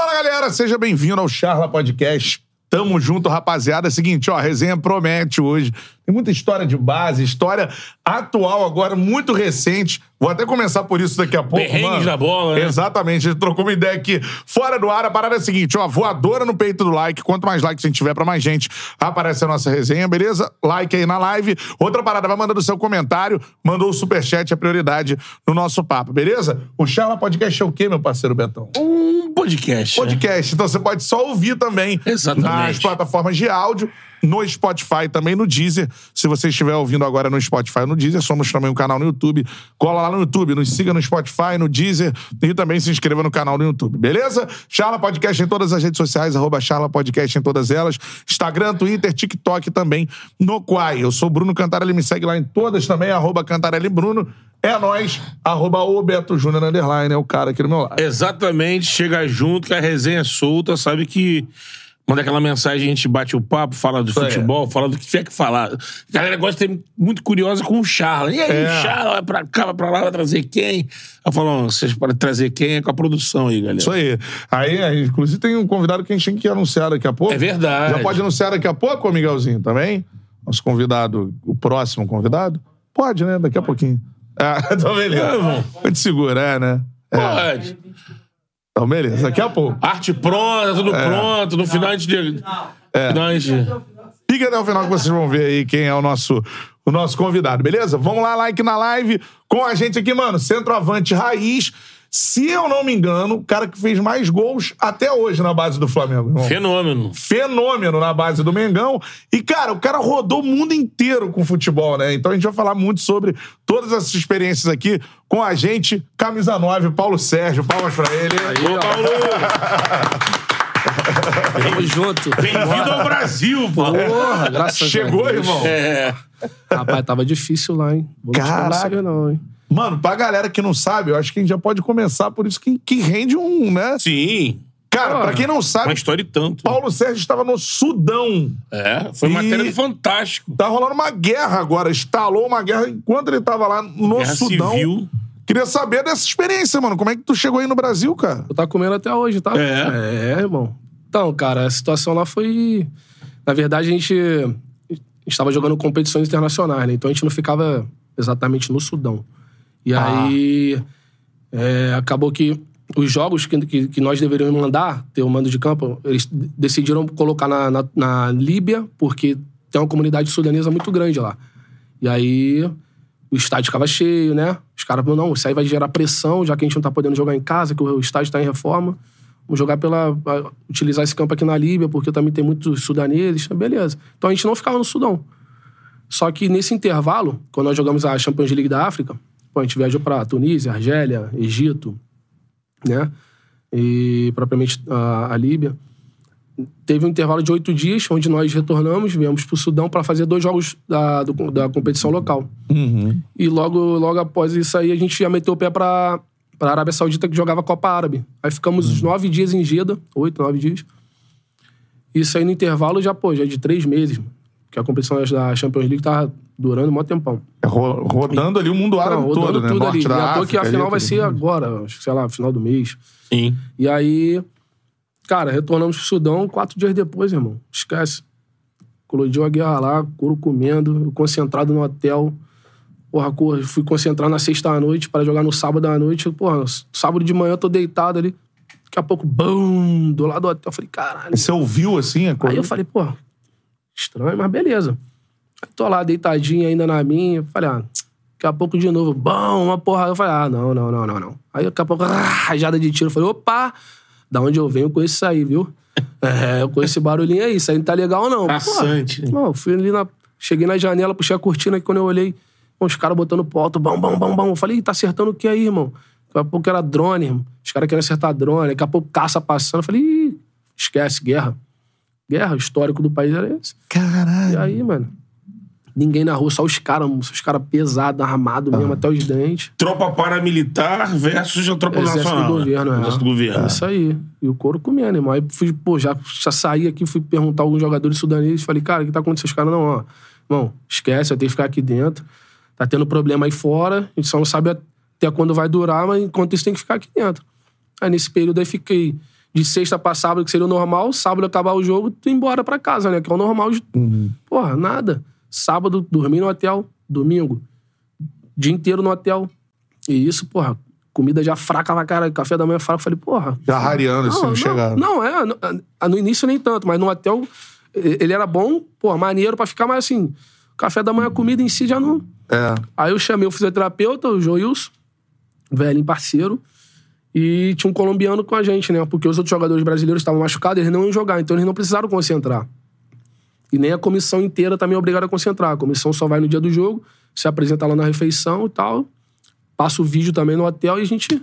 Fala galera, seja bem-vindo ao Charla Podcast. Tamo junto, rapaziada. É seguinte, ó, a resenha promete hoje. Tem muita história de base, história atual agora, muito recente. Vou até começar por isso daqui a pouco, Perrengues mano. da bola, né? Exatamente. A gente trocou uma ideia aqui fora do ar. A parada é a seguinte, ó, voadora no peito do like. Quanto mais likes a gente tiver pra mais gente, aparece a nossa resenha, beleza? Like aí na live. Outra parada, vai mandando o seu comentário. Mandou o superchat, a prioridade no nosso papo, beleza? O Charla Podcast é o quê, meu parceiro Betão? Um podcast. né? podcast. Então você pode só ouvir também Exatamente. nas plataformas de áudio, no Spotify também no Deezer. Se você estiver ouvindo agora no Spotify no Deezer, somos também um canal no YouTube. Cola lá no YouTube, nos siga no Spotify, no Deezer e também se inscreva no canal no YouTube, beleza? Charla Podcast em todas as redes sociais, arroba Charla Podcast em todas elas. Instagram, Twitter, TikTok também no Quai. Eu sou Bruno Cantarelli, me segue lá em todas também, arroba Cantarelli Bruno. É nóis, arroba o Beto Júnior Underline, é o cara aqui do meu lado. Exatamente, chega junto, que a resenha é solta, sabe que. Manda aquela mensagem, a gente bate o papo, fala do futebol, fala do que tiver que falar. A galera gosta de ter muito curiosa com o Charla. E aí, É. Charla, vai pra cá, vai pra lá, vai trazer quem? Eu falo, "Ó, vocês podem trazer quem é com a produção aí, galera. Isso aí. Aí, aí, inclusive, tem um convidado que a gente tem que anunciar daqui a pouco. É verdade. Já pode anunciar daqui a pouco, ô Miguelzinho, também? Nosso convidado, o próximo convidado? Pode, né? Daqui a pouquinho. Ah, então beleza. É, irmão. A gente segura, é, né? É. Pode. Então beleza, daqui a pouco. Arte pronta, tudo É. pronto. No final a gente. Final a gente. Fica até o final que vocês vão ver aí quem é o nosso, o nosso convidado, beleza? Vamos lá, like na live com a gente aqui, mano. Centroavante Raiz. Se eu não me engano, o cara que fez mais gols até hoje na base do Flamengo. irmão. Fenômeno. fenômeno na base do Mengão. E, cara, o cara rodou o mundo inteiro com futebol, né? Então a gente vai falar muito sobre todas essas experiências aqui com a gente. Camisa 9, Paulo Sérgio. Palmas pra ele. Ô, Paulo! Tamo junto. Bem-vindo ao Brasil, pô. Porra, graças Chegou, a Deus. irmão? É. Rapaz, tava difícil lá, hein? Vou te Cara. falar sério, não, hein? Mano, pra galera que não sabe, eu acho que a gente já pode começar por isso que, que rende um, né? Sim. Cara, pra quem não Uma sabe, história e tanto. Paulo Sérgio estava no Sudão. É, foi E- matéria do Fantástico. Tá rolando uma guerra agora. Estalou uma guerra enquanto ele tava lá no Guerra Sudão. Civil. Queria saber dessa experiência, mano. Como é que tu chegou aí no Brasil, cara? Eu tá comendo até hoje, tá? É? É, irmão. Então, cara, a situação lá foi. Na verdade, a gente estava jogando competições internacionais, né? Então a gente não ficava exatamente no Sudão. E Ah. aí. é, acabou que os jogos que, que, que nós deveríamos mandar, ter o mando de campo, eles decidiram colocar na, na, na Líbia, porque tem uma comunidade sudanesa muito grande lá. E aí o estádio ficava cheio, né? Os caras falaram, não, isso aí vai gerar pressão, já que a gente não tá podendo jogar em casa, que o estádio tá em reforma. Vamos jogar pela. utilizar esse campo aqui na Líbia, porque também tem muitos sudaneses. Beleza. Então a gente não ficava no Sudão. Só que nesse intervalo, quando nós jogamos a Champions League da África, pô, a gente viajou pra Tunísia, Argélia, Egito, né? E propriamente a, a Líbia. Teve um intervalo de oito dias, onde nós retornamos, viemos pro Sudão para fazer dois jogos da, do- da competição local. E logo, logo após isso aí, a gente já meteu o pé pra, pra Arábia Saudita, que jogava Copa Árabe. Aí ficamos uns nove dias em Jeddah, oito, nove dias. Isso aí no intervalo já, pô, já de três meses. Porque a competição da Champions League tava durando um maior tempão. É ro- rodando ali o mundo árabe Não, rodando todo, né? tudo Norte ali. da é África que a ali, final vai tudo ser agora, acho que, sei lá, final do mês. Sim. E aí, cara, retornamos pro Sudão quatro dias depois, irmão. Esquece. Colodiu a guerra lá, couro comendo, concentrado no hotel. Porra, fui concentrar na sexta à noite para jogar no sábado à noite. Porra, sábado de manhã eu tô deitado ali. Daqui a pouco, bum, do lado do hotel. Eu falei, caralho. Você ouviu assim? a coisa? Aí eu falei, pô, estranho, mas beleza. Aí tô lá deitadinho ainda na minha. Falei, ah, daqui a pouco de novo, bom, uma porrada. Eu falei, ah, não, não, não, não, não. Aí daqui a pouco, ah, rajada de tiro. Eu falei, opa, da onde eu venho eu conheço isso aí, viu? É, eu conheço esse barulhinho aí, isso aí não tá legal não. Né? Não, fui ali na. Cheguei na janela, puxei a cortina e quando eu olhei, os caras botando pro alto, bam, bam, bam, bam. Eu falei, "Ih, tá acertando o que aí, irmão? Daqui a pouco era drone, irmão. Os caras querendo acertar drone, daqui a pouco caça passando. Eu falei, Ih, esquece, guerra. Guerra, o histórico do país era esse. E Caralho. aí, mano, ninguém na rua, só os caras, os caras pesados, armados mesmo, até os dentes. Tropa paramilitar versus a tropa Exército nacional. do governo, é. Exército do governo. Isso aí. E o couro comendo, irmão. Aí fui, pô, já, já saí aqui, fui perguntar a alguns jogadores sudaneses. Falei, cara, o que tá acontecendo? Os caras, não, ó. Irmão, esquece, vai ter que ficar aqui dentro. Tá tendo problema aí fora. A gente só não sabe até quando vai durar, mas enquanto isso tem que ficar aqui dentro. Aí nesse período aí fiquei de sexta pra sábado, que seria o normal, sábado acabar o jogo, tu ir embora pra casa, né? Que é o normal. De... Porra, nada. Sábado, dormir no hotel, domingo, dia inteiro no hotel. E isso, porra, comida já fraca pra cara, café da manhã fraco. Falei, porra. Já rareando, assim, não chegaram. Não, é. No, no início nem tanto, mas no hotel ele era bom, porra, maneiro pra ficar, mas assim, café da manhã, comida em si já não. É. Aí eu chamei o fisioterapeuta, o Joilson, velho parceiro, e tinha um colombiano com a gente, né? Porque os outros jogadores brasileiros estavam machucados, eles não iam jogar, então eles não precisaram concentrar. E nem a comissão inteira também é obrigada a concentrar. A comissão só vai no dia do jogo, se apresenta lá na refeição e tal, passa o vídeo também no hotel e a gente.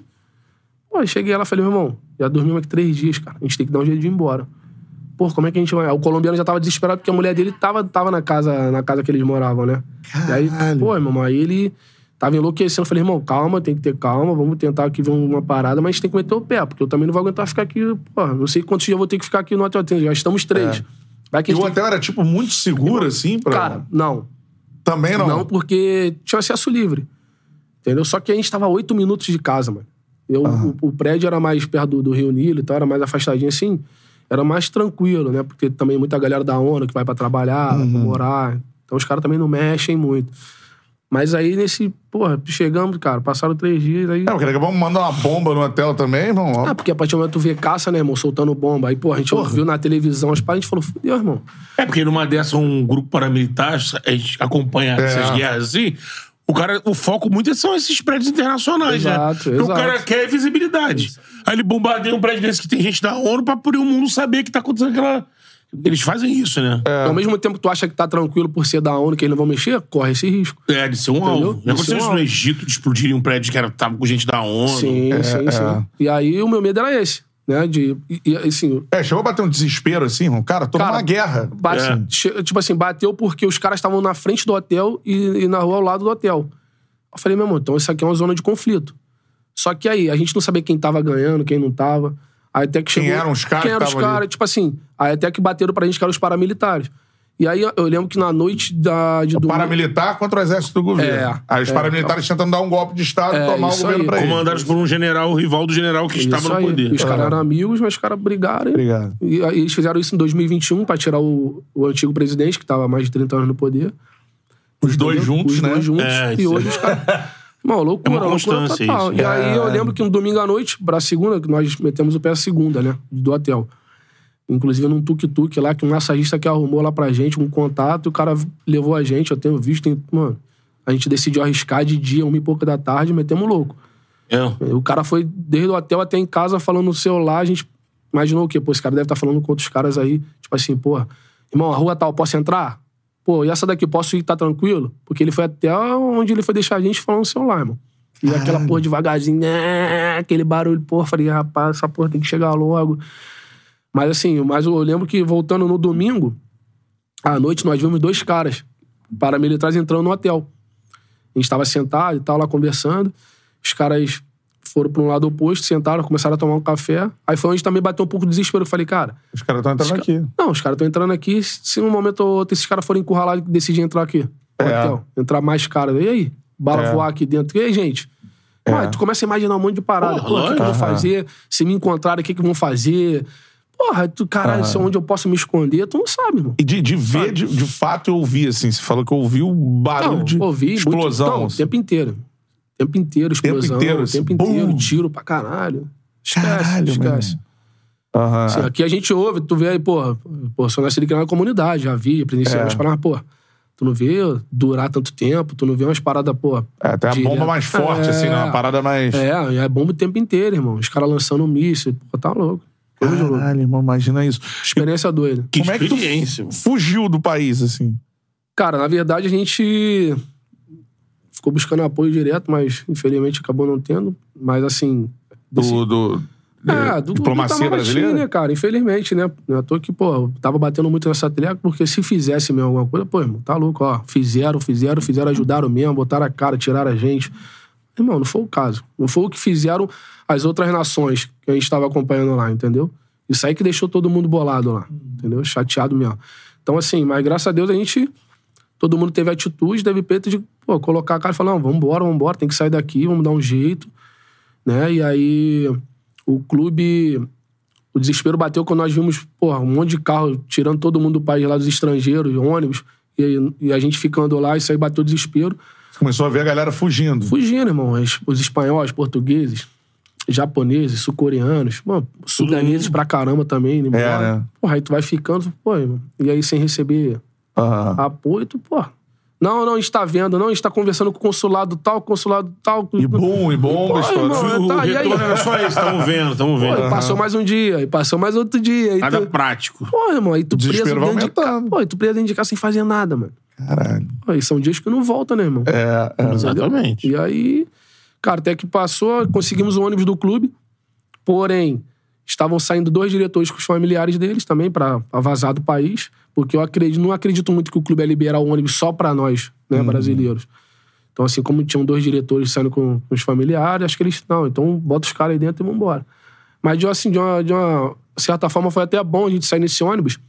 Pô, cheguei lá e falei, meu irmão, já dormimos aqui três dias, cara. A gente tem que dar um jeito de ir embora. Pô, como é que a gente vai? O colombiano já tava desesperado porque a mulher dele tava, tava na, casa, na casa que eles moravam, né? E aí, Caralho. pô, irmão, aí ele tava enlouquecendo. Falei, irmão, calma, tem que ter calma, vamos tentar aqui ver uma parada, mas tem que meter o pé, porque eu também não vou aguentar ficar aqui, não sei quantos dias eu vou ter que ficar aqui no hotel. Já estamos três. Que E o hotel era, tipo, muito seguro, assim? Pra... Cara, não. Também não. Não, porque tinha acesso livre. Entendeu? Só que a gente tava oito minutos de casa, mano. Eu, o, o prédio era mais perto do, do Rio Nilo, então era mais afastadinho assim. Era mais tranquilo, né? Porque também muita galera da ONU que vai pra trabalhar, vai pra morar. Então os caras também não mexem muito. Mas aí nesse, porra, chegamos, cara, passaram três dias, aí. É, porque daqui a pouco manda uma bomba no hotel também, irmão. Ah, porque a partir do momento tu vê caça, né, irmão, soltando bomba. Aí, pô, a gente viu na televisão as paradas, a gente falou, fudeu, irmão. É porque numa dessa, um grupo paramilitar, a gente acompanha É. essas guerras assim. O cara, o foco muito são esses prédios internacionais, né? Exato, O exato. cara quer visibilidade. Aí ele bombardeia um prédio desse que tem gente da ONU pra poder o mundo saber que tá acontecendo aquela. Eles fazem isso, né? Ao mesmo tempo que tu acha que tá tranquilo por ser da ONU, que eles não vão mexer, corre esse risco. É, de ser um Entendeu? alvo. De Já aconteceu ser isso no. Egito, de explodirem um prédio que era, tava com gente da ONU. Sim, sim, sim. E aí o meu medo era esse, né? De, e, e, assim, É, chegou a bater um desespero, assim, irmão. Cara, tô Cara, numa guerra. bate- É. che- tipo assim, bateu porque os caras estavam na frente do hotel e, e na rua ao lado do hotel. Eu falei, meu irmão, então isso aqui é uma zona de conflito. Só que aí, a gente não sabia quem tava ganhando, quem não tava. Aí até que Quem chegou. eram os caras Quem que eram os caras, tipo assim. Aí até que bateram pra gente que eram os paramilitares. E aí eu lembro que na noite da, de domingo. Paramilitar contra o exército do governo. É, aí os é, paramilitares tentando dar um golpe de Estado e É, tomar o governo aí. pra eles. Comandados por um general, rival do general que Isso estava no aí. poder. Os caras eram amigos, mas os caras brigaram. Obrigado. E aí eles fizeram isso em 2021 pra tirar o, o antigo presidente, que tava há mais de 30 anos no poder. Os dois juntos, Os né? dois juntos. É, e hoje é. os caras. Mano, loucura, É uma loucura constância total. isso. E aí eu É. lembro que no domingo à noite, pra segunda, que nós metemos o pé a segunda, né? Do hotel. Inclusive num tuk-tuk lá, que um massagista que arrumou lá pra gente, um contato, e o cara levou a gente, eu tenho visto, tem, mano. A gente decidiu arriscar de dia, uma e pouca da tarde, metemos louco. É. O cara foi desde o hotel até em casa falando no celular, a gente imaginou o quê? Pô, esse cara deve estar falando com outros caras aí, tipo assim, pô, irmão, a rua tal, posso entrar? Pô, e essa daqui, posso ir, tá tranquilo? Porque ele foi até onde ele foi deixar a gente falando no celular, irmão. E aquela porra devagarzinho, né, aquele barulho, porra, falei, rapaz, essa porra tem que chegar logo. Mas assim, mas eu lembro que voltando no domingo, à noite nós vimos dois caras paramilitares entrando no hotel. A gente tava sentado e tal, lá conversando. Os caras foram para um lado oposto, sentaram, começaram a tomar um café. Aí foi onde também bateu um pouco de desespero. Eu falei, cara, Os caras estão entrando aqui. não, os caras estão entrando aqui. Se um momento ou outro esses caras forem encurralados e decidirem entrar aqui, É. hotel, entrar mais caras, e aí? Bala É. voar aqui dentro. E aí, gente? Ué, tu começa a imaginar um monte de parada. Porra, Pô, o que, que eu vou fazer? Se me encontrarem, o que, que vão fazer? Porra, tu, caralho, isso é onde eu posso me esconder? Tu não sabe, irmão. E de, de ver, de, de fato, eu ouvi, assim. Você falou que ouviu o barulho Não, de ouvi explosão. Muito, não, o assim. tempo inteiro. O tempo inteiro, explosão. inteiro, o assim, tempo inteiro, tiro pra caralho. Esquece, Caralho, esquece. Aham. Assim, aqui a gente ouve, tu vê aí, pô, pô, sou nascido aqui na comunidade, já vi, presenciei É. umas paradas, pô, tu não vê durar tanto tempo, tu não vê umas paradas, pô. É, até a bomba mais forte, É. assim, né? Uma parada mais. É, é bomba o tempo inteiro, irmão. Os caras lançando um míssil, pô, tá louco. Caralho, irmão, imagina isso. Experiência doida. Que Como é que experiência. fugiu do país, assim? Cara, na verdade a gente ficou buscando apoio direto, mas infelizmente acabou não tendo. Mas assim. desse- Do, do, É, é, do diplomacia do brasileira? né, cara? Infelizmente, né? Não é à toa que, pô, tava batendo muito nessa trilha, porque se fizesse mesmo alguma coisa, pô, irmão, tá louco, ó. Fizeram, fizeram, fizeram, ajudaram mesmo, botaram a cara, tiraram a gente. Irmão, não foi o caso. Não foi o que fizeram as outras nações que a gente tava acompanhando lá, entendeu? Isso aí que deixou todo mundo bolado lá, entendeu? Chateado mesmo. Então, assim, mas graças a Deus a gente. Todo mundo teve atitude, teve peito de pô, colocar a cara e falar: não, vambora, vambora, tem que sair daqui, vamos dar um jeito. Né? E aí o clube O desespero bateu quando nós vimos, porra, um monte de carro tirando todo mundo do país lá dos estrangeiros, ônibus, e, e a gente ficando lá, isso aí bateu o desespero. Você começou a ver a galera fugindo. Fugindo, irmão. Os, os espanhóis, portugueses, japoneses, sul-coreanos, sudaneses pra caramba também, indo embora. É, né? Porra, aí tu vai ficando, pô, irmão. E aí sem receber Aham. apoio, tu, pô. Não, não, a gente tá vendo, não, a gente tá conversando com o consulado tal, consulado tal. E bom, e bomba, Pô, irmão, O tá, e aí? retorno era só isso, tamo vendo, tamo Pô, vendo. e passou mais um dia, e passou mais outro dia. Aí Nada tu, prático. pô, irmão, aí tu preso dentro de casa. Pô, e tu preso dentro de casa sem fazer nada, mano. Caralho. Pô, e são dias que não volta, né, irmão? É, é. Exatamente. E aí, cara, até que passou, conseguimos o ônibus do clube, porém, estavam saindo dois diretores com os familiares deles também pra vazar do país, porque eu acredito, não acredito muito que o clube ia liberar o ônibus só pra nós, né, brasileiros. Então, assim, como tinham dois diretores saindo com, com os familiares, acho que eles, não, então bota os caras aí dentro e vambora. Mas, de, uma, assim, de uma, de uma certa forma, foi até bom a gente sair nesse ônibus,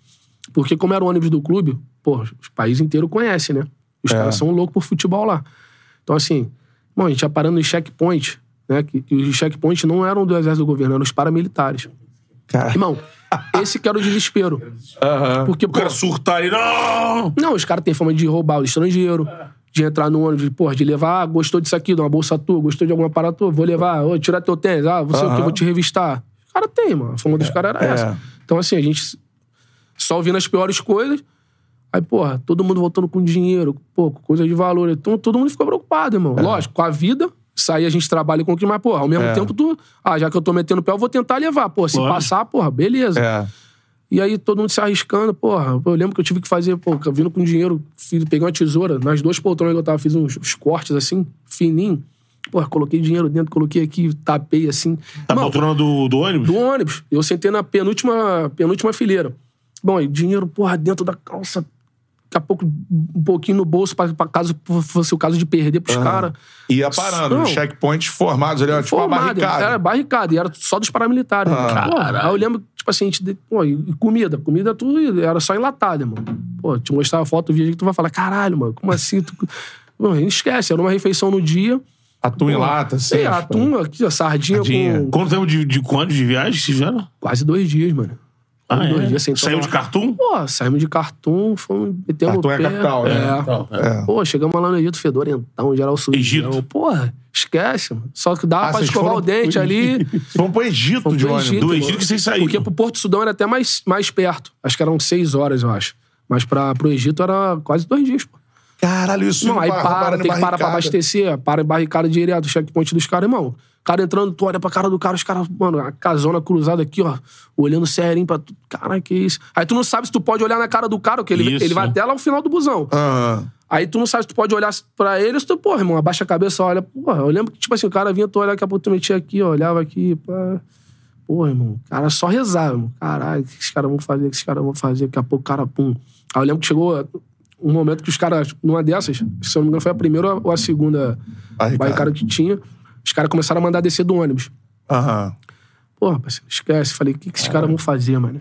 porque como era o ônibus do clube, pô, o país inteiro conhece, né? Os caras são loucos por futebol lá. Então, assim, bom, a gente ia parando em checkpoint, né? Que, e os checkpoints não eram do exército do governo, eram os paramilitares. Cara. Irmão, esse que era o desespero. Aham. Porque, O pô, cara surtar ali, não! não, os caras têm fama de roubar o estrangeiro, de entrar no ônibus, porra, de levar, ah, gostou disso aqui, de uma bolsa tua, gostou de alguma parada tua, vou levar, ô, tirar teu tênis, ah, você o que, Aham. vou te revistar. O cara tem, mano. A fama dos caras era é. essa. Então, assim, a gente só ouvindo as piores coisas, aí, porra, todo mundo voltando com dinheiro, pô, com coisa de valor. Então, todo mundo ficou preocupado, irmão. Lógico, com a vida, isso aí a gente trabalha com o que, mas, porra, ao mesmo É. tempo tu, ah, já que eu tô metendo o pé, eu vou tentar levar. Pô, se passar, porra, beleza. É. E aí todo mundo se arriscando, porra. Eu lembro que eu tive que fazer, pô, vindo com dinheiro, fiz, peguei uma tesoura, nas duas poltronas que eu tava, fiz uns, uns cortes assim, fininho. Porra, coloquei dinheiro dentro, coloquei aqui, tapei assim. Tá Mano, poltrona do, do ônibus? do ônibus. Eu sentei na penúltima, penúltima fileira. Bom, e dinheiro, porra, dentro da calça. Daqui a pouco, um pouquinho no bolso, pra caso fosse o caso de perder pros caras. Ia parando, Não. checkpoints formados ali, tipo uma Formado, barricada. Era barricada, e era só dos paramilitares. Porra, aí eu lembro, tipo assim, a gente. Pô, e comida? Comida tu era só enlatada, mano. Pô, te mostrar a foto, o vídeo que tu vai falar, caralho, mano, como assim? Tu... Gente esquece, era uma refeição no dia. Atum em lata, assim. É, atum aqui, ó, sardinha, Sardinha. com Quanto tempo de, de quanto de viagem vocês fizeram? quase dois dias, mano. Ah, dois é? dias sem Saiu tomar- de cartoon? Pô, saímos de cartão, fomos Cartoon o é pé. capital, né? É. Então, É. Pô, chegamos lá no Egito, fedorentão, geral sujão. Egito? Porra, esquece, mano. Só que dava Ah, pra escovar o dente pro ali. Vamos pro Egito Fomos de pro. Egito, Do. Egito que vocês saíram. Porque pro Porto Sudão era até mais, mais perto. Acho que eram seis horas, eu acho. Mas pra, pro Egito era quase dois dias, pô. Caralho, isso Não, aí para, roubaram tem que parar pra abastecer, para em barricada direto, checkpoint dos caras, irmão. O cara entrando, tu olha pra cara do cara, os caras, mano, a casona cruzada aqui, ó, olhando serinho pra tu. Caralho, que isso? Aí tu não sabe se tu pode olhar na cara do cara, porque ele, Isso. ele vai até lá no final do busão. Aham. Aí tu não sabe se tu pode olhar pra ele ou se tu, porra, irmão, abaixa a cabeça, olha. Porra, eu lembro que, tipo assim, o cara vinha, tu olhar, daqui a pouco tu metia aqui, ó, olhava aqui, pá. Porra, irmão, o cara só rezava, irmão. Caralho, o que esses caras vão fazer, o que esses caras vão fazer, daqui a pouco o cara, pum. Aí eu lembro que chegou um momento que os caras, numa dessas, se eu não me engano, foi a primeira ou a segunda barricada que tinha, os caras começaram a mandar descer do ônibus. Aham. Porra, parceiro, esquece. Falei, o que, que esses caras vão fazer, mano?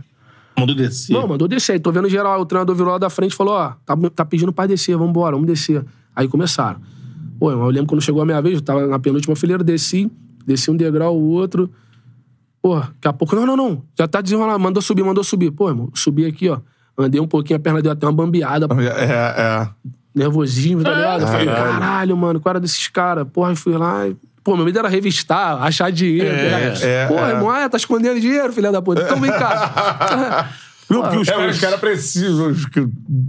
Mandou descer. Não, mandou descer. Aí tô vendo geral, o treinador virou lá da frente e falou, ó, tá, tá pedindo pra descer, vambora, vamos descer. Aí começaram. Pô, eu lembro quando chegou a minha vez, eu tava na penúltima fileira, desci, desci um degrau, o outro. Pô, daqui a pouco, não, não, não, já tá desenrolando, mandou subir, mandou subir. Pô, irmão, subi aqui, ó, andei um pouquinho, a perna deu até uma bambeada, É, é. nervosismo, tá ligado? Eu falei, caralho. caralho, mano, qual era desses caras? Porra, aí fui lá e... Pô, meu medo era revistar, achar dinheiro. É, é, Porra, é. irmão, ah, tá escondendo dinheiro, filha da puta. Então vem cá. Não, porque os É, caras... os caras precisam.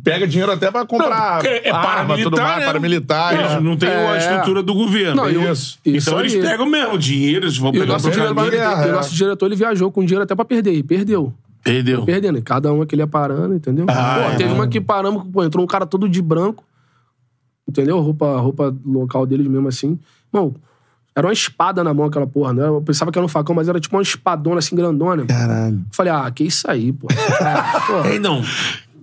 Pega dinheiro até pra comprar Não, é, é arma, tudo mais, né? paramilitar. Eles não têm É. a estrutura do governo. Não, e o- Isso. isso então eles aí. pegam mesmo o dinheiro, eles vão E o pegar nosso, dinheiro diretor, pra guerra, e o é. nosso diretor, ele viajou com dinheiro até pra perder. E perdeu. Perdeu. Perdendo. E cada um que ele ia parando, entendeu? Ah, pô, é. teve uma que paramos, pô, entrou um cara todo de branco. Entendeu? Roupa, roupa local deles mesmo assim. Mano, era uma espada na mão aquela porra, né? Eu pensava que era um facão, mas era tipo uma espadona assim, grandona. Caralho. Falei, ah, que isso aí, pô. É, não.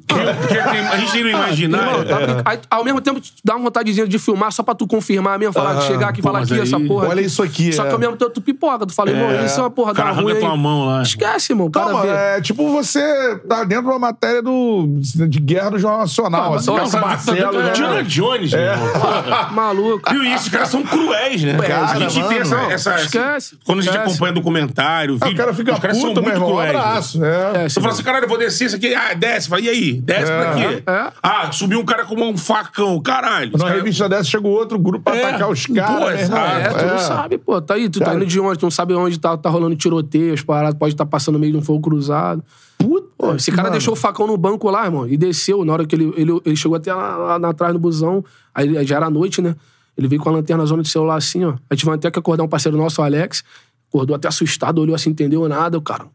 Porque tem- a gente tem no imaginário. Irmão, tá aí, ao mesmo tempo, te dá uma vontadezinha de filmar só pra tu confirmar mesmo, falar, chegar aqui e Pô, falar mas aqui, aí- essa porra. Olha isso aqui, Só é. que ao mesmo tempo tu pipoca, tu fala, irmão, isso é uma porra O cara da ruim. arranca tua aí. mão lá. Esquece, irmão. O cara Não, vê. é tipo você tá dentro de uma matéria do, de guerra do Jornal Nacional. Ah, assim, Não, tá- Marcelo, tá- né? Indiana Jones, meu irmão. Maluco. Viu isso? Os caras são cruéis, né? Cara, a gente mano. tem essa, Não, essa- esquece, Quando a gente esquece. acompanha documentário, Ah, vídeo, o cara fica os caras são puto, meu muito irmão. Um cruéis. né? abraço. É. É, Você fala assim, caralho, eu vou descer isso aqui. Ah, desce. Fala, e aí? Desce É. daqui. É. Ah, subiu um cara com um facão. Caralho. Numa cara- revista dessa chega o outro grupo pra É. atacar os Pô, caras. exato. É, tu não sabe, pô. Tá aí, tu tá Cara. indo de onde, tu não sabe onde tá, tá rolando tiroteio, as paradas, pode estar passando no meio de um fogo cruzado. Puta, Pô, esse cara mano. deixou o facão no banco lá, irmão, e desceu. Na hora que ele, ele, ele chegou até lá, lá na- atrás do busão, aí já era noite, né? Ele veio com a lanterna na zona de celular assim, ó. Aí tivemos até que acordar um parceiro nosso, o Alex, acordou até assustado, olhou assim, entendeu nada, o cara.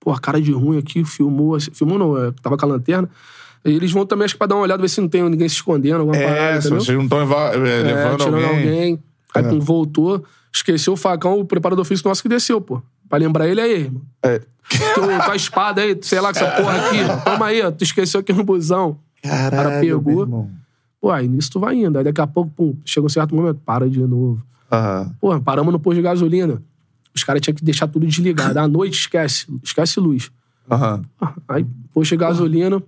Pô, cara de ruim aqui, filmou, assim, filmou não, é, tava com a lanterna. E eles vão também, acho que pra dar uma olhada, ver se não tem ninguém se escondendo, alguma É, parada, se vocês não estão É, levando tirando alguém. Aí É. pum, voltou, esqueceu o facão, o preparador físico nosso que desceu, pô. Pra lembrar ele aí, irmão. É. Tu, tua espada aí, sei lá, com essa porra aqui. Toma aí, ó. Tu esqueceu aqui no busão. Caralho, cara pegou. Pô, aí nisso tu vai indo. Aí daqui a pouco, pum, chega um certo momento, para de novo. Aham. Pô, paramos no posto de gasolina. Os caras tinham que deixar tudo desligado. À noite, esquece. Esquece luz. Aham. Aí, de gasolina,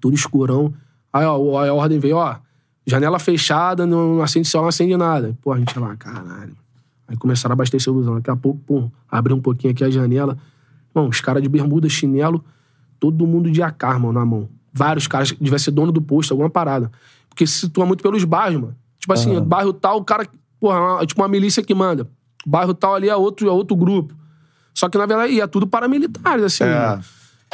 tudo escurão. Aí, ó, a ordem veio, ó, janela fechada, não acende sol, não acende nada. Pô, a gente lá, caralho. Aí começaram a abastecer o busão. Daqui a pouco, pum, abriu um pouquinho aqui a janela. Irmão, os caras de bermuda, chinelo, todo mundo de AK, mano, na mão. Vários caras, devia ser dono do posto, alguma parada. Porque se situa muito pelos bairros, mano. Tipo assim, bairro tal, o cara, porra, é tipo uma milícia que manda. Bairro tal ali é outro, é outro grupo. Só que, na verdade, ia tudo paramilitares, assim. É. mano.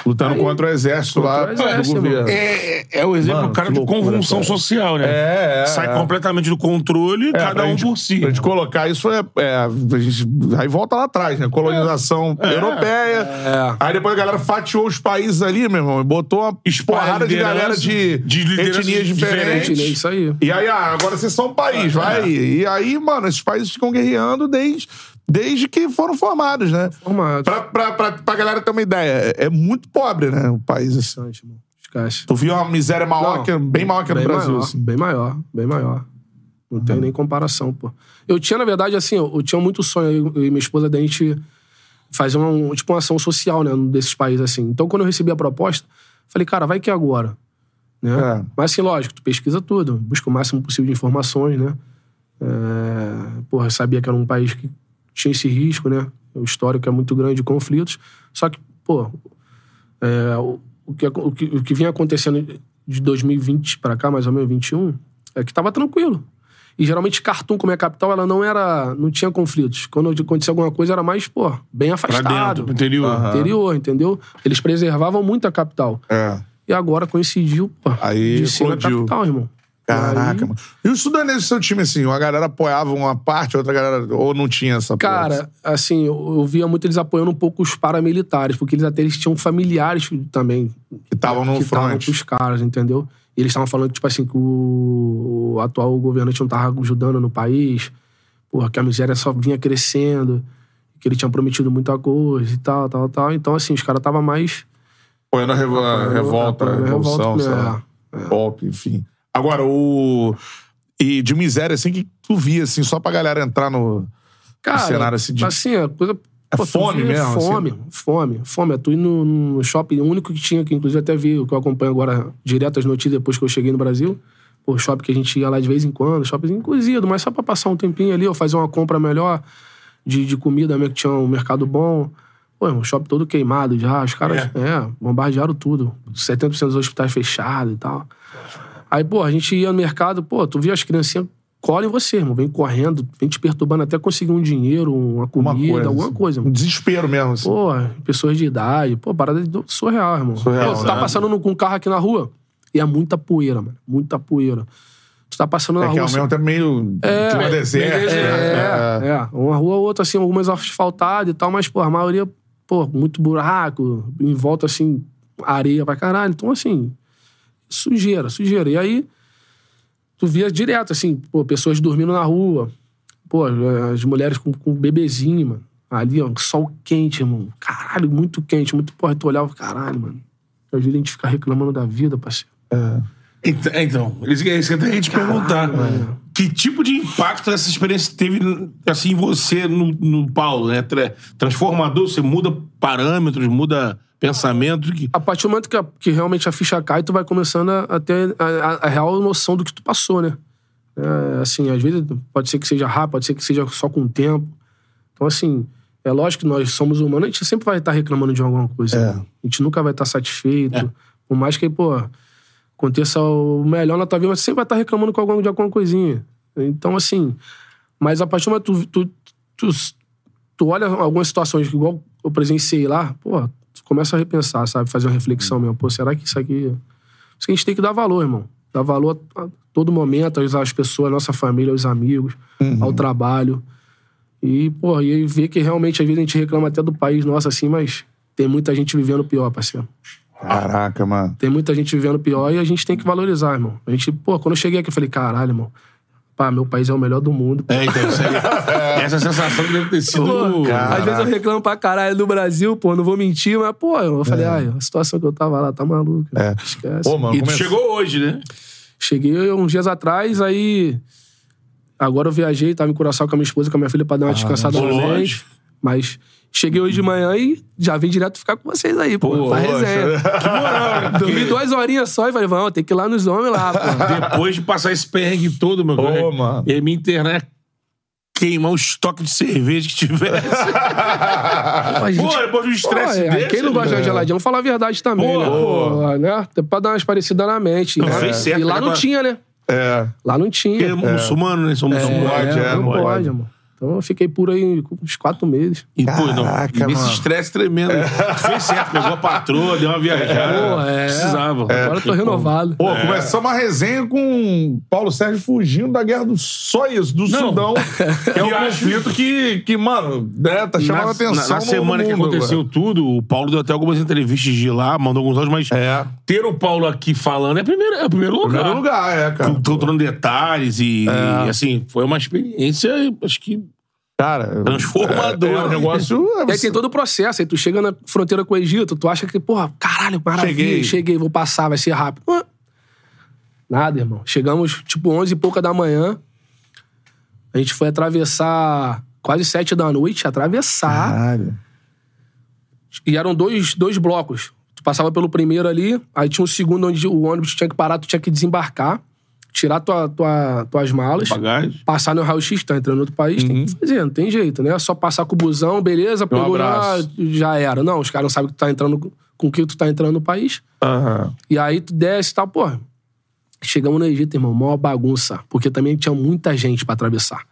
Lutando Aí- contra o exército lá o exército, do governo. É, é o exemplo Mano, do cara de loucura, convulsão cara. social, né? É, é, Sai é. completamente do controle, É, cada um gente- por si. Pra gente colocar isso é. é, a gente- aí volta lá atrás, né? Colonização europeia. É. Aí depois a galera fatiou os países ali, meu irmão, e botou uma Espalha porrada de galera de, de etnias diferentes. É isso aí. E aí, ah, agora vocês são um país, vai. E aí, mano, esses países ficam guerreando desde, desde que foram formados, né? Formado. Pra, pra, pra, pra galera ter uma ideia, é, é muito pobre, né? O país, assim. Bastante, irmão. Esquece. Tu viu uma miséria maior Não, que, bem maior que a do bem Brasil, maior, assim. Bem maior, bem maior. Não tem nem comparação, pô. Eu tinha, na verdade, assim, eu, eu tinha muito sonho, eu, e minha esposa, da gente fazer um, tipo, uma ação social, né, desses países, assim. Então, quando eu recebi a proposta, falei, cara, vai que é agora. Né? É. Mas, assim, lógico, tu pesquisa tudo, busca o máximo possível de informações, né? É... Porra, eu sabia que era um país que tinha esse risco, né? O histórico é muito grande de conflitos. Só que, pô, é, o, o que, o, que, o que vinha acontecendo de 2020 pra cá, mais ou menos 21, é que tava tranquilo. E geralmente Khartoum, como é a capital, ela não era. não tinha conflitos. Quando acontecia alguma coisa, era mais, pô, bem Pra afastado. dentro, pro interior. Aham. Interior, entendeu? Eles preservavam muito a capital. É. E agora coincidiu, pô, Aí de ser na capital, irmão. Caraca, mano. E os sudaneses do seu time, assim, uma galera apoiava uma parte, outra galera. Ou não tinha essa? Cara, assim, eu, eu via muito eles apoiando um pouco os paramilitares, porque eles até eles tinham familiares também que estavam no que front. com os caras, entendeu? E eles estavam falando, tipo assim, que o, o atual governante não tava ajudando no país, porra, que a miséria só vinha crescendo, que ele tinha prometido muita coisa e tal, tal, tal. Então, assim, os caras estavam mais. Apoiando a, revo- a revolta, a a revolução, revolta, sei lá. Golpe, enfim. Agora, o. E de miséria, assim, que tu via, assim, só pra galera entrar no, Cara, no cenário assim de. assim, a coisa. É tu fome vê mesmo, assim? Fome, fome, fome. É tu ir no, shopping, o único que tinha, que inclusive até vi, o que eu acompanho agora direto as notícias depois que eu cheguei no Brasil. Pô, shopping que a gente ia lá de vez em quando, shopping cozido, mas só pra passar um tempinho ali, ou fazer uma compra melhor de, de comida mesmo, que tinha um mercado bom. Pô, o shopping todo queimado já, os caras, é, bombardearam tudo. 70% dos hospitais fechados e tal. Aí, pô, a gente ia no mercado, pô, tu via as criancinhas colhem você, irmão. Vem correndo, vem te perturbando até conseguir um dinheiro, uma comida, Uma coisa, alguma assim. coisa. Um Mano. desespero mesmo, assim. Pô, pessoas de idade, pô, parada de- surreal, irmão. Surreal, Pô, tu tá né? passando com um carro aqui na rua e é muita poeira, mano. Muita poeira. Tu tá passando na é que rua. ao mesmo tempo meio É, clima é, deserto. é, né? é, Uma rua ou outra, assim, algumas asfaltadas e tal, mas, pô, a maioria, pô, muito buraco, em volta, assim, areia pra caralho. Então, assim, sujeira, sujeira. E aí, tu via direto, assim, pô, pessoas dormindo na rua, pô, as mulheres com, com bebezinho, mano. Ali, ó, sol quente, irmão. Caralho, muito quente, muito, porra, tu olhava, caralho, mano. Às vezes a gente fica reclamando da vida, parceiro. Então, então, isso que é eu tenho que te perguntar. Que tipo de impacto essa experiência teve assim, em você, no, no Paulo? Né? Tra- Transformador, você muda parâmetros, muda pensamento. Que... A partir do momento que, a- que realmente a ficha cai, tu vai começando a, a ter a, a- a real noção do que tu passou, né? É, assim, às vezes pode ser que seja rápido, pode ser que seja só com o tempo. Então, assim, é lógico que nós somos humanos, a gente sempre vai estar reclamando de alguma coisa. É. né? A gente nunca vai estar satisfeito. Por mais que, pô, aconteça o melhor na tua vida, mas você sempre vai estar reclamando com alguma, de alguma coisinha. Então, assim, mas a partir do momento que tu, tu, tu, tu olha algumas situações, que igual eu presenciei lá, pô, começa a repensar, sabe? Fazer uma reflexão mesmo. Pô, será que isso aqui. Isso que a gente tem que dar valor, irmão. Dar valor a todo momento, às pessoas, à nossa família, aos amigos, ao trabalho. E, pô, e ver que realmente, às vezes, a gente reclama até do país nosso, assim, mas tem muita gente vivendo pior, parceiro. Caraca, mano. Tem muita gente vivendo pior e a gente tem que valorizar, irmão. A gente, pô, quando eu cheguei aqui, eu falei, caralho, irmão. Pá, meu país é o melhor do mundo. É, então, isso aí, essa sensação deve ter sido. Pô, às vezes eu reclamo pra caralho do Brasil, pô, não vou mentir, mas, pô, eu falei, ai, a situação que eu tava lá tá maluca. É. Esquece. Pô, mano, E começou- chegou hoje, né? Cheguei uns dias atrás, aí. Agora eu viajei, tava em Curaçao com a minha esposa, com a minha filha, pra dar uma descansada pô, novamente. lógico. Mas cheguei hoje de manhã e já vim direto ficar com vocês aí, pô. Pô, pra resenha. Que moral, né? Dormi duas horinhas só e falei, vamos, tem que ir lá nos homens lá, pô. Depois de passar esse perrengue todo, meu Pô, cara, mano. E minha internet queimar um estoque de cerveja que tivesse. Pô, gente- Pô, depois de um estresse é, desse. Quem não gosta de né? geladinha, vamos falar a verdade também, Pô. né? Pô, né? Pra dar umas parecidas na mente. Não, E lá- fez certo, e lá né? não tinha, né? É. Lá não Porque é tinha. muçulmano, né? São muçulmanos. pode, é, não não pode, pode. mano. Então eu fiquei por aí uns quatro meses. E, pô, não, Caraca, e nesse mano. estresse tremendo. Fez certo, pegou a patroa, deu uma viajada. Pô, é. Precisava. Agora eu tô renovado. Pô, começamos uma resenha com Paulo Sérgio fugindo da guerra do. Só isso, do Não. Sudão. Que é um conflito que, que, mano, né, tá chamando na, atenção. na- na semana que mundo, aconteceu velho. tudo, o Paulo deu até algumas entrevistas de lá, mandou alguns áudios, mas É. ter o Paulo aqui falando é, primeiro, é o primeiro lugar. Primeiro lugar, é, cara. Contando detalhes e, e, assim, foi uma experiência, acho que Cara, transformadora. É, é um negócio. E aí tem todo o processo. Aí tu chega na fronteira com o Egito, tu acha que, porra, caralho, maravilha, Cheguei. cheguei, vou passar, vai ser rápido. Nada, irmão. Chegamos, tipo, 11 e pouca da manhã. A gente foi atravessar quase 7 da noite, atravessar. Caralho. E eram dois, dois blocos. Tu passava pelo primeiro ali, aí tinha um segundo onde o ônibus tinha que parar, tu tinha que desembarcar, tirar tua, tua, tuas malas, Bagagem. passar no raio-x, tá entrando em outro país, tem que fazer, não tem jeito, né? Só passar com o busão, beleza, pegou já, abraço. já era. Não, os caras não sabem que tu tá entrando, com o que tu tá entrando no país. Aham. E aí tu desce e tal, pô. Chegamos no Egito, irmão, maior bagunça. Porque também tinha muita gente pra atravessar,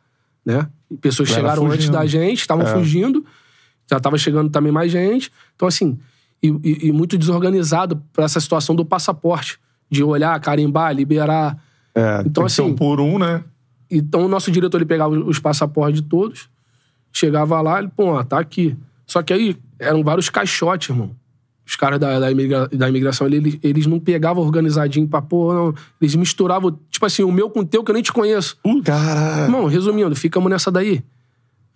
né? E pessoas chegaram antes da gente, estavam fugindo. Já tava chegando também mais gente. Então, assim, e, e- e muito desorganizado pra essa situação do passaporte. De olhar, carimbar, liberar. É, Então, assim, um por um, né? Então, o nosso diretor, ele pegava os passaportes de todos, chegava lá, ele, pô, ó, tá aqui. Só que aí, eram vários caixotes, irmão. Os caras da, da, imigra- da imigração, eles, eles não pegavam organizadinho pra, pô, não. Eles misturavam, tipo assim, o meu com o teu, que eu nem te conheço. Caralho. Irmão, resumindo, ficamos nessa daí.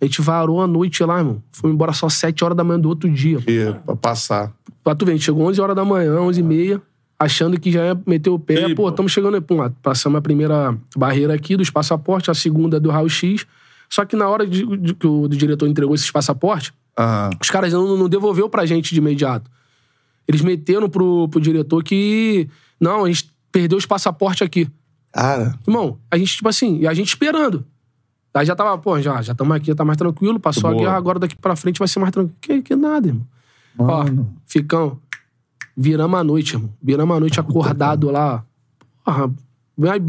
A gente varou a noite lá, irmão. Fomos embora só 7 horas da manhã do outro dia. Pra passar. Pra tu ver, a gente chegou 11 horas da manhã, 11 e meia, achando que já ia meter o pé. Ei, pô, estamos chegando aí. Pum, passamos a primeira barreira aqui dos passaportes, a segunda do raio-x. Só que na hora de, de que o diretor entregou esses passaportes, Aham. os caras não, não devolveu pra gente de imediato. Eles meteram pro, pro diretor que... Não, a gente perdeu os passaportes aqui. Cara. Irmão, a gente, tipo assim, e a gente esperando. Aí já tava, pô, já já estamos aqui, já tá mais tranquilo, passou a Boa. guerra, agora daqui pra frente vai ser mais tranquilo. Que, que nada, irmão. Mano. Ó, ficão, viramos a noite, irmão. Viramos a noite acordado lá. Porra,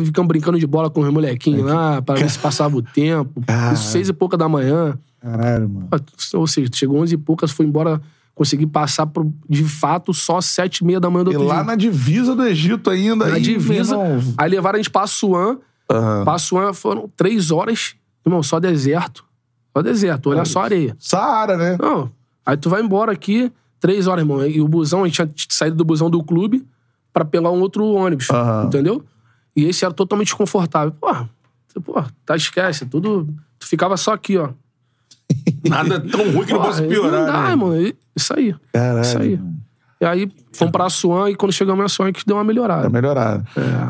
ficamos brincando de bola com os molequinhos lá, pra ver se passava o tempo. Cara. Isso seis e pouca da manhã. Caralho, mano. Ou seja, chegou onze e poucas, foi embora, consegui passar pro, de fato só sete e meia da manhã do E outro lá dia. na divisa do Egito ainda. Na aí, divisa. Aí levaram a gente pra Assuã. Aham. Pra Assuã foram três horas, irmão, só deserto. Só deserto, olha só areia. Saara, né? Não, aí tu vai embora aqui, três horas, irmão. E o busão, a gente tinha saído do busão do clube pra pegar um outro ônibus, Aham. entendeu? E esse era totalmente desconfortável. Porra, porra, tá, esquece, tudo... Tu ficava só aqui, ó. Nada tão ruim que não possa piorar, Não dá, né? irmão. Isso aí. Caralho. Isso aí. E aí fomos pra Assuã e quando chegamos em Assuã é que deu uma melhorada. Tá melhorado.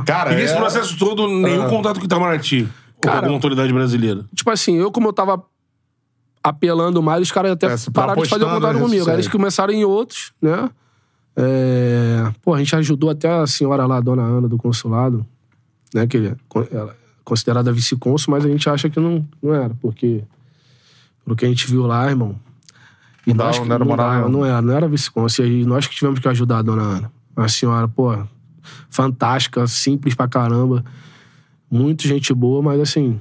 Cara, E nesse é- processo todo, nenhum contato com Itamaraty. Ou Cara- com a autoridade brasileira. Tipo assim, eu como eu tava apelando mais, os caras até É, pararam de fazer o nisso comigo. Aí eles começaram em outros, né? É... Pô, a gente ajudou até a senhora lá, a dona Ana, do consulado, né? Que ela é considerada vice-cônsul, mas a gente acha que não, não era, porque pelo que a gente viu lá, irmão. E Não nós que- não era moral dava, nenhuma. não era, não era vice-cônsul. E nós que tivemos que ajudar a dona Ana. A senhora, pô, fantástica, simples pra caramba. Muito gente boa, mas assim,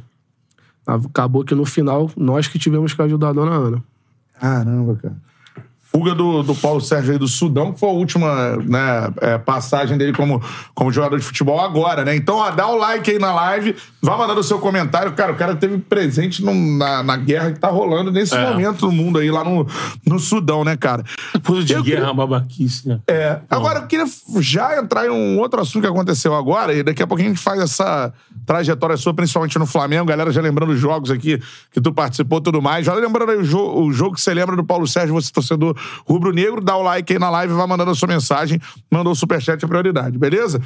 acabou que no final nós que tivemos que ajudar a dona Ana. Caramba, cara. Fuga do, do Paulo Sérgio aí do Sudão, que foi a última né, é, passagem dele como, como jogador de futebol agora, né? Então, ó, dá o like aí na live, vá mandando o seu comentário. Cara, o cara teve presente num- na, na guerra que tá rolando nesse É. momento no mundo aí, lá no, no Sudão, né, cara? Coisa de Eu guerra, queria- babaquice, né? É. Agora, eu queria já entrar em um outro assunto que aconteceu agora, e daqui a pouquinho a gente faz essa trajetória sua, principalmente no Flamengo. Galera, já lembrando os jogos aqui que tu participou e tudo mais. Já lembrando aí o, jo- o jogo que você lembra do Paulo Sérgio, você torcedor rubro-negro, dá o like aí na live, vai mandando a sua mensagem, mandou o superchat, é prioridade, beleza?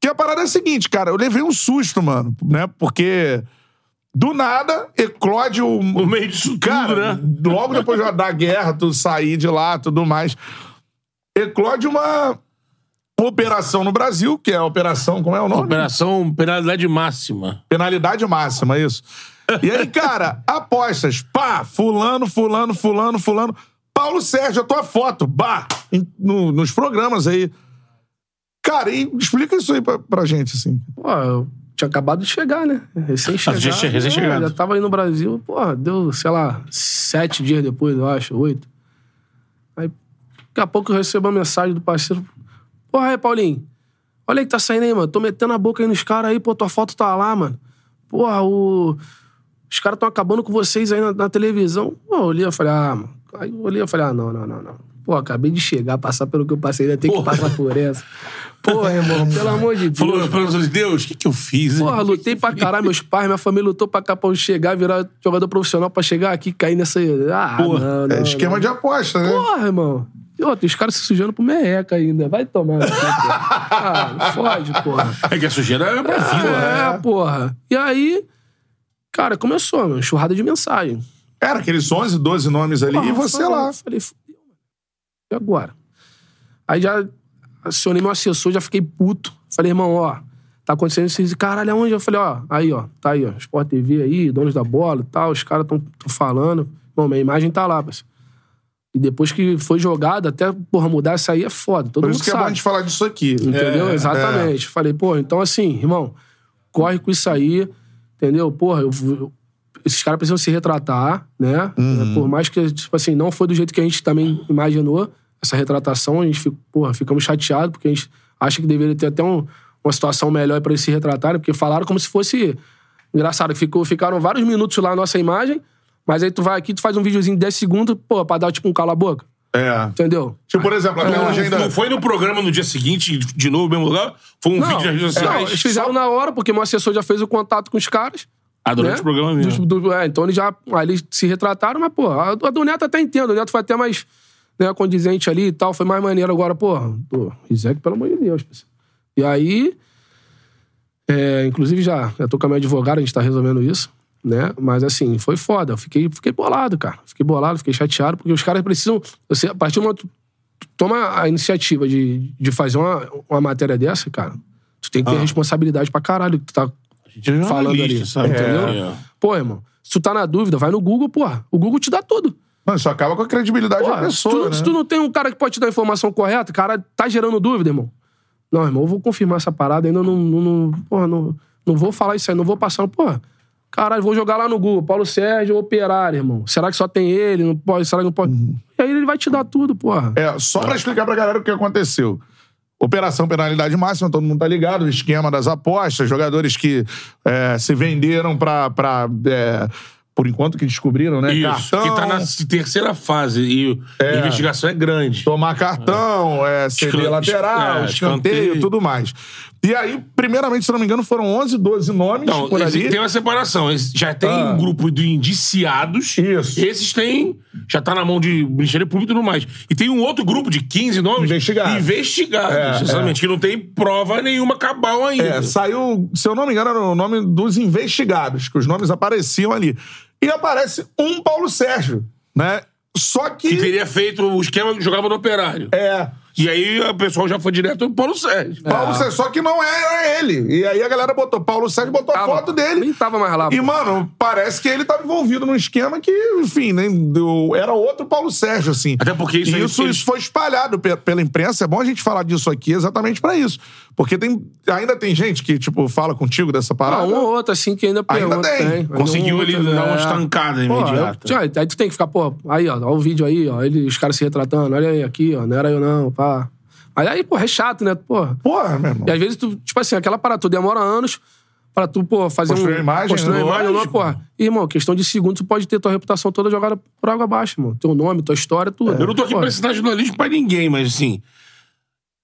Que a parada é a seguinte, cara, eu levei um susto, mano, né? Porque do nada eclode o. No meio disso tudo, Cara, né? logo depois da guerra, tu sair de lá, tudo mais. Eclode uma operação no Brasil, que é a operação, como é o nome? Operação penalidade máxima. Penalidade máxima, isso. E aí, cara, apostas. Pá, fulano, fulano, fulano, fulano. Paulo Sérgio, a tua foto. Bah, em- no- nos programas aí. Cara, e explica isso aí pra, pra gente, assim. Pô, eu tinha acabado de chegar, né? Recém-chegado. já tinha recém-chegado. É, já tava aí no Brasil, pô, deu, sei lá, sete dias depois, eu acho, oito. Aí, daqui a pouco eu recebo uma mensagem do parceiro. Porra, aí, Paulinho, olha aí que tá saindo aí, mano. Tô metendo a boca aí nos caras aí, pô, tua foto tá lá, mano. Porra, o... os caras tão acabando com vocês aí na, na televisão. Pô, eu olhei, eu falei, ah, mano. Aí eu olhei, eu falei, ah, não, não, não, não. Pô, acabei de chegar, passar pelo que eu passei, ainda tem que passar por essa. Porra, irmão, pelo amor de Deus. Falou, falou assim, Deus, o que, que eu fiz? Porra, lutei pra caralho, meus pais, minha família lutou pra cá pra eu chegar, virar jogador profissional pra chegar aqui e cair nessa. Ah, Porra, não, não, É esquema não. de aposta, né? Porra, irmão. E outra, os caras se sujando pro merreca ainda. Vai tomar. Ah, não fode, porra. É que a sujeira é pra vida, né? É, porra. E aí, cara, começou, meu, enxurrada de mensagem. Era aqueles 11, 12 nomes ali Porra, e você falei- lá. Falei, fudeu. E agora? Aí já acionei meu assessor, já fiquei puto. Falei, irmão, ó, tá acontecendo isso. Caralho, aonde? Eu falei, ó, aí, ó, tá aí, ó, Sport TV aí, donos da bola e tal, os caras tão, tão falando. Bom, minha imagem tá lá, parceiro. E depois que foi jogado, até, porra, mudar isso aí é foda. Todo Por mundo isso que é bom a sabe. gente falar disso aqui. Entendeu? É, Exatamente. Falei, pô, então assim, irmão, corre com isso aí, entendeu? Porra, eu, eu- esses caras precisam se retratar, né? Uhum. É, Por mais que, tipo assim, não foi do jeito que a gente também imaginou essa retratação, a gente, fica- porra, ficamos chateados, porque a gente acha que deveria ter até um- uma situação melhor pra eles se retratarem, porque falaram como se fosse. Engraçado, ficou, ficaram vários minutos lá a nossa imagem, mas aí tu vai aqui, tu faz um videozinho de 10 segundos, pô, pra dar tipo um cala-boca. É. Entendeu? Tipo, por exemplo, até Não, hoje ainda. não foi no programa no dia seguinte, de novo, mesmo lugar? Foi um Não, vídeo nas redes não, sociais? eles fizeram na hora, porque meu assessor já fez o contato com os caras. Ah, durante né? o programa mesmo. Do- do- é, então eles já aí eles se retrataram, mas, pô, a, a do Neto até entendo. O Neto foi até mais né, condizente ali e tal, foi mais maneiro agora, pô. Pô, Isaac, pelo amor de Deus. E aí, é, inclusive já, já tô com a minha advogada, a gente tá resolvendo isso, né? Mas assim, foi foda. Eu fiquei, fiquei bolado, cara. Fiquei bolado, fiquei chateado, porque os caras precisam. Você, a partir do momento. que tu Toma a iniciativa de, de fazer uma, uma matéria dessa, cara. Tu tem que ter responsabilidade pra caralho tu tá falando jornalista, ali. sabe? Entendeu? É. Pô, irmão, se tu tá na dúvida, vai no Google, porra. O Google te dá tudo. Mano, isso acaba com a credibilidade Porra, da se, tu, pessoa. se né? tu não tem um cara que pode te dar a informação correta, cara, tá gerando dúvida, irmão. Não, irmão, eu vou confirmar essa parada, ainda não. não, não porra, não, não vou falar isso aí, não vou passar. Porra, caralho, vou jogar lá no Google. Paulo Sérgio, operário, irmão. Será que só tem ele? Não pode? Será que não pode? E aí ele vai te dar tudo, porra. É, só pra explicar pra galera o que aconteceu. Operação Penalidade Máxima, todo mundo tá ligado, o esquema das apostas, jogadores que é, se venderam pra. pra é, por enquanto que descobriram, né? Isso, cartão, que tá na terceira fase e a investigação é grande. tomar cartão, é, Escan- lateral, é, escanteio, escanteio. tudo mais. E aí, primeiramente, se não me engano, foram 11, 12 nomes Então, por ali. tem uma separação. Já tem Ah. um grupo de indiciados. Isso. Esses têm. Já tá na mão de Ministério Público e tudo mais. E tem um outro grupo de 15 nomes. Investigados. Investigados. É, exatamente. Que não tem prova nenhuma cabal ainda. É, saiu, se eu não me engano, era o nome dos investigados, que os nomes apareciam ali. E aparece um Paulo Sérgio, né? Só que. Que teria feito o esquema que jogava no operário. É. E aí o pessoal já foi direto pro Paulo Sérgio. Paulo Sérgio, só que não era ele. E aí a galera botou Paulo Sérgio, botou a foto dele. Nem tava mais lá. E, pô. mano, parece que ele tava envolvido num esquema que, enfim, né, deu- era outro Paulo Sérgio, assim. Até porque isso E aí- isso, eles- isso foi espalhado pe- pela imprensa. É bom a gente falar disso aqui exatamente pra isso. Porque tem, ainda tem gente que, tipo, fala contigo dessa Ah, parada. um ou outro, assim, que ainda Ainda pergunta. tem. Ainda Conseguiu um ele outro, dar uma é. estancada imediata. eu- aí tu tem que ficar, pô, aí, ó, ó o vídeo aí, ó, ele, os caras se retratando, olha aí, aqui, ó, não era eu não, pá. Mas aí, pô, é chato, né, pô. Porra, meu irmão. E às vezes tu, tipo assim, aquela parada, tu demora anos pra tu, pô, fazer Construir um... imagem, Construir uma imagem, não, Lógico. porra. E, irmão, questão de segundos, tu pode ter tua reputação toda jogada por água abaixo, mano. Teu nome, tua história, tudo. Eu não tô aqui Pô, pra ensinar jornalismo pra ninguém, mas assim.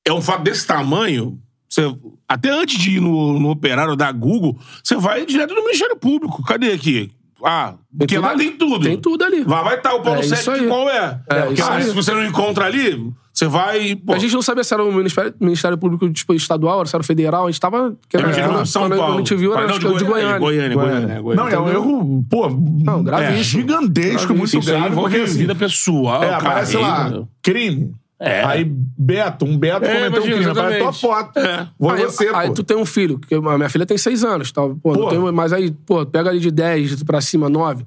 É um fato desse tamanho. Você, até antes de ir no, no operário da Google, você vai direto no Ministério Público. Cadê aqui? Ah, porque lá ali. tem tudo. Tem tudo ali. Vai vai estar o Paulo É Sérgio, que qual é? É aí. se você não encontra ali, você vai. Pô, A gente não sabia se era o Ministério, Ministério Público tipo, estadual, se era o federal, a gente tava... é porque quando- era São quando Paulo. A gente viu, era não, que de Goiânia. Goiânia, Goiânia, Goiânia. Não, é um erro, pô, Não, gravíssimo. é, gigantesco, muito Isso aí grave. envolve assim, vida pessoal, é, aparece lá, carreira. crime. É. Aí, Beto, um Beto É, cometeu um imagina, crime. Aparece tua exatamente. foto. É. Vou aí, você, aí pô. tu tem um filho, que a minha filha tem seis anos, tá? Pô, não Pô. tem, mas aí, pô, pega ali de 10 pra cima, 9.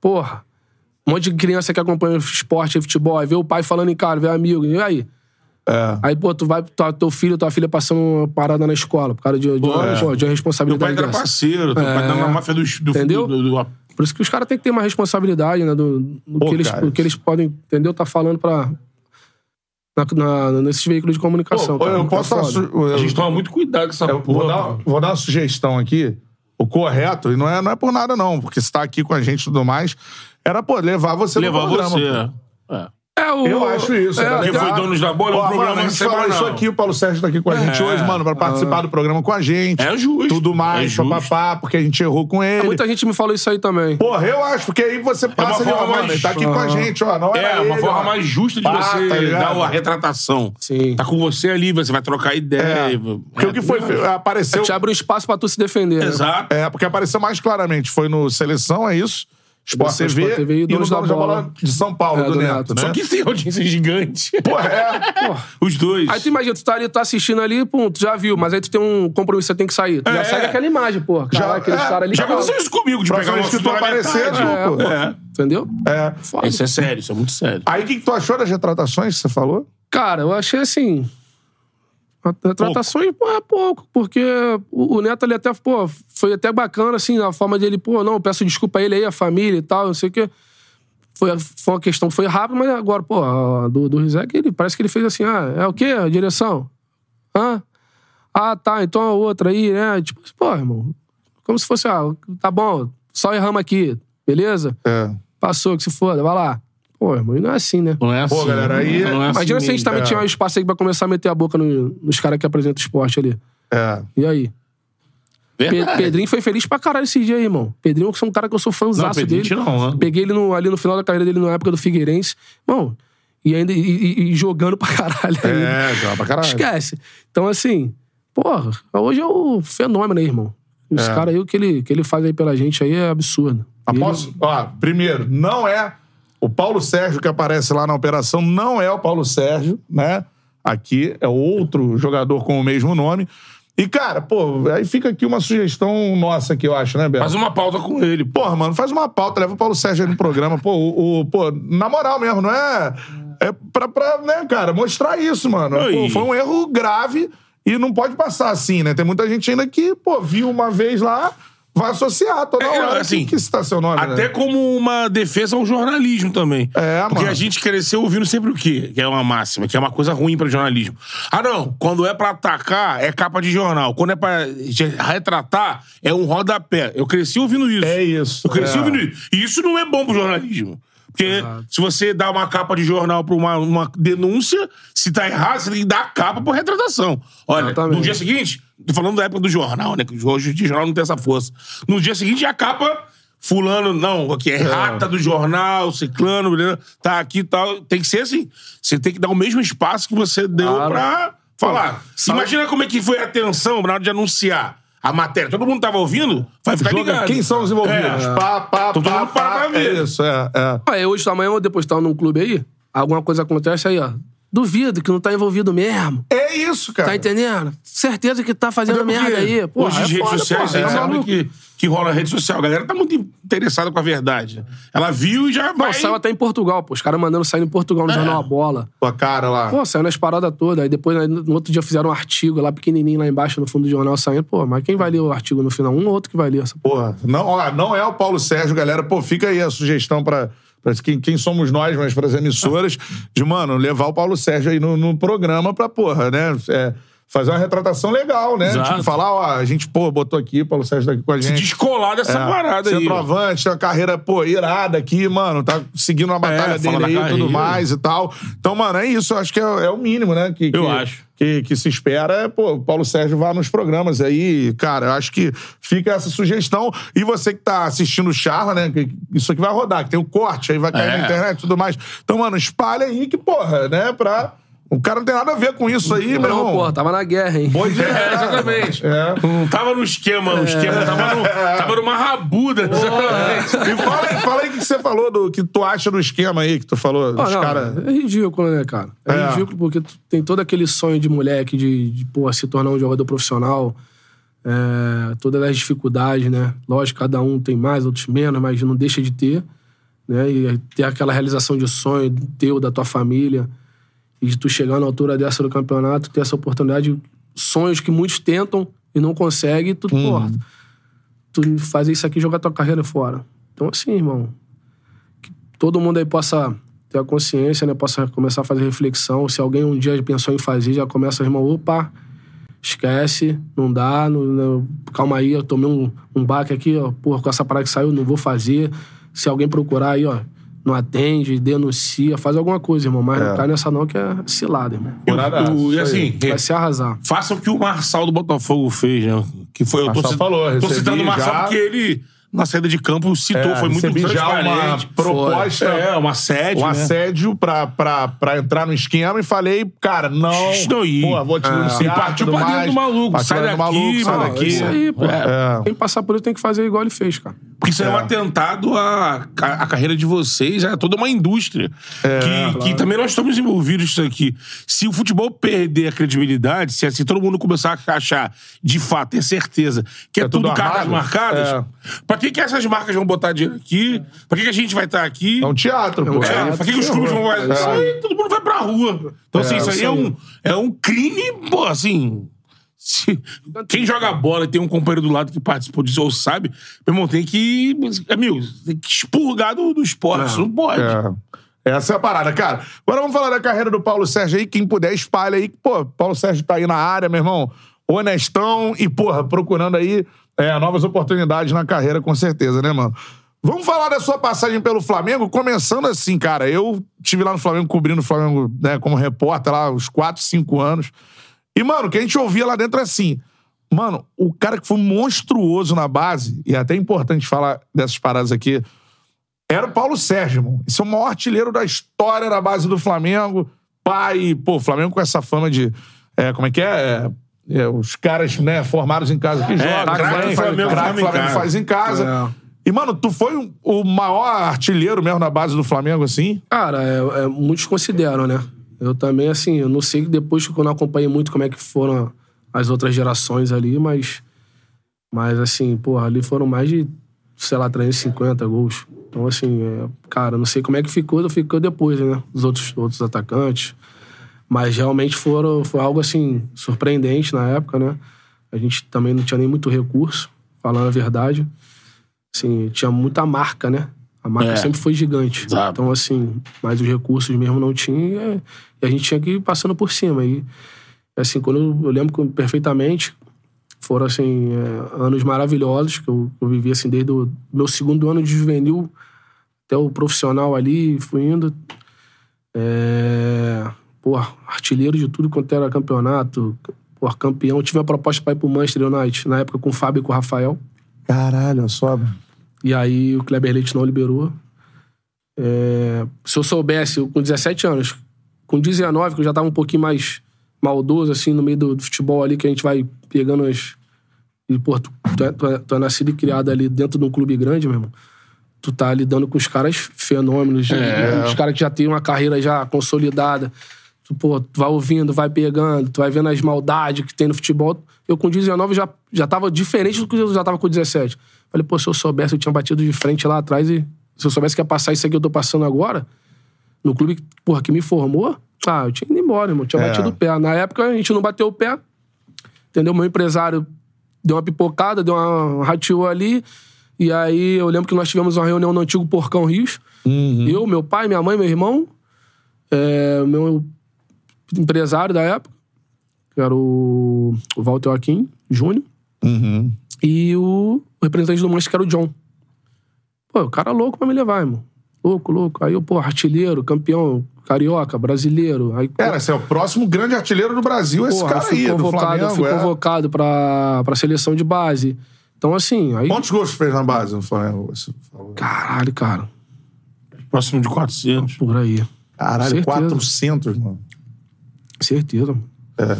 Porra. Um monte de criança que acompanha esporte e futebol, aí vê o pai falando em cara, vê amigo, e aí? É. Aí, pô, tu vai, tua, teu filho, tua filha passando uma parada na escola, por causa de, de, Pô, é. pô, de uma Meu responsabilidade pai era parceiro, teu pai É. tá na máfia do. do Entendeu? do- do- Por isso que os caras têm que ter uma responsabilidade, né? Do, do Pô, que, eles, cara, do que eles podem, entendeu? Tá falando pra. Na, na- nesses veículos de comunicação. Pô, cara. eu É posso... su- A gente toma muito cuidado com essa Eu vou, porra. dar, vou dar uma sugestão aqui. O correto, e não é, não é por nada, não, porque você tá aqui com a gente e tudo mais, era, pô, levar você Levar no programa. você. pô. É. É, o, Eu acho isso. É, era Quem foi Donos da Bola é um programa mano, a gente falou semanal. isso aqui, o Paulo Sérgio tá aqui com a gente É. hoje, mano, pra participar do programa com a gente. É justo. Tudo mais, É papapá, porque a gente errou com ele. Muita gente me falou isso aí também. Porra, eu acho, porque aí você passa ali, ó, forma mano, mais- tá aqui com a gente, ó. Não É, uma forma ó. mais justa de Pá, você tá dar a retratação. Sim. Tá com você ali, você vai trocar É, ideia. porque o que foi, apareceu... Te abre um espaço pra tu se defender. né? Exato. É, porque apareceu mais claramente. Foi no Seleção, é isso? Sport Sport TV, TV e e no Donos da Bola. Bola de São Paulo, É, do, do Neto, Neto. né? Só que tem audiência gigante. Pô, é. Os dois. Aí tu imagina, tu tá ali, tu tá assistindo ali, pum, tu já viu, mas aí tu tem um compromisso, você tem que sair. Tu É. já segue aquela imagem, pô. Já- aqueles é, caras ali. Já falam. aconteceu isso comigo, de Próxima pegar uma que tu aparecer, metade. tipo, É. Entendeu? É. Foda. Isso é sério, isso é muito sério. Aí o que, que tu achou das retratações que você falou? Cara, eu achei assim. Retratações pô, é pouco, porque o, Neto ele até, pô, foi até bacana, assim, a forma dele, pô, não, peço desculpa a ele aí, a família e tal, não sei o quê. Foi, foi uma questão, foi rápido, mas agora, pô, do, do Rizek, ele parece que ele fez assim, ah, é o quê? A direção? Hã? Ah, tá, então a outra aí, né? Tipo, pô, irmão, como se fosse, ah, tá bom, só erramos aqui, beleza? É. Passou, que se foda, vai lá. Pô, irmão, e não é assim, né? Não é assim. Pô, galera, aí- Não é assim Imagina se a gente também é. tinha um espaço aí pra começar a meter a boca no- nos caras que apresentam o esporte ali. É. E aí? Pe- Verdade. Pedrinho foi feliz pra caralho esse dia aí, irmão. Pedrinho é um cara que eu sou Não, fãzaço Pedrinho dele. não, né? Peguei ele no- ali no final da carreira dele, na época do Figueirense. Irmão, e ainda e, e- e jogando pra caralho ainda. É, joga pra caralho. Esquece. Então, assim, porra, hoje é o fenômeno aí, irmão. Os É. caras aí, o que ele, que ele faz aí pela gente aí é absurdo. E ele- Ó, primeiro, não é o Paulo Sérgio que aparece lá na operação, não é o Paulo Sérgio, né? Aqui é outro jogador com o mesmo nome. E, cara, pô, aí fica aqui uma sugestão nossa que eu acho, né, Beto? Faz uma pauta com ele. Porra, mano, faz uma pauta, leva o Paulo Sérgio aí no programa. Pô, o, o- pô, na moral mesmo, não é. É pra, pra né, cara, mostrar isso, mano. Pô, foi um erro grave e não pode passar assim, né? Tem muita gente ainda que, pô, viu uma vez lá, vai associar toda É, hora assim, que, que seu nome. Até né? como uma defesa ao jornalismo também. É, Porque mano. a gente cresceu ouvindo sempre o quê? Que é uma máxima, que é uma coisa ruim pra jornalismo. Ah, não. Quando é pra atacar, é capa de jornal. Quando é pra retratar, é um rodapé. Eu cresci ouvindo isso. É isso. Eu cresci é. ouvindo isso. E isso não é bom pro jornalismo. Porque se você dá uma capa de jornal pra uma, uma denúncia, se tá errado, você tem que dar a capa por retratação. Olha, Exatamente. no dia seguinte, Tô falando da época do jornal, né? Que hoje o jornal não tem essa força. No dia seguinte, a capa. Fulano, não, aqui é rata do jornal, ciclano, beleza, tá aqui e tal. Tem que ser assim. Você tem que dar o mesmo espaço que você deu Claro. pra falar. Imagina como é que foi a atenção na hora de anunciar a matéria. Todo mundo tava ouvindo? Vai ficar Joga- ligado. Quem são os envolvidos? É. Pá, pá, Todo pá, mundo para pá. pra ver. É isso, é. é. Ah, eu hoje, amanhã, eu depositar num clube aí, alguma coisa acontece aí, ó. Duvido que não tá envolvido mesmo. É isso, cara. Tá entendendo? Certeza que tá fazendo porque merda aí. Pô, hoje é as redes foda, sociais, porra, você tá sabe que, que rola rede social. A galera tá muito interessada com a verdade. Ela viu e já vai... saiu até em Portugal, pô. Os caras mandando sair em Portugal no É. jornal A Bola. Tua cara lá. Pô, saiu nas paradas todas. Aí depois, no outro dia, fizeram um artigo lá pequenininho lá embaixo no fundo do jornal saindo. Pô, mas quem vai ler o artigo no final? Um ou outro que vai ler essa porra. Porra, não, ó, não é o Paulo Sérgio, galera. Pô, fica aí a sugestão pra, pra quem, quem somos nós, mas pras emissoras, de, mano, levar o Paulo Sérgio aí no, no programa pra, porra, né? é, fazer uma retratação legal, né? Exato. Tipo, falar, ó, a gente, pô, botou aqui, o Paulo Sérgio tá aqui com a Se gente. descolar dessa É, parada aí. Centroavante, uma carreira, pô, irada aqui, mano. Tá seguindo uma batalha fala dele aí e tudo mais e tal. Então, mano, é isso. Eu acho que é, é o mínimo, né? Que, Eu que- acho. Que, que se espera é, pô, o Paulo Sérgio vá nos programas aí. Cara, eu acho que fica essa sugestão. E você que tá assistindo o Charla, né? que isso aqui vai rodar, que tem o corte, aí vai cair É. na internet e tudo mais. Então, mano, espalha aí que, porra, né? Pra. O cara não tem nada a ver com isso aí, meu Não, irmão. porra, tava na guerra, hein? Boa ideia. É, exatamente. É. Não tava no esquema, o esquema tava, no, tava numa rabuda. Exatamente. E fala aí, fala aí o que você falou, do que tu acha do esquema aí, que tu falou, Ah, dos caras. É ridículo, né, cara? É, É. ridículo porque tu tem todo aquele sonho de moleque de, de pô, se tornar um jogador profissional. É, todas as dificuldades, né? Lógico, cada um tem mais, outros menos, mas não deixa de ter. Né? E ter aquela realização de sonho teu, da tua família. E de tu chegar na altura dessa do campeonato, ter essa oportunidade. Sonhos que muitos tentam e não conseguem. Tu, porra, tu fazer isso aqui e jogar tua carreira fora. Então, assim, irmão, que todo mundo aí possa ter a consciência, né? Possa começar a fazer reflexão. Se alguém um dia pensou em fazer, já começa, irmão, opa, esquece, não dá, não, não- calma aí, eu tomei um, um baque aqui, ó, porra, com essa parada que saiu, não vou fazer. Se alguém procurar aí, ó, não atende, denuncia, faz alguma coisa, irmão. Mas não cai nessa não, que é cilada, irmão. E isso aí. assim, Vai se arrasar. faça o que o Marçal do Botafogo fez, né? Que foi, eu tô, falou, tô citando o Marçal já. porque ele, na saída de campo, citou, É, foi muito recebi já uma transparente. proposta, É, uma sede, um né? assédio pra, pra, pra entrar no esquema e falei, cara, não. Não ir. Pô, vou te É. denunciar. E partiu pra dentro do maluco, sai daqui, maluco, sai daqui. É isso aí, pô. É. Quem passar por isso tem que fazer igual ele fez, cara. Porque isso é, um atentado à, à carreira de vocês, é toda uma indústria. que, que também nós estamos envolvidos nisso aqui. Se o futebol perder a credibilidade, se, se todo mundo começar a achar, de fato, ter certeza que é, É tudo tudo cartas armado? marcadas, É. pra que, que essas marcas vão botar dinheiro aqui? Pra que, que a gente vai estar aqui? É um teatro, pô. É, pra que, que os clubes vão fazer? Isso aí, todo mundo vai pra rua. Então, assim, É, isso aí é um, é um crime, pô, assim. se- quem joga bola e tem um companheiro do lado que participou disso ou sabe, meu irmão, tem que. Amigo, tem que expurgar do, do esporte. Isso não pode. É. Essa é a parada, cara. Agora vamos falar da carreira do Paulo Sérgio aí. Quem puder, espalha aí. Pô, Paulo Sérgio tá aí na área, meu irmão. Honestão e, porra, procurando aí é, novas oportunidades na carreira, com certeza, né, mano? Vamos falar da sua passagem pelo Flamengo, começando assim, cara. Eu tive lá no Flamengo, cobrindo o Flamengo, né, como repórter lá, uns 4, 5 anos. E, mano, o que a gente ouvia lá dentro é assim. Mano, o cara que foi monstruoso na base, e é até importante falar dessas paradas aqui, era o Paulo Sérgio, irmão. Esse é o maior artilheiro da história da base do Flamengo. Pai, pô, Flamengo com essa fama de. é, como é que é? É, é, os caras, né, formados em casa que jogam. craque né? do Flamengo Craque Flamengo faz em casa. E, mano, tu foi o- o maior artilheiro mesmo na base do Flamengo, assim? Cara, é, é, muitos consideram, né? Eu também, assim, eu não sei depois que eu não acompanhei muito como é que foram as outras gerações ali, mas. Mas, assim, porra, ali foram mais de, sei lá, 350 gols. Então, assim, é, cara, não sei como é que ficou, ficou depois, né? Os outros, outros atacantes. Mas realmente foram, foi algo, assim, surpreendente na época, né? A gente também não tinha nem muito recurso, falando a verdade. Assim, tinha muita marca, né? A marca É. sempre foi gigante. Exato. Então, assim, mas os recursos mesmo não tinha e, a gente tinha que ir passando por cima. E, assim, quando eu, eu lembro que- perfeitamente, foram, assim, é, anos maravilhosos que eu, eu vivi, assim, desde o meu segundo ano de juvenil até o profissional ali, fui indo. É, pô, artilheiro de tudo quanto era campeonato, pô, campeão. Tive uma proposta pra ir pro Manchester United, na época com o Fábio e com o Rafael. Caralho, só. E aí o Kleber Leite não liberou. É, se eu soubesse, eu, com 17 anos, com 19, que eu já tava um pouquinho mais maldoso, assim, no meio do, do futebol ali, que a gente vai pegando as. E, pô, tu, tu, é, tu, é, tu é nascido e criado ali dentro de um clube grande, meu irmão. Tu tá lidando com os caras fenômenos, É. os caras que já têm uma carreira já consolidada. Tu, pô, tu vai ouvindo, vai pegando, tu vai vendo as maldades que tem no futebol. Eu com 19 já, já tava diferente do que eu já tava com 17. Falei, pô, se eu soubesse, eu tinha batido de frente lá atrás e se eu soubesse que ia passar isso aqui que eu tô passando agora, no clube, porra, que me formou, ah, eu tinha ido embora, irmão. Tinha É. batido o pé. Na época, a gente não bateu o pé. Entendeu? Meu empresário deu uma pipocada, deu uma rateou ali. E aí, eu lembro que nós tivemos uma reunião no antigo Porcão Rios. Eu, meu pai, minha mãe, meu irmão, é, meu empresário da época, que era o, o Walter Joaquim Júnior, Uhum. e o, o representante do Manchester, que era o John. Pô, o cara louco pra me levar, irmão. Louco, louco. Aí eu, pô, artilheiro, campeão, carioca, brasileiro. Aí, Cara, esse é o próximo grande artilheiro do Brasil, esse cara aí, do convocado, eu Flamengo. fui é. convocado pra, pra seleção de base. Então, assim, aí. Quantos gols fez na base no Flamengo? Você? Caralho, cara. Próximo de 400. Por aí. Caralho, certeza. 400, mano. Certeza. É.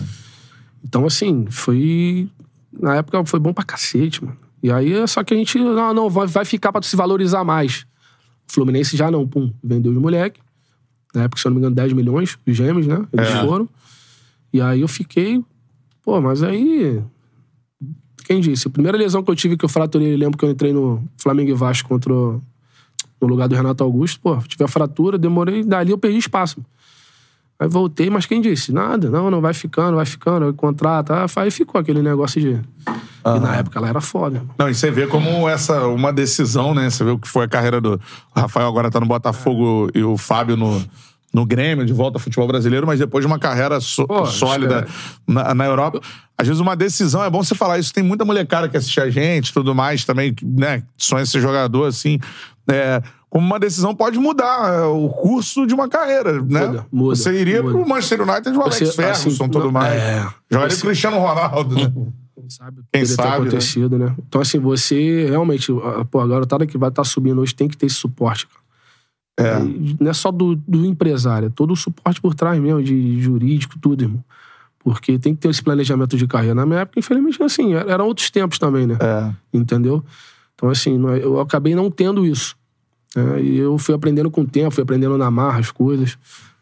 Então, assim, foi. Na época foi bom pra cacete, mano. E aí, só que a gente, não, não, vai, vai ficar pra se valorizar mais. O Fluminense já não, pum, vendeu os moleque. Na época, se eu não me engano, 10 milhões, os gêmeos, né? Eles É. foram. E aí eu fiquei, pô, mas aí. Quem disse? A primeira lesão que eu tive que eu fraturei, eu lembro que eu entrei no Flamengo e Vasco contra. o- no lugar do Renato Augusto, pô, tive a fratura, demorei, dali eu perdi espaço. Aí voltei, mas quem disse? Nada, não, não vai ficando, vai ficando, contrata. Aí ficou aquele negócio de. E na época ela era foda. Não, e você vê como essa, uma decisão, né? Você vê o que foi a carreira do. O Rafael agora tá no Botafogo e o Fábio no, no Grêmio, de volta ao futebol brasileiro, mas depois de uma carreira so- Pô, sólida na, na Europa. Às vezes uma decisão, é bom você falar isso, tem muita molecada que assiste a gente tudo mais também, né? Sonha ser jogador, assim. É, como uma decisão pode mudar é, o curso de uma carreira, né? Muda, muda, você iria muda. pro Manchester United, o Alex Você, Ferguson, assim, tudo não- mais. é. Jogaria Você- Cristiano Ronaldo, né? Quem sabe o que Quem poderia ter sabe, né? acontecido, né? Então, assim, você realmente, pô, a garotada que vai estar subindo hoje tem que ter esse suporte, cara. É. E não é só do, do empresário, é todo o suporte por trás mesmo, de jurídico, tudo, irmão. Porque tem que ter esse planejamento de carreira. Na minha época, infelizmente, assim, era- eram outros tempos também, né? É. Entendeu? Então, assim, é- eu acabei não tendo isso. né? E eu fui aprendendo com o tempo, fui aprendendo na marra as coisas,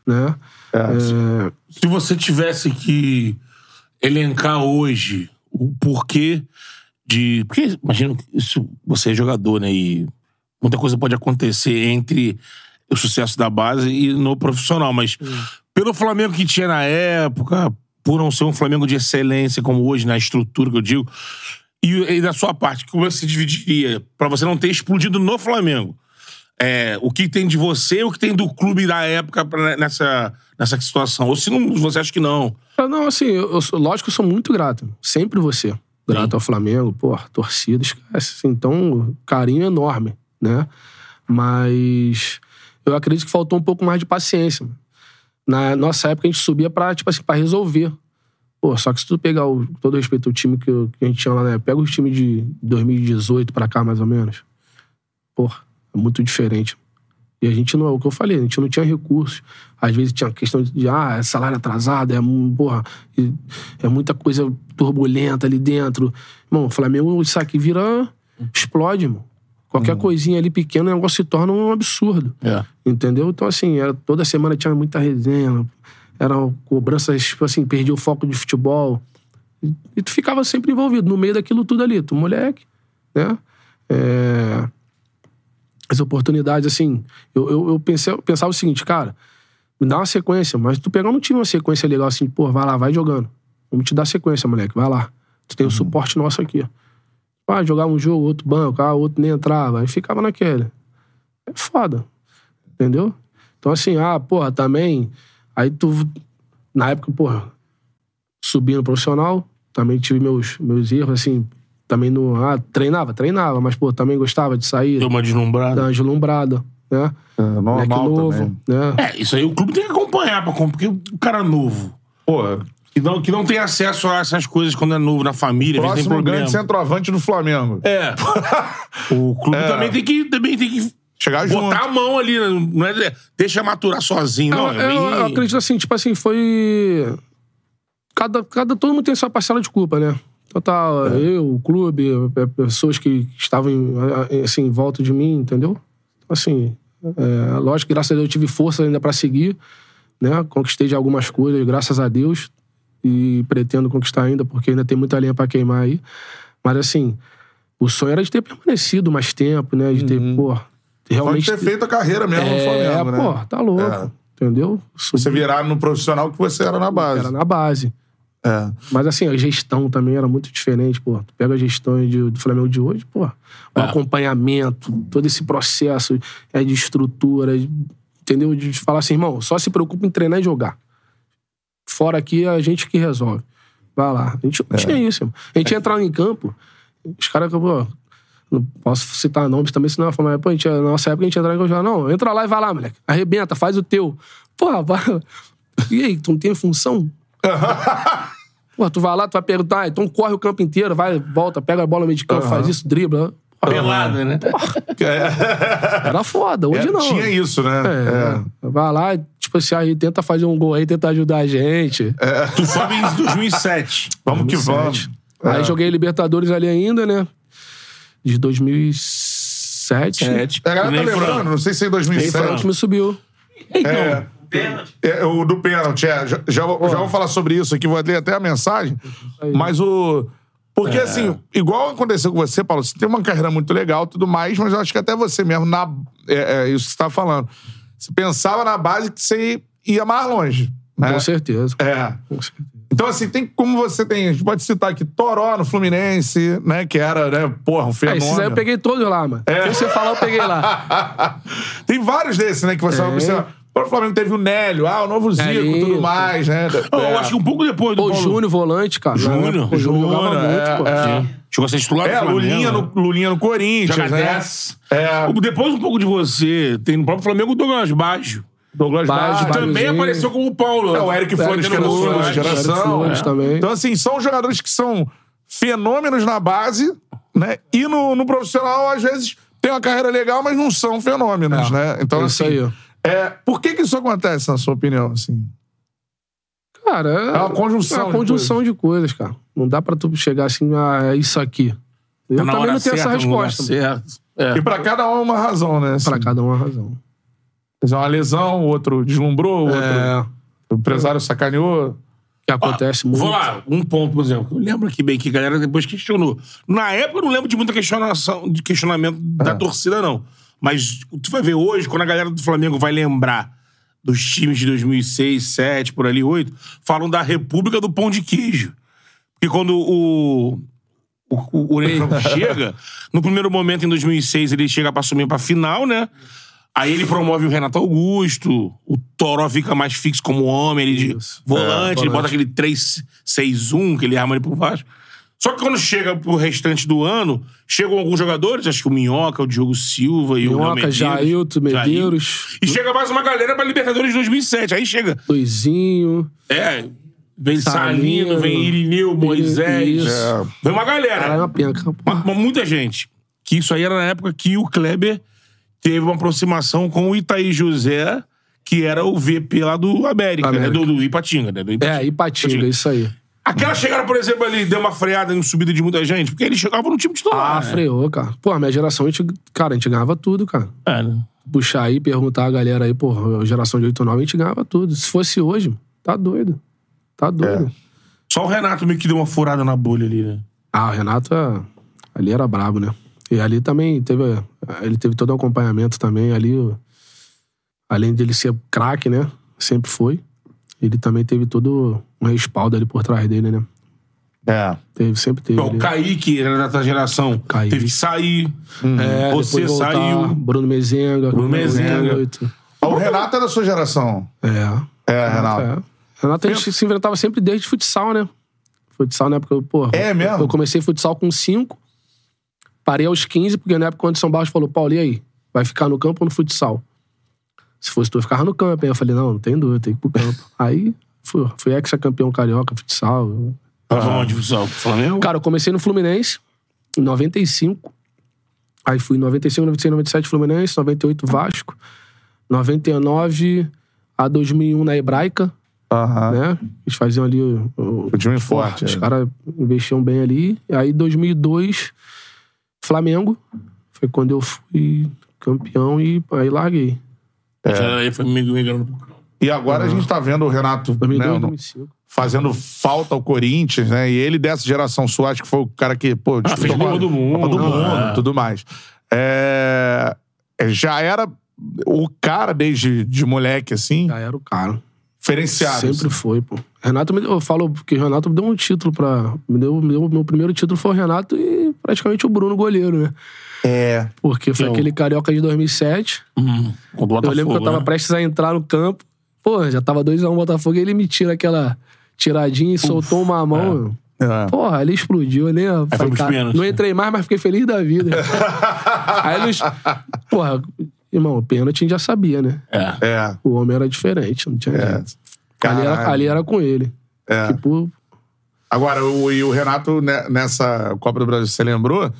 né? É, Se você tivesse que elencar hoje o porquê de. Porque, imagina, isso, você é jogador, né? E muita coisa pode acontecer entre o sucesso da base e no profissional, mas pelo Flamengo que tinha na época, por não ser um Flamengo de excelência como hoje, na estrutura que eu digo, e, e da sua parte, como você dividiria pra você não ter explodido no Flamengo? É, o que tem de você e o que tem do clube da época pra- nessa, nessa situação? Ou se não, você acha que não? Ah, Não, assim, eu, eu lógico que eu sou muito grato. Sempre você. Grato ao Flamengo, pô, torcida, esquece. Assim, então, carinho enorme, né? Mas eu acredito que faltou um pouco mais de paciência. Na nossa época, a gente subia pra, tipo assim, pra resolver. Pô, só que se tu pegar, o, todo respeito, o time que, que a gente tinha lá, né? Pega o time de 2018 pra cá, mais ou menos. Porra, é muito diferente. E a gente não, é o que eu falei, a gente não tinha recursos. Às vezes tinha questão de, ah, é salário atrasado, é, hum, porra, é muita coisa turbulenta ali dentro. Irmão, o Flamengo, isso aqui vira. explode, irmão. Qualquer coisinha ali pequena, o negócio se torna um absurdo. É. Entendeu? Então, assim, era, toda semana tinha muita resenha, eram cobranças, tipo assim, perdia o foco de futebol. E, e tu ficava sempre envolvido no meio daquilo tudo ali. Tu, moleque, né? É, as oportunidades, assim, eu, eu, eu pensei, eu pensava o seguinte, cara, me dá uma sequência, mas tu pegar não tinha uma sequência legal assim, pô, vai lá, vai jogando. Vamos te dar sequência, moleque, vai lá. Tu tem o suporte nosso aqui. Ah, jogar um jogo, outro banco, ah, outro nem entrava. Aí ficava naquele. É foda. Entendeu? Então, assim, ah, porra, também. Aí tu. Na época, porra, subi no profissional, também tive meus, meus erros, assim. Também no. Ah, treinava, treinava, mas, pô, também gostava de sair, Deu uma deslumbrada. dar uma deslumbrada, né? É, normal novo, também. né? É, isso aí o clube tem que acompanhar, pra, porque o cara novo. Pô, Que não, que não tem acesso a essas coisas quando é novo na família, Próximo problema. grande centroavante do Flamengo. É. o clube também tem que, também tem que Chegar junto. botar a mão ali, né? não é de- deixa maturar sozinho, não. eu, é eu- bem- eu acredito assim, tipo assim, foi. Cada, cada, todo mundo tem sua parcela de culpa, né? Então tá, eu, o clube, é, pessoas que estavam em, assim, em volta de mim, entendeu? Assim, é, lógico que graças a Deus eu tive força ainda pra seguir, né? Conquistei de algumas coisas, graças a Deus, e pretendo conquistar ainda, porque ainda tem muita lenha pra queimar aí. Mas assim, o sonho era de ter permanecido mais tempo, né? De ter, pô, Pode realmente. ter feito a carreira mesmo no é, Flamengo, né? pô, tá louco. É. Entendeu? Você virar no profissional que você era na base. Era na base. É. Mas assim, a gestão também era muito diferente, pô. Tu pega a gestão de- do Flamengo de hoje, pô. O É. acompanhamento, todo esse processo é, de estrutura, de- entendeu? De falar assim, irmão, só se preocupa em treinar e jogar. Fora aqui, é a gente que resolve. Vai lá. A gente não tinha isso, irmão. A gente entrava em campo, os caras, pô, não posso citar nomes também, senão falar, mas, pô, a gente, na nossa época a gente entrava em campo e falava, não, entra lá e vai lá, moleque. Arrebenta, faz o teu. Porra, vai. E aí, tu não tem função? Pô, tu vai lá, tu vai perguntar, então corre o campo inteiro, vai, volta, pega a bola no meio de campo, faz isso, dribla. Pelada, né? Era foda, hoje É, não. Tinha isso, né? É, Vai lá, tipo assim, aí tenta fazer um gol aí, tenta ajudar a gente. Tu sobe em 2007. Vamos que vamos. Aí joguei Libertadores ali ainda, né? De 2007. Sete. A galera tá lembrando, Franco. não sei se é em Aí foi o 2007. time subiu. É, é, o do pênalti, é. Já, já, vou- já vou falar sobre isso aqui, vou ler até a mensagem. Mas o. Porque, assim, igual aconteceu com você, Paulo, você tem uma carreira muito legal e tudo mais, mas eu acho que até você mesmo, na, é, é isso que você tá falando. Você pensava na base que você ia mais longe. Né? Com certeza. É. Com certeza. Então, assim, tem como você tem. A gente pode citar aqui Toró no Fluminense, né? Que era, né, porra, um Ah, fenômeno. esses aí eu peguei todos lá, mano. É. O que você falar, eu peguei lá. Tem vários desses, né? Que você vai É. observar. O Flamengo teve o Nélio, ah, o novo Zico e Nelinho, tudo mais, né? Não, É. eu acho que um pouco depois do Pô, o Paulo. Júnior, volante, cara. Júnior, O Júnior jogava Júnior, muito, é, pô. é. Chegou a ser titular É, do Flamengo. Lulinha no, Lulinha no Corinthians, Joga né? 10. É. Depois um pouco de você, tem no próprio Flamengo o Douglas Baggio. Douglas Baggio, Baggio. Baggio. Também Baggiozinho. apareceu como o Paulo. É, o Eric Flores, que é da Flores, sua Eric geração. Flores É. também. Então, assim, são jogadores que são fenômenos na base, né? E no, no profissional, às vezes, tem uma carreira legal, mas não são fenômenos, É, né? Então, é isso assim. aí, ó. É, por que que isso acontece, na sua opinião, assim? Cara, É uma conjunção É uma de conjunção de coisas, cara. Não dá pra tu chegar assim, ah, é isso aqui. Eu Tá na também não tenho essa certa, lugar resposta. certo. É. E pra cada um é uma razão, né? Assim, Pra cada uma razão. Dizer, uma lesão, o outro deslumbrou, o outro. É, O empresário sacaneou. que acontece muito. Vou lá, um ponto, por exemplo. Eu lembro aqui bem que a galera depois questionou. Na época eu não lembro de muita questionação, de questionamento da torcida, não. Mas tu vai ver hoje, quando a galera do Flamengo vai lembrar dos times de 2006, 2007, por ali, 8, falam da República do Pão de Queijo. Porque quando o. O, o, o Ney chega, no primeiro momento, em 2006, ele chega pra assumir pra final, né? Aí ele promove o Renato Augusto, o Toró fica mais fixo como homem, ele de Isso. volante, ele volante. bota aquele 3-6-1 que ele arma ali por baixo. Só que quando chega pro restante do ano, chegam alguns jogadores, acho que o Minhoca, o Diogo Silva e o Léo Minhoca, Medeiros. Jailton, Medeiros. E chega mais uma galera pra Libertadores de 2007. Aí chega, Luizinho. é, vem Salino, Salino, vem Irineu, Moisés. É. Vem uma galera. Caralho, uma penca. Mas muita gente. Que isso aí era na época que o Kleber teve uma aproximação com o Itaí José, que era o VP lá do América, América. Né? Do, do Ipatinga, né? Do Ipatinga. É, Ipatinga, isso aí. Aquela chegada, por exemplo, ali, deu uma freada em subida de muita gente, porque ele chegava no time titular. Ah, né? freou, cara. Pô, a minha geração, a gente, cara, a gente ganhava tudo, cara. É, né? Puxar aí, perguntar a galera aí, pô, geração de 8 9, a gente ganhava tudo. Se fosse hoje, tá doido. Tá doido. Só o Renato meio que deu uma furada na bolha ali, né? Ah, o Renato é- ali era brabo, né? E ali também teve. Ele teve todo o acompanhamento também ali. Além dele ser craque, né? Sempre foi. Ele também teve todo um respaldo ali por trás dele, né? É. Teve, sempre teve. O ali. Kaique era da tua geração. Kaique. Teve que sair. É, Você voltar, saiu. Bruno Mezenga. Bruno Mezenga. Oito. O Renato é da sua geração. É. É, Renato. É. Renato, a gente se inventava sempre desde futsal, né? Futsal na época, pô. É mesmo? Eu comecei futsal com 5, parei aos 15, porque na época o Anderson Barros falou: Paulo, e aí? Vai ficar no campo ou no futsal? Se fosse tu, eu ficava no campo. Aí eu falei: não, não tem dúvida, tem que ir pro campo. Aí Fui, fui ex-campeão carioca, futsal. Tava onde, pessoal? Flamengo? Cara, eu comecei no Fluminense, em 95. Aí fui em 95, 96, 97 Fluminense, 98 Vasco, 99 a 2001 na Hebraica, Aham. né? Eles faziam ali o, o- O time forte. Os é. caras investiam bem ali. Aí 2002 Flamengo, foi quando eu fui campeão e aí larguei. Já Aí foi me migrando. E agora a gente tá vendo o Renato 2002, né, no- 2005. fazendo falta ao Corinthians, né? E ele dessa geração sua, acho que foi o cara que, pô, Ah, fez Copa- do Mundo. Copa do Mundo, É. tudo mais. É, é, Já era o cara desde de moleque, assim, Já era o cara. Diferenciado. Sempre assim. foi, pô. Renato me deu, eu falo que o Renato me deu um título pra. Me deu, me deu- meu primeiro título foi o Renato e praticamente o Bruno goleiro, né? É. Porque foi Que é o- aquele carioca de 2007. Hum, com o Eu Botafogo, lembro que eu tava né? prestes a entrar no campo. Pô, já tava 2x1 Botafogo e ele me tira aquela tiradinha e soltou uma mão. É. Porra, ele explodiu, eu eu falei, cara, pênaltis. não entrei mais, mas fiquei feliz da vida. Aí eles. Porra, irmão, o pênalti a gente já sabia, né? É. É. O homem era diferente, não tinha jeito. Ali era, ali era com ele. É. Tipo, Agora, o, e o Renato, né, nessa Copa do Brasil, você lembrou?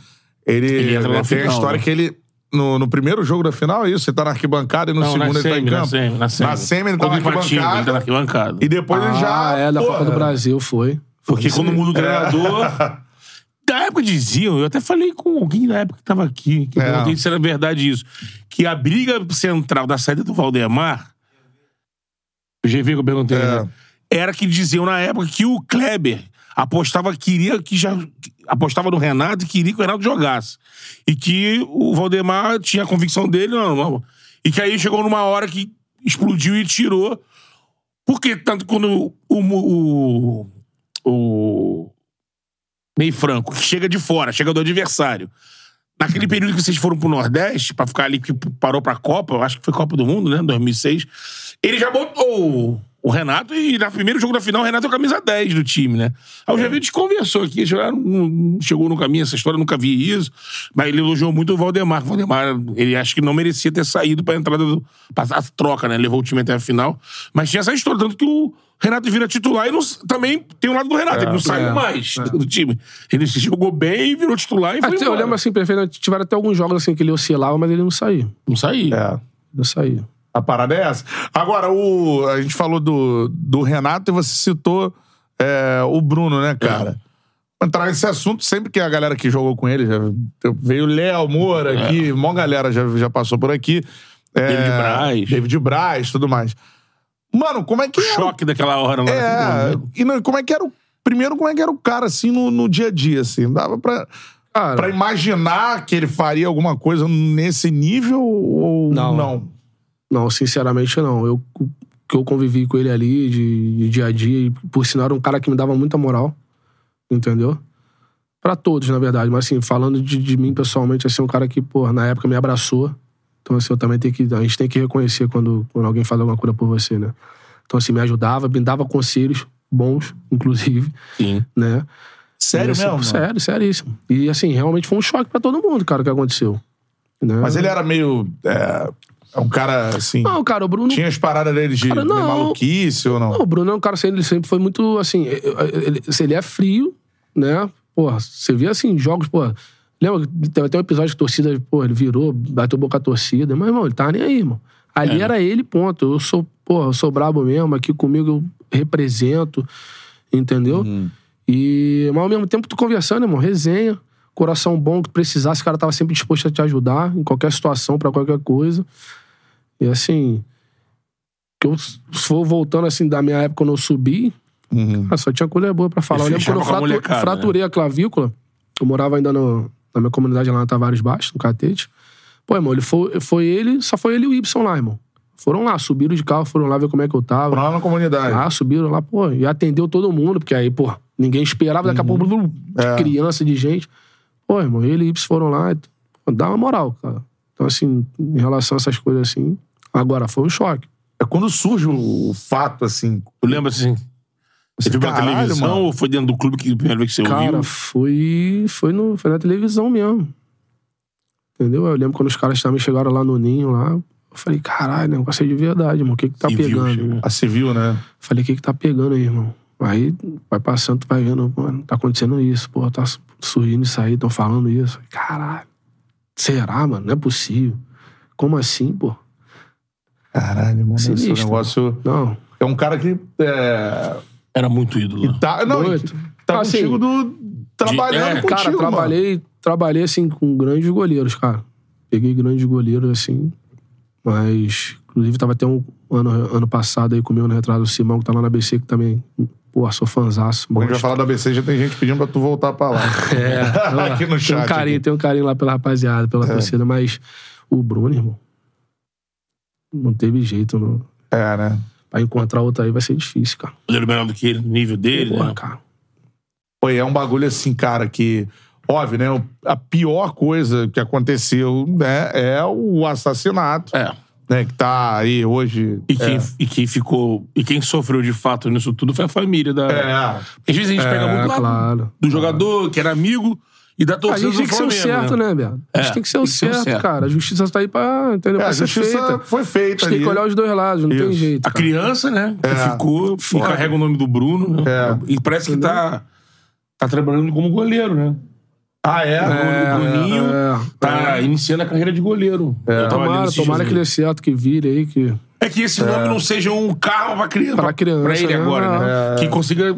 Ele, Ele entra na tem a final, história né? que ele. No, no primeiro jogo da final, é isso? Você tá na arquibancada e no Não, segundo ele tá em semi, na campo. semi, na semi. Na semi ele tá na Ipatinga, Ele tá na arquibancada. arquibancada. E depois ele já. ah, é, da Copa do Brasil foi. Porque Foi quando isso aí. muda o treinador. Da época diziam, eu até falei com alguém na época que tava aqui, que eu É. perguntei se era verdade isso, que a briga central da saída do Valdemar. O GV que eu perguntei, É. né? Era que diziam na época que o Kleber apostava, queria que já. apostava no Renato e queria que o Renato jogasse. E que o Valdemar tinha a convicção dele, não, não. E que aí chegou numa hora que explodiu e tirou. Porque tanto quando o, o, o meio franco, que chega de fora, chega do adversário. Naquele período que vocês foram pro Nordeste, pra ficar ali, que parou pra Copa, acho que foi Copa do Mundo, né? 2006. Ele já botou o Renato e no primeiro jogo da final, o Renato é o camisa 10 do time, né? Aí o Javi conversou aqui, já não, não chegou no caminho, essa história, nunca vi isso. Mas ele elogiou muito o Valdemar. O Valdemar, ele acho que não merecia ter saído pra entrada do. pra a troca, né? Levou o time até a final. Mas tinha essa história, tanto que o Renato vira titular e não- também tem o lado do Renato, ele não saiu é, mais do time. Ele se jogou bem e virou titular e foi Até, eu embora. lembro assim, perfeitamente, tiveram até alguns jogos assim que ele oscilava, mas ele não saía. Não saiu. É. Não saía. A parada é essa. Agora, o, a gente falou do, do Renato e você citou é, o Bruno, né, cara? Pra entrar nesse assunto, sempre que a galera que jogou com ele, já, veio o Léo Moura aqui, mó galera já, já passou por aqui. É, David Braz. David Braz, tudo mais. Mano, como é que O era? choque daquela hora lá. É, naquele momento. e não, como é que era o. Primeiro, como é que era o cara, assim, no, no dia a dia, assim? Dava pra, Cara, pra imaginar que ele faria alguma coisa nesse nível ou Não. não? Não, sinceramente não. Eu que eu convivi com ele ali de, de dia a dia, e por sinal era um cara que me dava muita moral, entendeu? Pra todos, na verdade, mas assim, falando de, de mim pessoalmente, assim, um cara que, pô, na época me abraçou. Então, assim, eu também tenho que. A gente tem que reconhecer quando, quando alguém faz alguma coisa por você, né? Então, assim, me ajudava, me dava conselhos bons, inclusive, Sim. né? Sério E, assim, mesmo? Sério, seríssimo. E assim, realmente foi um choque pra todo mundo, cara, o que aconteceu. Né? Mas ele era meio. É, é um cara assim. Não, cara, o Bruno. Tinha as paradas dele de, Cara, de não. maluquice ou não? Não, o Bruno é um cara, assim, ele sempre foi muito, assim, ele, se ele é frio, né? Porra, você vê, assim, jogos, porra... Lembra, teve até um episódio que a torcida, pô, ele virou, bateu boca a torcida. Mas, irmão, ele tava nem aí, irmão. Ali É. era ele, ponto. Eu sou, porra, eu sou brabo mesmo, aqui comigo eu represento, entendeu? E, mas ao mesmo tempo, tu conversando, irmão, resenha, coração bom, que precisasse, o cara tava sempre disposto a te ajudar, em qualquer situação, pra qualquer coisa. E assim, que eu se for voltando assim da minha época quando eu subi, Uhum. ah, só tinha coisa boa pra falar. Eu lembro quando eu fratu- molecada, né? fraturei a clavícula, eu morava ainda no- na minha comunidade lá na Tavares Baixo, no Catete. Pô, irmão, ele foi, foi ele, só foi ele e o Y lá, irmão. Foram lá, subiram de carro, foram lá ver como é que eu tava. Lá na comunidade. Ah, subiram lá, pô, e atendeu todo mundo, porque aí, pô, ninguém esperava, daqui a pouco, blum, de É. criança, de gente. Pô, irmão, ele e Y foram lá, pô, dá uma moral, cara. Então, assim, em relação a essas coisas assim, agora foi um choque. É quando surge o, fato, assim. Tu lembra assim? Você viu Caralho, televisão mano. ou foi dentro do clube que a primeira vez que você Cara, ouviu? foi, foi, no, foi na televisão mesmo. Entendeu? Eu lembro quando os caras também chegaram lá no Ninho, lá. Eu falei, caralho, negócio é de verdade, irmão. O que que tá pegando? chegou. irmão? A civil, né? Falei, o que que tá pegando aí, irmão? Aí vai passando, tu vai vendo, mano, tá acontecendo isso, pô, tá surgindo isso aí, tão falando isso. Caralho, será, mano? Não é possível. Como assim, pô? Caralho. Esse Sinistro. negócio. Não. É um cara que. É... Era muito ídolo. né? Tá, não, Doido. tá Assim, contigo do. Trabalhando é, contigo, Cara, mano. trabalhei, trabalhei assim com grandes goleiros, cara. Peguei grandes goleiros assim, mas inclusive tava até um ano, ano passado aí comigo no retrato o Simão que tá lá na BC que também, pô, sou fanzaço. Quando a gente vai falar da ABC, já tem gente pedindo pra tu voltar pra lá. É, Aqui no tem chat, um carinho, aqui. tem um carinho lá pela rapaziada, pela torcida, mas o Bruno, irmão, não teve jeito, não. É, né? Pra encontrar outro aí vai ser difícil, cara. Ele menor do que ele, no nível dele, Porra, né? cara. Pô, é um bagulho assim, cara, que. Óbvio, né? A pior coisa que aconteceu, né, é o assassinato, É. né? Que tá aí hoje. E quem, e quem ficou. E quem sofreu de fato nisso tudo foi a família da. É. Às vezes a gente pega muito É, lá claro. do jogador, que era amigo, e da A torcida gente tem do que ser o certo, né, Beto? A gente É, tem que ser o tem que ser o certo, cara. A justiça tá aí pra, entendeu? É, pra a justiça feita. foi A feita gente tem que ali. olhar os dois lados, não tem Isso. jeito. A cara. criança, né? Que É. ficou. E carrega o nome do Bruno, né? É. E parece que tá. Tá trabalhando como goleiro, né? Ah, é? o Bruninho é, tá iniciando a carreira de goleiro. Lendo Tomara, tomara que dê certo, que vire aí, que. É que esse nome não seja um karma pra criança. Pra criança, Pra ele né? agora, né? Que consiga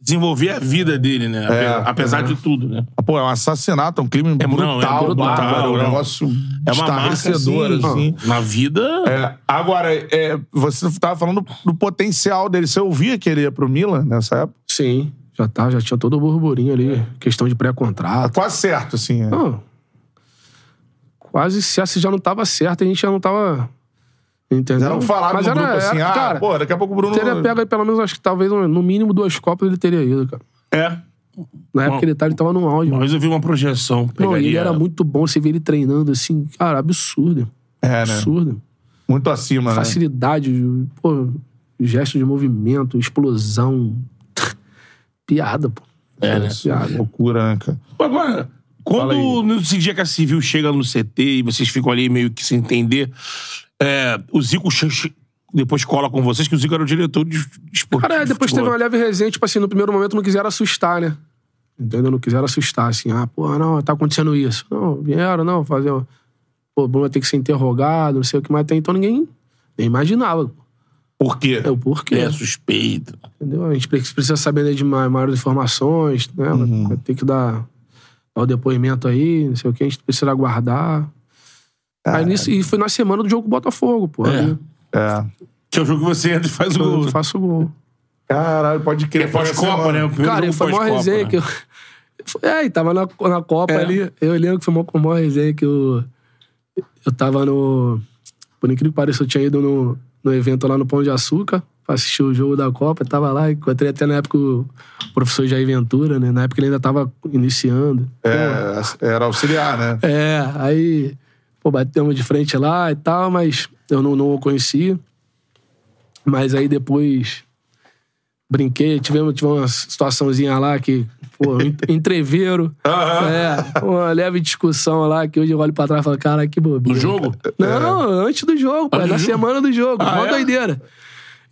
desenvolver a vida dele, né? Ape- É. Apesar de tudo, né? Pô, é um assassinato, um crime É, não, é brutal, brutal, bárbaro, um negócio É uma marca, estarrecedor, assim, assim. Na vida... É, agora, é, você tava falando do potencial dele. Você ouvia que ele ia pro Milan nessa época? Sim, já tá, já tinha todo o burburinho ali. Questão de pré-contrato. Quase certo, assim. é. Não. Quase se se já não tava certo, a gente já não tava. Entendeu? Não falaram Mas no era, grupo assim, era- ah, cara, pô, daqui a pouco o Bruno... teria pego aí pelo menos, acho que talvez no mínimo duas copas ele teria ido, cara. É. Na época que ele, tá, ele tava no auge. Uma mano. vez eu vi uma projeção. Não, Pegaria... ele era muito bom, você vê ele treinando assim, cara, absurdo. É, né? Absurdo. Muito acima, né? Facilidade, pô, gesto de movimento, explosão. Piada, pô. É, né? Piada. Loucura, né, cara? Agora, quando nesse dia que a Civil chega no CT e vocês ficam ali meio que sem entender, é, o Zico depois cola com vocês, que o Zico era o diretor de esporte. Cara, é, depois teve uma leve resenha, tipo assim, no primeiro momento não quiseram assustar, né? Entendeu? Não quiseram assustar, assim, ah, pô, não, tá acontecendo isso. Não, vieram, não, fazer. Pô, o Bruno vai ter que ser interrogado, não sei o que mais. Até então ninguém nem imaginava. Por quê? É o porquê. É, suspeito. Entendeu? A gente pre- precisa saber né, de ma- maiores informações, né? Uhum. Vai ter que dar, dar o depoimento aí, não sei o que, a gente precisa aguardar. Aí nisso, e foi na semana do jogo com o Botafogo, pô. É. Aí É. Que é o jogo que você entra e faz o eu gol. faço o gol. Caralho, pode crer. é pós-Copa, né? O Cara, foi uma resenha né? que eu. É, e tava na, na Copa É. ali. Eu lembro que foi uma, uma resenha que eu. Eu tava no. Por incrível que pareça, eu tinha ido no, no evento lá no Pão de Açúcar pra assistir o jogo da Copa. Eu tava lá, encontrei até na época o professor Jair Ventura, né? Na época ele ainda tava iniciando. É, era auxiliar, né? É, aí, pô, batemos de frente lá e tal, mas eu não, não o conhecia. Mas aí depois brinquei, tivemos, tivemos uma situaçãozinha lá que, pô, en- entreveiro. É, uma leve discussão lá que hoje eu olho pra trás e falo, cara, que bobeira. No jogo? Não, antes do jogo, pô, Antes na do jogo? semana do jogo, Ah, uma é? doideira.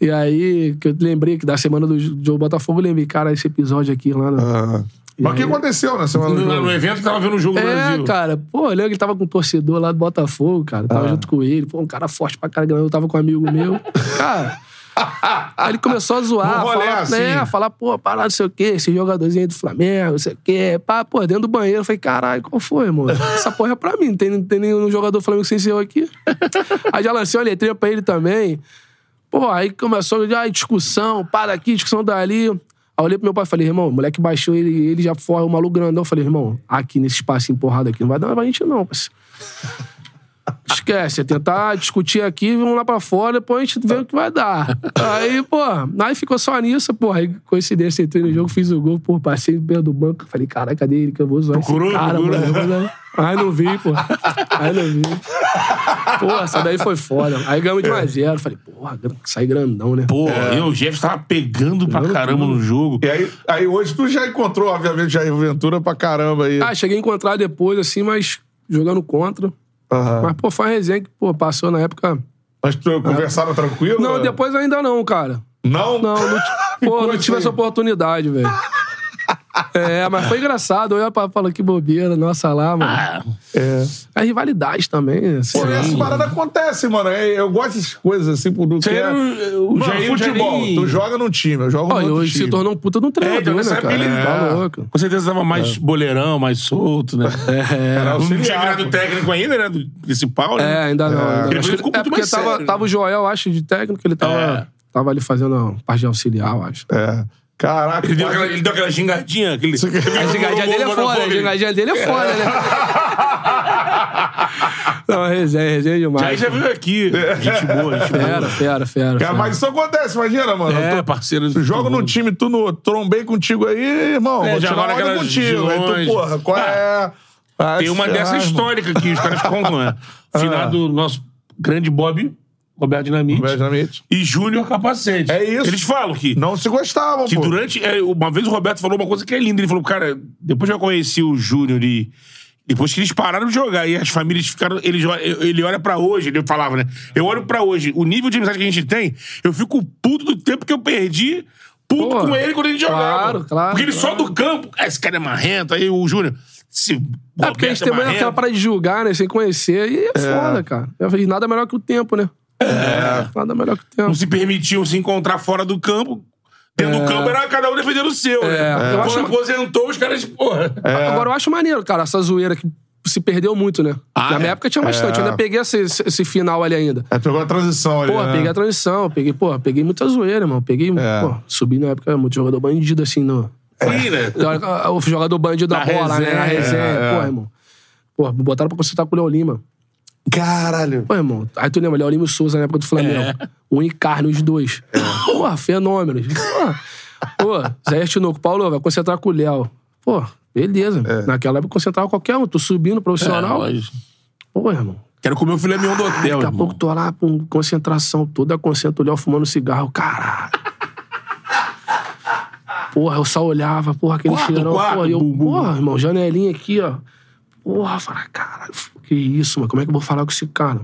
E aí, que eu lembrei que da semana do jogo Botafogo, eu lembrei, cara, esse episódio aqui lá. No... Ah. E Mas o que aconteceu na semana do No, jogo? no evento tava vendo o jogo do É, Brasil. cara, pô, eu lembro que ele tava com um torcedor lá do Botafogo, cara. Tava Ah. junto com ele, pô, um cara forte pra caramba. Eu tava com um amigo meu. Cara. Aí ele começou a zoar, falar, assim. né, falar, pô, parar não sei o quê, esse jogadorzinho aí do Flamengo, não sei o quê. Pá, pô, dentro do banheiro. Eu falei, caralho, qual foi, irmão? Essa porra é pra mim, não tem, não tem nenhum jogador do Flamengo sem ser eu aqui. aí já lancei uma letrinha pra ele também. Pô, aí começou já discussão, pá daqui, discussão dali. Aí eu olhei pro meu pai e falei, irmão, o moleque baixou, ele, ele já forra o maluco grandão. Eu falei, irmão, aqui nesse espaço empurrado aqui, não vai dar pra gente não, parceiro. Esquece, é tentar discutir aqui, vamos lá pra fora, depois a gente vê o que vai dar. Aí, pô, aí ficou só nisso, pô. Aí, coincidência, entrei no jogo, fiz o gol, pô, passei perto do banco. Falei, cara, cadê ele que eu vou zoar Procurou, esse cara, procurou. mano? Aí não vi, pô. Aí não vi. Pô, essa daí foi foda. Aí ganhamos de 1 a 0 Falei, porra, sai grandão, né? Pô, eu, o Jeff tava pegando pra Pegando caramba tudo. no jogo. E aí, aí hoje tu já encontrou, obviamente, Jair Ventura pra caramba aí. Ah, cheguei a encontrar depois, assim, mas jogando contra. Aham. Mas, pô, foi uma resenha que, pô, passou na época. Mas tu conversaram tranquilo? Não, depois ainda não, cara. Não? Não, não, pô, não tive aí. essa oportunidade, velho. É, mas foi engraçado. Eu falar que bobeira, nossa lá, mano. É. A rivalidade também, assim. Pô, essa parada acontece, mano. É, Eu gosto dessas coisas assim, por do que Você é. o- Mano, Jair- futebol. Jair- Tu joga num time, eu jogo Ó, no e outro hoje time. se tornou um puta de um É, então treinador, né, cara? ele Tá louco. com certeza tava mais boleirão, mais solto, né? Era Não tinha virado técnico ainda, né? Do principal, né? É, ainda não. Ainda não. Ele ficou é muito porque mais tava, sério, tava o Joel, acho, de técnico, ele tava, É. tava ali fazendo a parte de auxiliar, eu acho. É. Caraca, Ele deu, aquela, ele deu aquela gingadinha. Aquele... A gingadinha dele é foda, a gingadinha dele é foda, né? Não, resenha, resenha demais. Jair já veio aqui. Gente boa, gente boa. Fera, fera, fera. Cara, mas isso acontece, imagina, mano. É, Tu- parceiro. Tu joga num time, tu no, trombei contigo aí, irmão. É, vou já tirar aquelas contigo. Aí tu, porra, qual é. Ah, Tem uma lá, dessa histórica que os caras contam, né? Finado nosso grande Bob, Roberto Dinamite, Obviamente. e Júnior Capacete. É isso. Eles falam que, Não se gostavam, que pô. durante... é, Uma vez o Roberto falou uma coisa que é linda. Ele falou, cara, depois que eu conheci o Júnior e... Depois que eles pararam de jogar e as famílias ficaram. Ele, ele olha pra hoje, ele falava, né? Eu olho pra hoje, o nível de amizade que a gente tem, eu fico puto do tempo que eu perdi, puto Pô, com ele quando a gente jogava. claro, claro, Porque ele só claro. do campo, "Ah, esse cara é marrento, aí o Júnior. Se É porque a gente tem muito aquela parada de julgar, né? Sem conhecer. E é, foda, cara. E nada melhor que o tempo, né? É. Nada melhor que o tempo. não se permitiam se encontrar fora do campo. Dentro do campo era cada um defendendo o seu. É, né? eu Quando acho- aposentou, os caras, porra. Agora eu acho maneiro, cara, essa zoeira que se perdeu muito, né? Ah, Na minha é? época tinha bastante. Eu ainda peguei esse, esse- final ali ainda. É, pegou a transição ali. Porra, né? peguei a transição, peguei, porra, peguei muita zoeira, irmão. Peguei, É. pô, subi na época muito jogador bandido, assim, no. Sim, né? O jogador bandido da bola, né? Na resenha, resenha. é, é. Porra, irmão. Me botaram pra consultar com o Léo Lima. Caralho. Pô, irmão. Aí tu lembra, Léo Lima e Souza na época do Flamengo. É. Um e carne, os dois. Porra, fenômenos. Porra. Pô, Zé Tinoco, Paulo, vai concentrar com o Léo. Pô, beleza. Naquela época concentrava qualquer um. Tô subindo É, profissional. lógico. Pô, irmão. Quero comer o filé mignon do hotel, Daqui a pouco tô lá com concentração toda, concentra o Léo fumando cigarro. Caralho. Porra, eu só olhava, porra, aquele Quarto, cheirão. quarto, porra, eu, porra, irmão, janelinha aqui, ó. Porra, fala, caralho, que isso, mano, como é que eu vou falar com esse cara?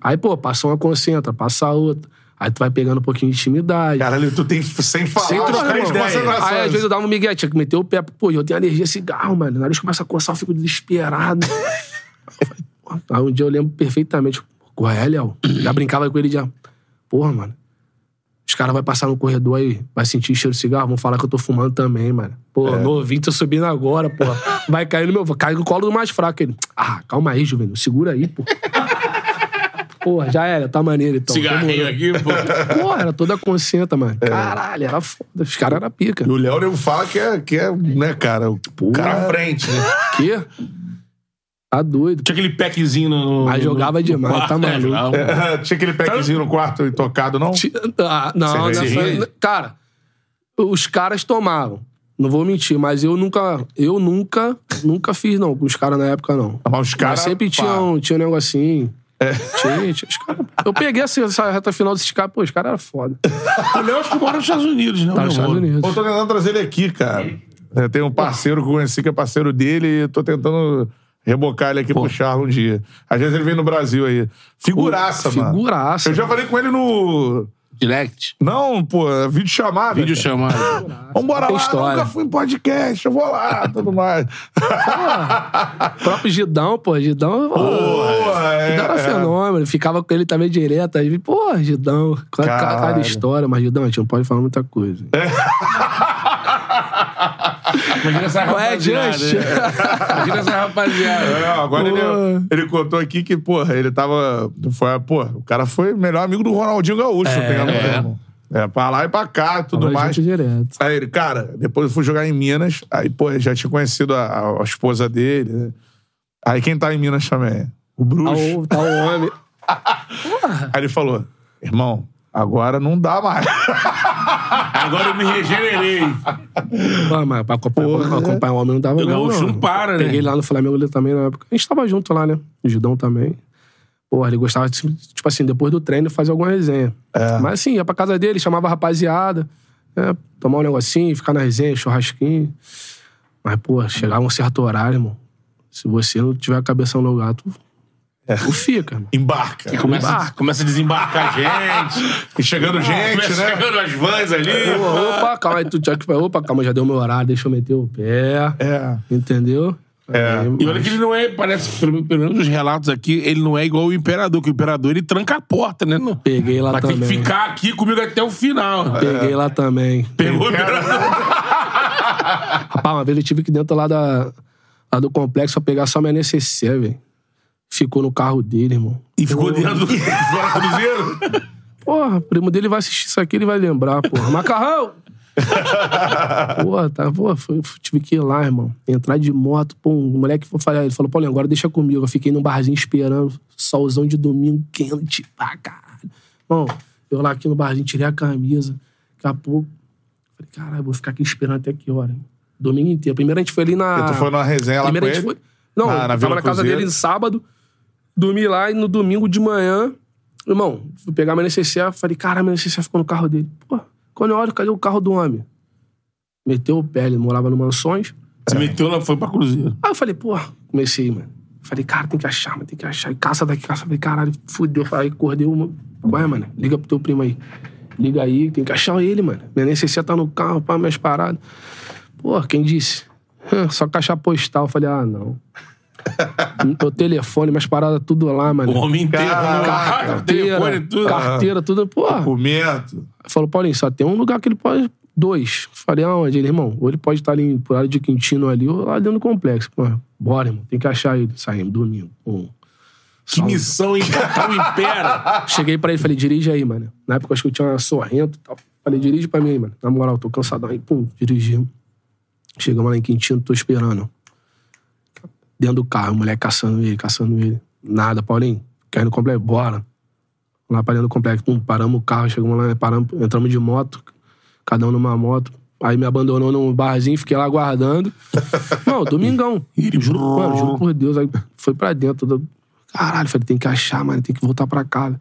Aí, pô, passa uma concentra, passa a outra. Aí tu vai pegando um pouquinho de intimidade. Caralho, tu tem sem falar. Sem trocar três ideia. Aí, às vezes, eu dava um migué, tinha que meter o pé. Pô, eu tenho alergia a cigarro, mano. O nariz começa a coçar, eu fico desesperado. Falei. Aí um dia eu lembro perfeitamente. Qual é, Léo? Já brincava com ele já. Porra, mano. Os caras vão passar no corredor aí, vai sentir cheiro de cigarro, vão falar que eu tô fumando também, mano. Pô, novinho, tô subindo agora, pô. Vai cair no meu. Cai no colo do mais fraco. Ele. Ah, calma aí, Juvenil. Segura aí, pô. Porra, já era, tá maneiro então. Cigarrinho aqui, pô. Porra, era toda conscienta, mano. Caralho, era foda. Os caras eram pica. E o Léo nego fala que é, que é, né, cara? O Cara à frente, né? Quê? Tá doido. Tinha aquele packzinho no. Mas jogava no demais, quarto, tá maluco. É, tinha aquele packzinho no quarto intocado, não? Ti- Ah, não, nessa- cara, os caras tomavam. Não vou mentir, mas eu nunca, eu nunca, nunca fiz não com os caras na época não. Mas os caras. Sempre tinha um, tinha um negocinho. Tinha, tinha os caras. Eu peguei essa, essa reta final desses caras, pô, os caras eram foda. O Léo acho que mora nos Estados Unidos, né? Tá nos Estados? Unidos. Eu tô tentando trazer ele aqui, cara. Eu tenho um parceiro que eu conheci que é parceiro dele e tô tentando rebocar ele aqui pro Charles um dia. Às vezes ele vem no Brasil aí. Figuraça, mano. Figuraça. Eu já falei com ele no. Direct. Não, pô, é vídeo chamada. Vídeo chamado. Vambora Tem lá, história. nunca fui em podcast, eu vou lá, tudo mais. O próprio Gidão, pô, Gidão. Porra, é, Gidão era é. fenômeno. Ficava com ele também direto. Aí, pô, Gidão. Cada, cada história, mas Gidão, a gente não pode falar muita coisa. Imagina essa Qual é, rapaziada. Né? Imagina essa rapaziada. É, agora ele, ele contou aqui que, porra, ele tava. Foi, pô, o cara foi o melhor amigo do Ronaldinho Gaúcho, É. tem é. irmão. É, pra lá e pra cá e tudo Fala mais. direto. Aí ele, cara, depois eu fui jogar em Minas, aí, pô, já tinha conhecido a, a esposa dele, né? Aí quem tá em Minas também? O Tá Bruxo. o, tá o homem. Aí ele falou, irmão, agora não dá mais. Agora eu me regenerei. Ah, mas pra acompanhar, Porra, pra acompanhar o homem não dava O mesmo, Gaúcho não para, né? Peguei lá no Flamengo ele também na época. A gente tava junto lá, né? O Gidão também. Porra, ele gostava, de, tipo assim, depois do treino fazer alguma resenha. É. Mas assim, ia pra casa dele, chamava a rapaziada, né? tomar um negocinho, ficar na resenha, churrasquinho. Mas, pô, chegava um certo horário, irmão. Se você não tiver a cabeça no lugar, tu Tu fica, irmão. Embarca. Começa, Embarca. começa a desembarcar gente. E chegando gente, começa né? chegando as vans ali. Pô, Opa, calma aí, tu tinha que. Opa, calma, já deu meu horário, deixa eu meter o pé. É. Entendeu? É. Aí, E olha que ele não é, parece, pelo, pelo menos os relatos aqui, ele não é igual o imperador, que o imperador ele tranca a porta, né? Não. Peguei lá Vai ter também. que ficar aqui comigo até o final. Peguei lá também. Pegou o imperador. Rapaz, uma vez eu tive que ir dentro lá, da, lá do complexo pra pegar só minha necessaire, velho. Ficou no carro dele, irmão. E ficou dentro do cruzeiro. Porra, o primo dele vai assistir isso aqui, ele vai lembrar, porra. Macarrão! porra, tá, porra, foi- tive que ir lá, irmão. Entrar de moto, pô, um moleque foi falar, ele falou, Paulinho, agora deixa comigo. Eu fiquei num barzinho esperando, solzão de domingo quente pra caralho. Bom, eu lá aqui no barzinho, tirei a camisa. Daqui a pouco, falei, caralho, vou ficar aqui esperando até que hora? hein? Domingo inteiro. Primeiro a gente foi ali na. Tu foi numa resenha lá com Primeiro a ele? gente foi. Não, Na- na tava Vila na casa Cruzeiro? dele no sábado, dormi lá e no domingo de manhã, irmão, fui pegar minha necessaire, falei, cara, minha necessaire ficou no carro dele. Pô, quando eu olho, cadê o carro do homem? Meteu o pé, ele morava no Mansões. Se meteu lá, foi pra cruzeiro. Aí eu falei, pô, comecei, mano. Falei, cara, tem que achar, mano, tem que achar. E caça daqui, caça. Falei, caralho, fudeu. Aí acordei uma. Qual é, mano? Liga pro teu primo aí. Liga aí, tem que achar ele, mano. Minha necessaire tá no carro, pá, minhas paradas. Pô, quem disse? Só caixa postal. Eu falei, ah, não. Meu telefone, minhas paradas tudo lá, mano. O homem inteiro. Caraca, no telefone, tudo. Carteira, tudo. Pô, Documento. Falou, Paulinho, só tem um lugar que ele pode. Dois. Falei, aonde? Ele, irmão, ou ele pode estar ali por área de Quintino ali, ou lá dentro do complexo. Pô, bora, irmão, tem que achar ele. Saímos, domingo. Que missão total impera. Cheguei pra ele, falei, dirige aí, mano. Na época, acho que eu tinha uma sorrento e tal. Falei, dirige pra mim aí, mano. Na moral, tô cansadão. Aí, pum, dirigimos. Chegamos lá em Quintino, tô esperando. Dentro do carro, moleque caçando ele, caçando ele. Nada, Paulinho. Quer ir no complexo? Bora. Lá pra dentro do complexo. Pum, paramos o carro, chegamos lá, paramos, entramos de moto. Cada um numa moto. Aí me abandonou num barzinho, fiquei lá aguardando. Não, domingão. Juro, mano, juro por Deus. Aí foi pra dentro. Do... Caralho, falei, tem que achar, mano, tem que voltar pra casa.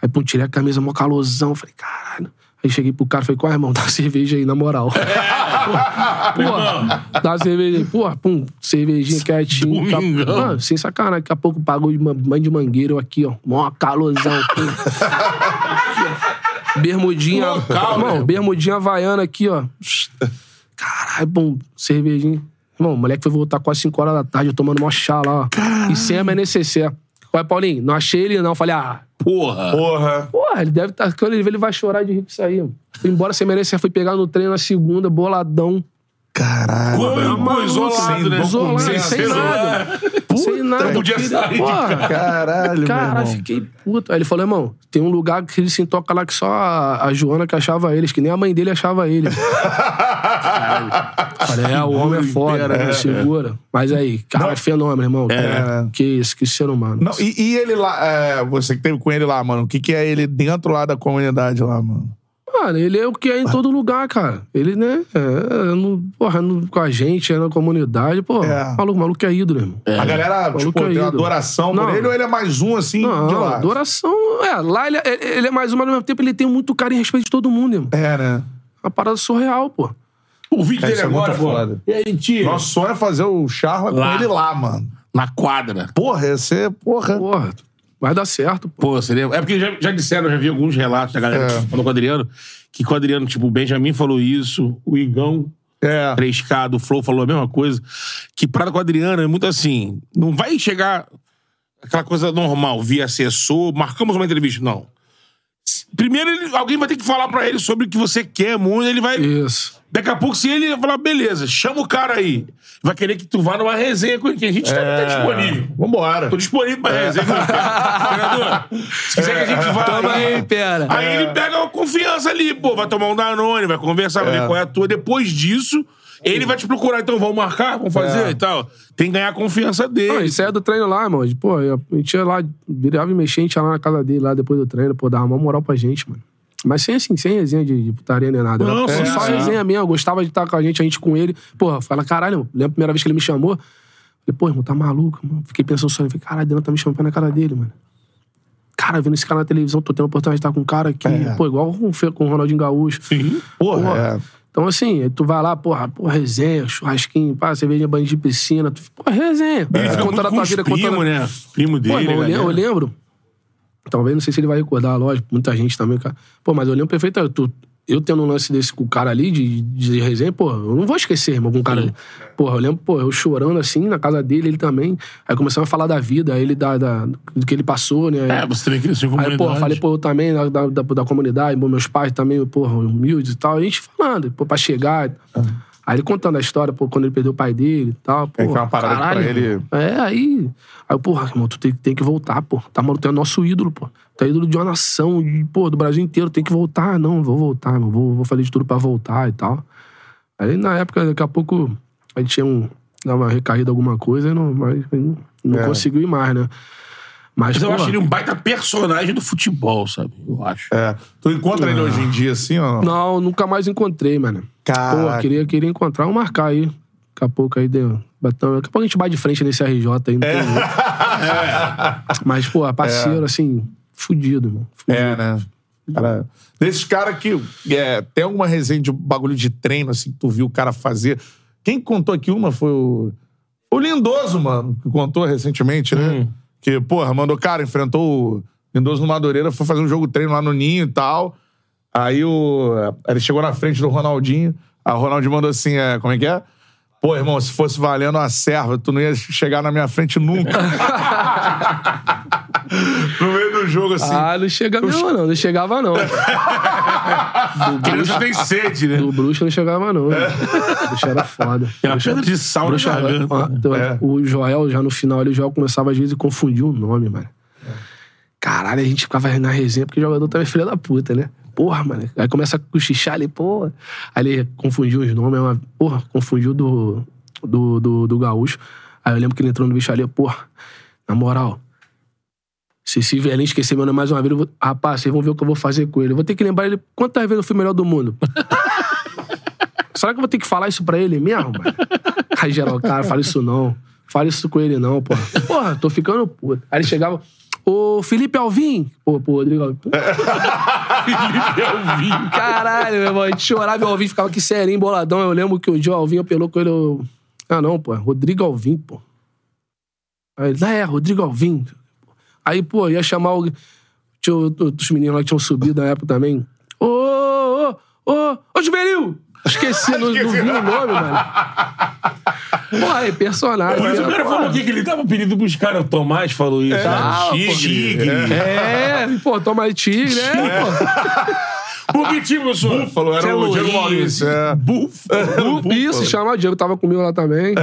Aí, pum, tirei a camisa, mó calorzão. Falei, caralho. Aí cheguei pro cara, falei, qual é, irmão? Dá uma cerveja aí, na moral. Porra, dá uma cerveja. Porra, pum, cervejinha quietinho. Daqui a- Domingão. Mano, sem sacanagem. Daqui a pouco pagou de mãe de mangueira, eu aqui, ó. Mó calorzão. Bermudinha. Local, né? bermudinha havaiana aqui, ó. Caralho, bom, cervejinha. Irmão, o moleque foi voltar quase 5 horas da tarde, eu tomando mó chá lá, ó. E sem a minha necessaire. Paulinho, não achei ele não. Falei, ah, Porra. Porra. porra, ele deve estar. Quando ele vê, ele vai chorar de rir com isso aí. Fui embora sem minha necessaire, fui pegar no treino na segunda, boladão. Caralho. Como isolado, né? isolado, Sem sem nada. sem nada. não podia queria- sair de Porra, Caralho, meu Caralho, fiquei puto. Aí ele falou, irmão, tem um lugar que ele se toca lá que só a, a Joana que achava eles, que nem a mãe dele achava ele. Caralho. Falei, é, o homem é foda, né? segura. Mas aí, cara, é fenômeno, irmão. É. Que isso, que ser humano. Não, e, e ele lá, é, você que teve com ele lá, mano, o que, que é ele dentro lá da comunidade lá, mano? Mano, ele é o que é em todo lugar, cara. Ele, né, é, no, porra, no- com a gente, é na comunidade, pô. É. Maluco, maluco é ídolo, irmão. A galera, Maluco tipo, é tem uma adoração por Não. ele ou ele é mais um, assim, de Não, lá? adoração. É, lá ele, é- ele é mais um, mas ao mesmo tempo ele tem muito carinho e respeito de todo mundo, irmão. É, né? Uma parada surreal, pô. O vídeo É, dele é agora, muito pô. foda. E aí, tio? Nosso sonho é fazer o Charla com ele lá, mano. Na quadra. Porra, ia ser, porra. Porra, vai dar certo, pô. Pô, seria. É porque já, já disseram, já vi alguns relatos da galera É. que falou com o Adriano, que com o Adriano, tipo, o Benjamin falou isso, o Igão, É. 3K do Flow falou a mesma coisa. Que parada com o Adriano é muito assim. Não vai chegar aquela coisa normal, via assessor, marcamos uma entrevista. Não. Primeiro, ele- alguém vai ter que falar pra ele sobre o que você quer muito, ele vai. Isso. Daqui a pouco, se ele falar, beleza, chama o cara aí. Vai querer que tu vá numa resenha com ele, que a gente tá, tá disponível. Vambora. Tô disponível pra resenha com ele. Treinador, se quiser que a gente vá. Tamo aí, pera. Aí ele pega uma confiança ali, pô, vai tomar um Danone, vai conversar, vai ver qual é a tua. Depois disso, ele vai te procurar, então vamos marcar, vamos fazer e tal. Tem que ganhar a confiança Não, dele. isso é do treino lá, irmão. Pô, a gente ia lá, virava e mexia, a gente ia lá na casa dele, lá depois do treino, pô, dava uma moral pra gente, mano. Mas sem assim, sem resenha de, de putaria nem nada. Não, Era sim, só resenha mesmo. Eu gostava de estar com a gente, a gente com ele. Porra, fala, caralho, mano. lembra a primeira vez que ele me chamou? Falei, pô, irmão, tá maluco, mano. Fiquei pensando só, falei, caralho, Adriano tá me chamando pra na cara dele, mano. Cara, vendo esse cara na televisão, tô tendo a oportunidade de estar com um cara aqui, É. pô, igual com, com o Ronaldinho Gaúcho. Sim. Porra, Porra. é. Então, assim, tu vai lá, porra, porra, resenha, churrasquinho, pá, cerveja, banho de piscina, tu, porra, resenha. Muito Contando a tua vida, primo, contando... né? Primo dele, Pô, irmão, galera. eu lembro. Talvez, não sei se ele vai recordar, lógico, muita gente também, cara. Pô, mas eu lembro perfeitamente. Tu, eu tendo um lance desse com o cara ali, de, de resenha, pô, eu não vou esquecer, irmão, com o cara. Porra, eu lembro, pô, eu chorando assim na casa dele, ele também. Aí começamos a falar da vida, aí ele da, da- do que ele passou, né? É, você também cresceu com Aí, porra, falei, pô, eu também, da, da, da- da comunidade, pô, meus pais também, porra, humildes e tal. A gente falando, pô, pra chegar. Aí ele contando a história, pô, quando ele perdeu o pai dele e tal. Pô, É que é uma parada que pra caralho, ele-. É, aí. Aí, porra, irmão, tu tem, tem que voltar, pô. Tá, mano, tu é nosso ídolo, pô. Tu é ídolo de uma nação, de, pô, do Brasil inteiro, tem que voltar. Não, vou voltar, irmão. Vou, vou fazer de tudo pra voltar e tal. Aí, na época, daqui a pouco, a gente tinha um. Dar uma recaída, alguma coisa, não, mas não, não É. conseguiu ir mais, né? Mas, Mas eu pô, acho ele um baita personagem do futebol, sabe? Eu acho. É. Tu encontra ele hoje em dia assim, ó? Não, nunca mais encontrei, mano. Caraca. Pô, queria, queria encontrar, vamos marcar aí. Daqui a pouco aí deu. Batão. Daqui a pouco a gente bate de frente nesse RJ aí, não tem jeito. Mas, pô, parceiro, assim, fudido, mano. Fudido. É, né? Cara, desses caras que é, tem alguma resenha de bagulho de treino, assim, que tu viu o cara fazer. Quem contou aqui uma foi o. O Lindoso, mano, que contou recentemente, né? Que, porra, mandou, cara, enfrentou o Lindoso no Madureira, foi fazer um jogo treino lá no Ninho e tal. Aí o. Ele chegou na frente do Ronaldinho. A Ronaldinho mandou assim: é, como é que é? Pô, irmão, se fosse valendo a serva, tu não ia chegar na minha frente nunca. no meio do jogo, assim. Ah, não chega mesmo, não. Não chegava, não. Criança tem sede, né? Do bruxo não chegava, não. né? O bruxo era foda. Tem uma pedra de sal na Bruxo era- garganta. ó, né? então, É. O Joel, já no final, ele, o Joel começava às vezes a confundir o nome, mano. Caralho, a gente ficava na resenha, porque o jogador também é filho da puta, né? Porra, mano. Aí começa a cochichar ali, porra. Aí ele confundiu os nomes, uma, porra, confundiu do, do, do, do gaúcho. Aí eu lembro que ele entrou no bicho ali, porra, na moral, se esse velhinho esquecer meu nome mais uma vez, eu vou, rapaz, vocês vão ver o que eu vou fazer com ele. Eu vou ter que lembrar ele quantas vezes eu fui melhor do mundo. Será que eu vou ter que falar isso pra ele mesmo, mano? Aí geral, cara, fala isso não. Fala isso com ele não, porra. Porra, tô ficando puto. Aí ele chegava, ô Felipe Alvim. Pô, pô, Rodrigo Alvim. Felipe Alvim. Caralho, meu irmão. A gente chorava e o Alvim ficava aqui serinho, boladão. Eu lembro que o dia o Alvim apelou com ele. Eu... Ah, não, pô. Rodrigo Alvim, pô. Aí ele, ah, é, Rodrigo Alvim. Aí, pô, ia chamar o. Tinha o- os meninos lá que tinham subido na época também. Ô, ô, ô, ô, Juvenil! Esqueci, não, não vi o nome, mano. Porra, é personagem. Mas o cara falou aqui que ele tava pedindo pros caras. O Tomás falou isso. Ah, né? pô. Tigre. É, pô, toma aí tigre, é, pô. Por que time, senhor? Búfalo, era é o Diego. Maurício. É. Bu- Isso, chama o Diego, tava comigo lá também.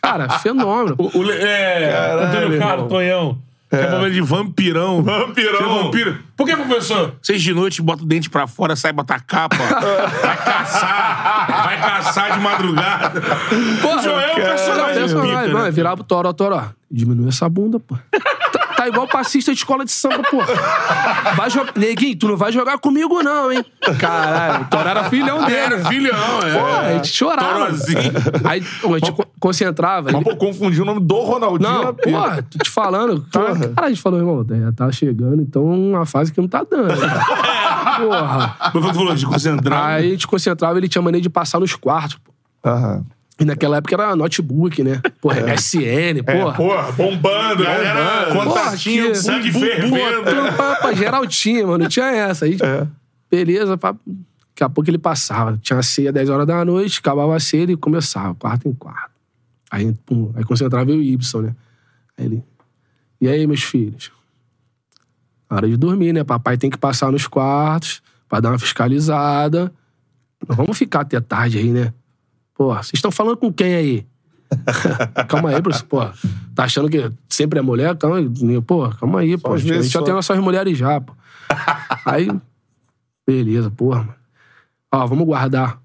Cara, fenômeno. O, o, é, Antônio Carlos, Tonhão. Chamava ele de vampirão. Vampirão. Você é vampiro. Por que, professor? Seis de noite, bota o dente pra fora, sai botar capa. vai caçar. Vai caçar de madrugada. O Joel é um personagem pica, Não, né? é virar pro Toró, Toró. Diminui essa bunda, pô. Tá, tá igual passista de escola de samba, pô. Vai jogar. Neguinho, tu não vai jogar comigo, não, hein? Caralho, o Toró era filhão dele. Era filhão, é. Pô, a gente chorava. Torozinho. Aí pô, a gente co- concentrava. Mas, pô, confundiu o nome do Ronaldinho. Não, porra, tô te falando. Cara, cara, a gente falou, irmão, é, tá chegando, então uma fase que não tá dando. né? Porra. Mas tu falou de concentrar. Aí a gente concentrava, ele tinha maneira de passar nos quartos, pô. Aham. E naquela época era notebook, né? Porra, MSN, É, porra. porra, bombando, galera. Porra, Contatinho, sangue fervendo. pra geral tinha, mano. Não tinha essa. Aí, Beleza, pá. daqui a pouco ele passava. Tinha a ceia 10 horas da noite, acabava a ceia e começava, quarto em quarto. Aí, pum, aí concentrava eu e o Y, né? Aí ele. E aí, meus filhos? Hora de dormir, né? Papai tem que passar nos quartos pra dar uma fiscalizada. Não vamos ficar até tarde aí, né? Pô, vocês estão falando com quem aí? calma aí, professor. Pô, tá achando que sempre é mulher? Calma aí. Pô, calma aí, pô. A gente, só. tem nossas mulheres já, pô. Aí, beleza, porra, mano. Ó, vamos guardar.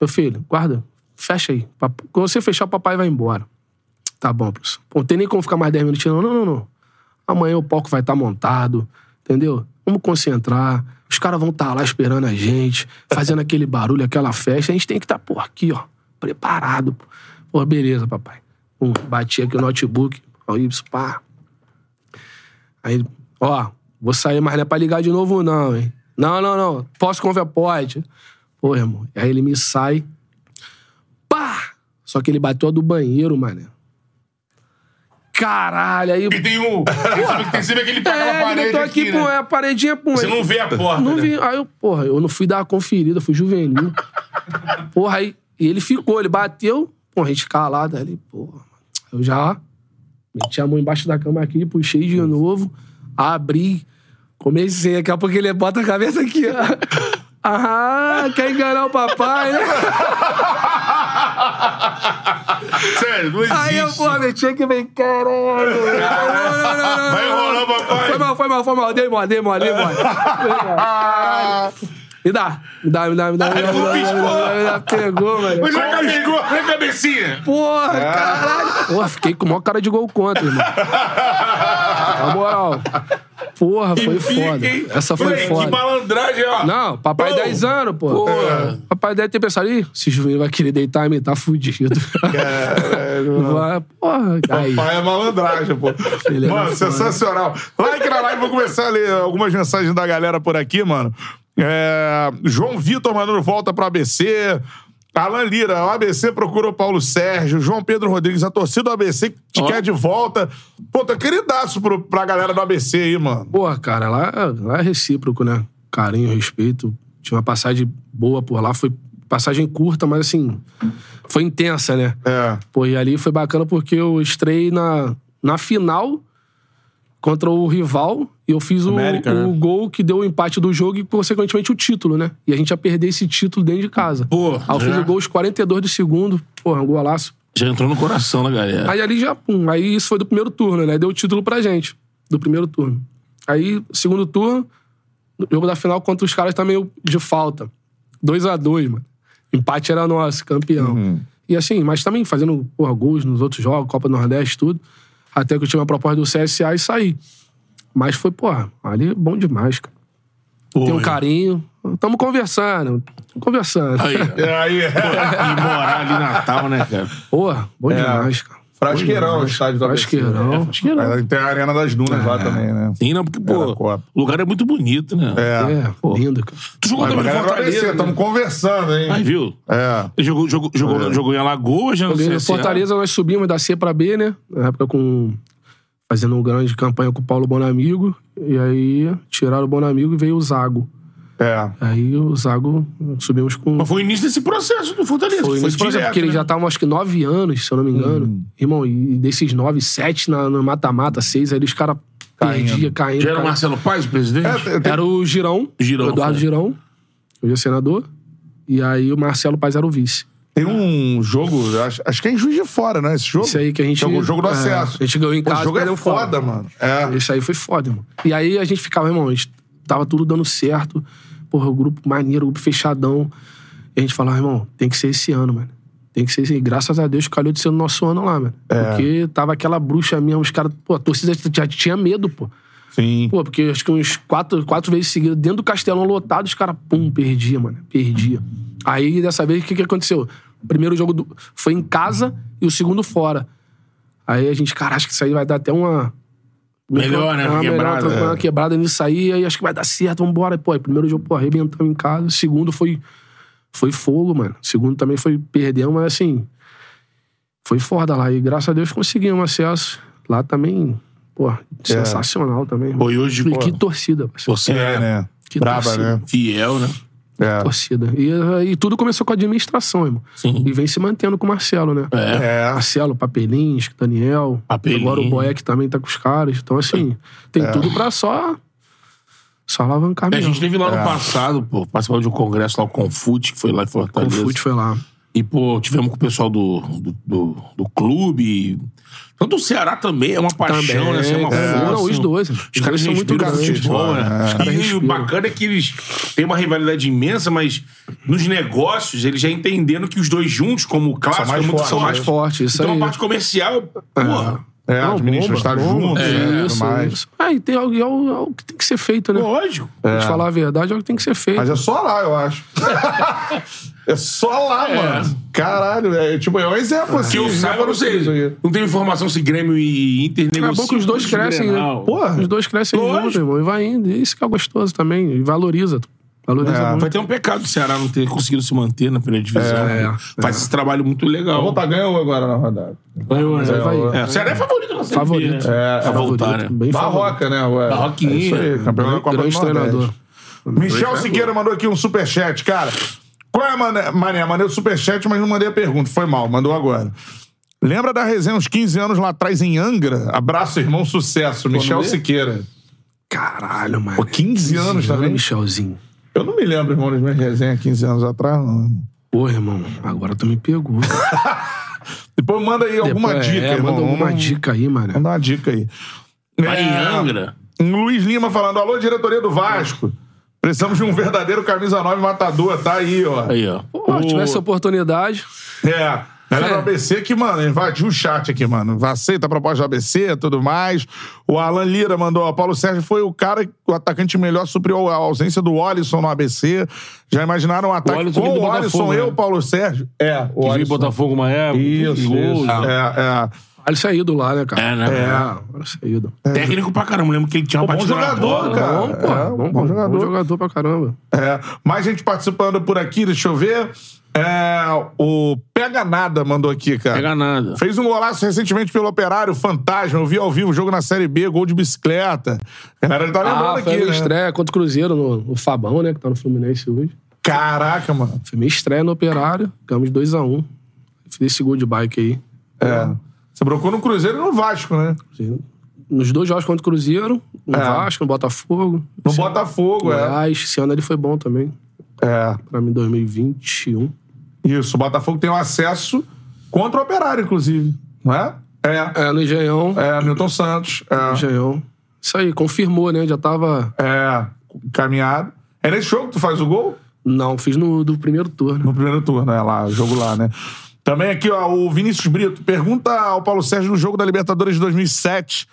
Meu filho, guarda. Fecha aí. Quando você fechar, o papai vai embora. Tá bom, professor. Pô, não tem nem como ficar mais 10 minutinhos, não. Não, não, não. Amanhã o palco vai estar montado, entendeu? Vamos concentrar. Os caras vão estar lá esperando a gente, fazendo aquele barulho, aquela festa. A gente tem que estar, pô, aqui, ó, preparado. Pô, Pô, beleza, papai. Pum, bati aqui o notebook, ó, Y, pá. Aí, ó, vou sair, mas não é pra ligar de novo, não, hein? Não, não, não. Posso conversar? Pode. Pô, irmão. Aí ele me sai. Pá! Só que ele bateu a do banheiro, mané. Caralho, aí. E tem um. Tem sempre aquele naquela É, parede meteu aqui, aqui, né? pô, é a paredinha, pô. Você não vê a porta, Não né? vi. Aí eu, porra, eu não fui dar uma conferida, fui juvenil. porra, aí. E ele ficou, ele bateu, pô, a gente calado ali, porra. Eu já meti a mão embaixo da cama aqui, puxei de novo, abri, comecei. Daqui a pouco ele bota a cabeça aqui, ó. Ah, quer enganar o papai, né? Sério, não existe. Aí eu, porra, meti aqui e falei, caralho. Vai enrolar, papai. Foi mal, foi mal, foi mal. Dei mole, dei mole, dei mole. Me dá, me dá, me dá, me dá. Me dá, me dá, me dá, me dá. Pegou, velho. Mas já pegou, vem cabecinha. Porra, ah. caralho. Porra, fiquei com o maior cara de gol contra, irmão. Na moral. Porra, foi foda. Hein? Essa foi Moleque, Que foda. malandragem, ó. Não, papai Pô. 10 anos, pô. Porra. Papai deve ter pensado, ih, esse juvenil vai querer deitar em mim, tá fudido. Vai, porra, aí. Pai é malandragem, pô. Ele mano, foda. sensacional. Like na live, vou começar a ler algumas mensagens da galera por aqui, mano. É, João Vitor mandando volta pro ABC. Alan Lira, o ABC procurou Paulo Sérgio. João Pedro Rodrigues, a torcida do ABC te Ó. quer de volta. Pô, tá queridaço pro, pra galera do ABC aí, mano. Porra, cara, lá, lá é recíproco, né? Carinho, respeito. Tinha uma passagem boa por lá, foi passagem curta, mas assim, foi intensa, né? É. Pô, e ali foi bacana porque eu estrei na, na final contra o rival e eu fiz o, América, o né? gol que deu o empate do jogo e, consequentemente, o título, né? E a gente ia perder esse título dentro de casa. Pô, Aí eu fiz o gol aos 42 do segundo, porra, um golaço. Já entrou no coração da galera. Aí ali já, pum, aí isso foi do primeiro turno, né? Deu o título pra gente, do primeiro turno. Aí, segundo turno, no jogo da final contra os caras também de falta. 2 a 2 mano. Empate era nosso, campeão. E assim, mas também fazendo, porra, gols nos outros jogos, Copa do Nordeste, tudo. Até que eu tinha uma proposta do CSA e saí. Mas foi, porra, ali é bom demais, cara. Tem um Pô, carinho. Tamo conversando, conversando. Aí, É aí. e morar ali na Natal, né, cara? Porra, bom demais, cara. Frasqueirão, o estádio do ABC. Frasqueirão. É, Frasqueirão. Tem a Arena das Dunas lá também, né? Sim, não, porque, É, da pô, o lugar é muito bonito, né? É. É, lindo, cara. Tu jogou também no Fortaleza. ABC, né? estamos conversando, hein? Aí, viu? É. Jogou, jogou, jogou, jogou em Alagoas, já no CSA. Fortaleza, nós subimos da C pra B, né? Na época com. Fazendo uma grande campanha com o Paulo Bonamigo. E aí tiraram o Bonamigo e veio o Zago. É. Aí o Zago subimos com. Mas foi o início desse processo do Fortaleza. Foi Foi, processo, direto, porque eles né? já estavam, acho que, nove anos, se eu não me engano. Irmão, e desses nove, sete na- no mata-mata, seis, aí os caras perdiam, caindo. Já era o. Marcelo Paz, o presidente? É, tem- Era o Girão, Girão, o Eduardo foi. Girão, hoje é senador. E aí o Marcelo Paz era o vice. Tem um jogo, acho, acho que é em Juiz de Fora, né? Esse jogo? Esse aí que a gente. Jogo, jogo do é, acesso. a gente ganhou em casa. O jogo é foda, mano. É. Isso aí foi foda, irmão. E aí a gente ficava, irmão, a gente tava tudo dando certo. Porra, o grupo maneiro, o grupo fechadão. E a gente falava, irmão, tem que ser esse ano, mano. Tem que ser esse. E graças a Deus calhou de ser o nosso ano lá, mano. Porque tava aquela bruxa mesmo, os caras. Pô, a torcida já tinha medo, pô. Sim. Pô, porque acho que uns quatro, quatro vezes seguidas, dentro do castelão lotado, os caras, pum, perdia, mano. Perdia. Aí, dessa vez, o que, que aconteceu? O primeiro jogo do- foi em casa e o segundo fora. Aí a gente, cara, acho que isso aí vai dar até uma. Melhor, né? Uma Quebrada, melhor, é. uma quebrada nisso aí, aí acho que vai dar certo, vambora. E, Pô, aí, primeiro jogo, pô, arrebentamos em casa. Segundo foi, foi fogo, mano. Segundo também foi perdemos, mas assim. Foi foda lá. E graças a Deus conseguimos acesso. Lá também, pô, sensacional também. Pô, e hoje, E pô, que torcida, parceiro. você É, é né? Que Braba, torcida. né? fiel, né? É. Torcida. E, e tudo começou com a administração, irmão. Sim. E vem se mantendo com o Marcelo, né? É. É. Marcelo, Papelins, Daniel. Papelinho. Agora o Boeck também tá com os caras. Então, assim, tem tudo pra só. Só alavancar É, A mesmo. gente teve lá no passado, pô, participando de um congresso lá, o Confute, que foi lá em O Fortaleza. Fute foi lá. E, pô, tivemos com o pessoal do, do, do, do clube. Tanto o Ceará também é uma paixão, Também, né? Assim, é uma é. força. Não, os dois. Os Os caras são muito grandes, futebol, né? Caras E o bacana é que eles têm uma rivalidade imensa, mas nos negócios eles já entendendo que os dois juntos, como clássico, mais é muito fortes, São mais né? fortes, isso Então aí. a parte comercial, porra. É, Não, administra o bomba, estádio bomba. junto, É, né? Isso, mais. isso. É, e tem algo, é o, é o que tem que ser feito, né? Lógico. Pra gente falar a verdade, é o que tem que ser feito. Mas é só lá, eu acho. é só lá, mano. Caralho, é tipo, é um exemplo assim. Que eu saiba, eu não sei. Não tem informação se Grêmio e Inter É negociam. bom que os dois crescem, né? Porra. Os dois crescem juntos, irmão. E vai indo. E Isso que é gostoso também. E valoriza. Valoriza É. muito. Foi até um pecado o Ceará não ter conseguido se manter na primeira divisão. É, Faz esse trabalho muito legal. Vamos tá ganhou agora na rodada. Ganhou, vai. É, o Ceará é favorito na Favorito. né? É, Favorito, voltar, né? Bem. Barroca, né? Ué? Barroquinha. É isso aí, campeão da Copa do Nordeste. treinador. Michel Siqueira mandou aqui um superchat, cara. Qual é a mané? Mané, mandei o superchat, mas não mandei a pergunta. Foi mal, mandou agora. Lembra da resenha uns 15 anos lá atrás em Angra? Abraço, irmão, sucesso. Michel ver? Siqueira. Caralho, mano. Pô, 15 anos também? Michelzinho. Eu não me lembro, irmão, das minhas resenhas 15 anos atrás, não. Pô, irmão, agora tu me pegou. Depois manda aí alguma Depois, dica, é, irmão. Manda alguma Vamos- dica aí, mano. Manda uma dica aí. Vai em Angra. Um Luiz Lima falando, alô, diretoria do Vasco. Precisamos de um verdadeiro camisa 9 matador, tá aí, ó. Aí, ó. Pô, tivesse oportunidade. É. Galera do É. ABC que, mano, invadiu o chat aqui, mano. Aceita a proposta do ABC e tudo mais. O Alan Lira mandou, ó, Paulo Sérgio foi o cara, o atacante melhor supriu a ausência do Alisson no ABC. Já imaginaram um ataque Alisson com o Alisson, Botafogo, eu, né? Paulo Sérgio? É, o Alisson. Botafogo uma época. Isso, isso. É, é. Ele saiu do lá, né, cara? É, né? É, agora saiu. Técnico pra caramba. Lembro que ele tinha uma Pô, bom jogador, bola. cara. Bom, pô. É, bom, bom bom, jogador. Bom jogador pra caramba. É, mais gente participando por aqui, deixa eu ver. É, o Pega Nada mandou aqui, cara. Pega nada. Fez um golaço recentemente pelo Operário, fantasma. Eu vi ao vivo o jogo na Série B, gol de bicicleta. A galera tá lembrando Ah, foi aqui, né? estreia contra o Cruzeiro no, no Fabão, né? Que tá no Fluminense hoje. Caraca, mano. Foi minha estreia no Operário. Ganhamos 2x1. Fiz esse gol de bike aí. É. Você brocou no Cruzeiro e no Vasco, né? Nos dois jogos contra o Cruzeiro, no É. Vasco, no Botafogo. No Esse- Botafogo, é. Goiás. Esse ano ele foi bom também. É. Pra mim, 2021. Isso, o Botafogo tem um acesso contra o Operário, inclusive. Não é? É. É, no Engenhão. É, Milton Santos. É. Engenhão. Isso aí, confirmou, né? Já tava. É. Caminhado. É nesse jogo que tu faz o gol? Não, fiz no do primeiro turno. No primeiro turno, é lá, jogo lá, né? Também aqui, ó, o Vinícius Brito pergunta ao Paulo Sérgio no jogo da Libertadores de 2007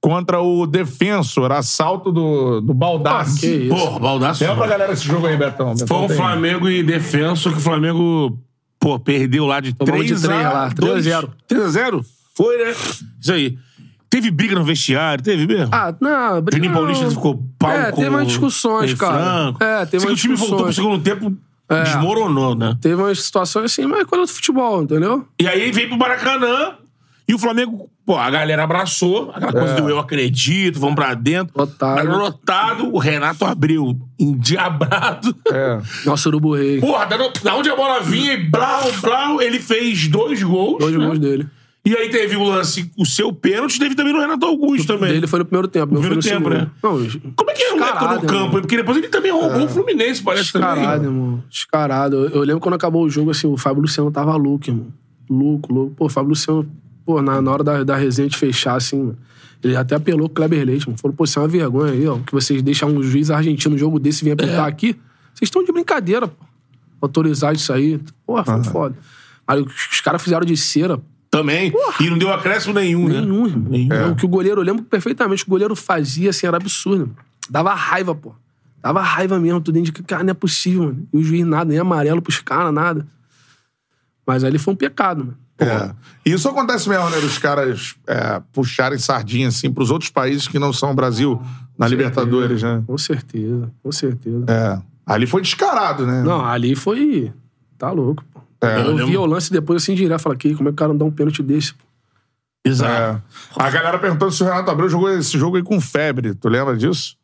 contra o Defensor, assalto do, do Baldassi. Ah, que isso. Pô, Baldaço. Lembra pra galera esse jogo aí, Betão? Betão Foi um tem- Flamengo e defenso que o Flamengo, pô, perdeu lá de Tomamos 3 de três a lá, 2. 3 a 0. 3 a 0? Foi, né? Isso aí. Teve briga no vestiário, teve mesmo? Ah, não, briga não. Paulista ficou pau É, com teve umas discussões, cara. Franco. É, teve Sei que umas o time voltou pro discussões. segundo tempo, É. desmoronou, né? Teve umas situações assim, mas coisa do futebol, entendeu? E aí veio pro Maracanã e o Flamengo, pô, a galera abraçou, aquela coisa do eu acredito, vamos pra dentro. Lotado. Lotado, o Renato abriu, endiabrado. É. Nosso Urubu Rei. Porra, da, da onde a bola vinha e blau, blau, ele fez dois gols. Dois né? gols dele. E aí teve o lance, o seu pênalti, teve também no Renato Augusto também. Dele foi no primeiro tempo, foi primeiro no tempo, segundo. né? Não, Como é que é o Neto Descarado, no campo? Porque depois ele também roubou o Fluminense, parece Descarado, também. irmão. Descarado. Eu, eu lembro quando acabou o jogo, assim, o Fábio Luciano tava louco, irmão. Louco, louco. Pô, o Fábio Luciano, pô, na, na hora da, da resenha de fechar, assim, mano, ele até apelou com o Kleber Leite, mano. Falou, pô, isso é uma vergonha aí, ó. Que vocês deixam um juiz argentino no jogo desse e vir apitar aqui. Vocês estão de brincadeira, pô. Autorizar isso aí. Porra, foi foda. Aí os, caras fizeram de cera. Também. E não deu acréscimo nenhum, né? Nenhum, irmão. Nenhum. O que o goleiro, eu lembro perfeitamente, o que goleiro fazia, assim, era absurdo. Dava raiva, pô. Dava raiva mesmo, tudo dentro de cara, não é possível, mano. E o juiz nada, nem amarelo pros caras, nada. Mas ali foi um pecado, mano. É. E isso acontece mesmo, né? Os caras é, puxarem sardinha, assim, pros outros países que não são o Brasil na Libertadores, né? Com certeza, com certeza. É. Ali foi descarado, né? Não, ali foi. Tá louco. É, eu eu vi o lance depois assim direto, falei, "Que, como é que o cara não dá um pênalti desse? pô?" Exato. É. A galera perguntando se o Renato Abreu jogou esse jogo aí com febre. Tu lembra disso?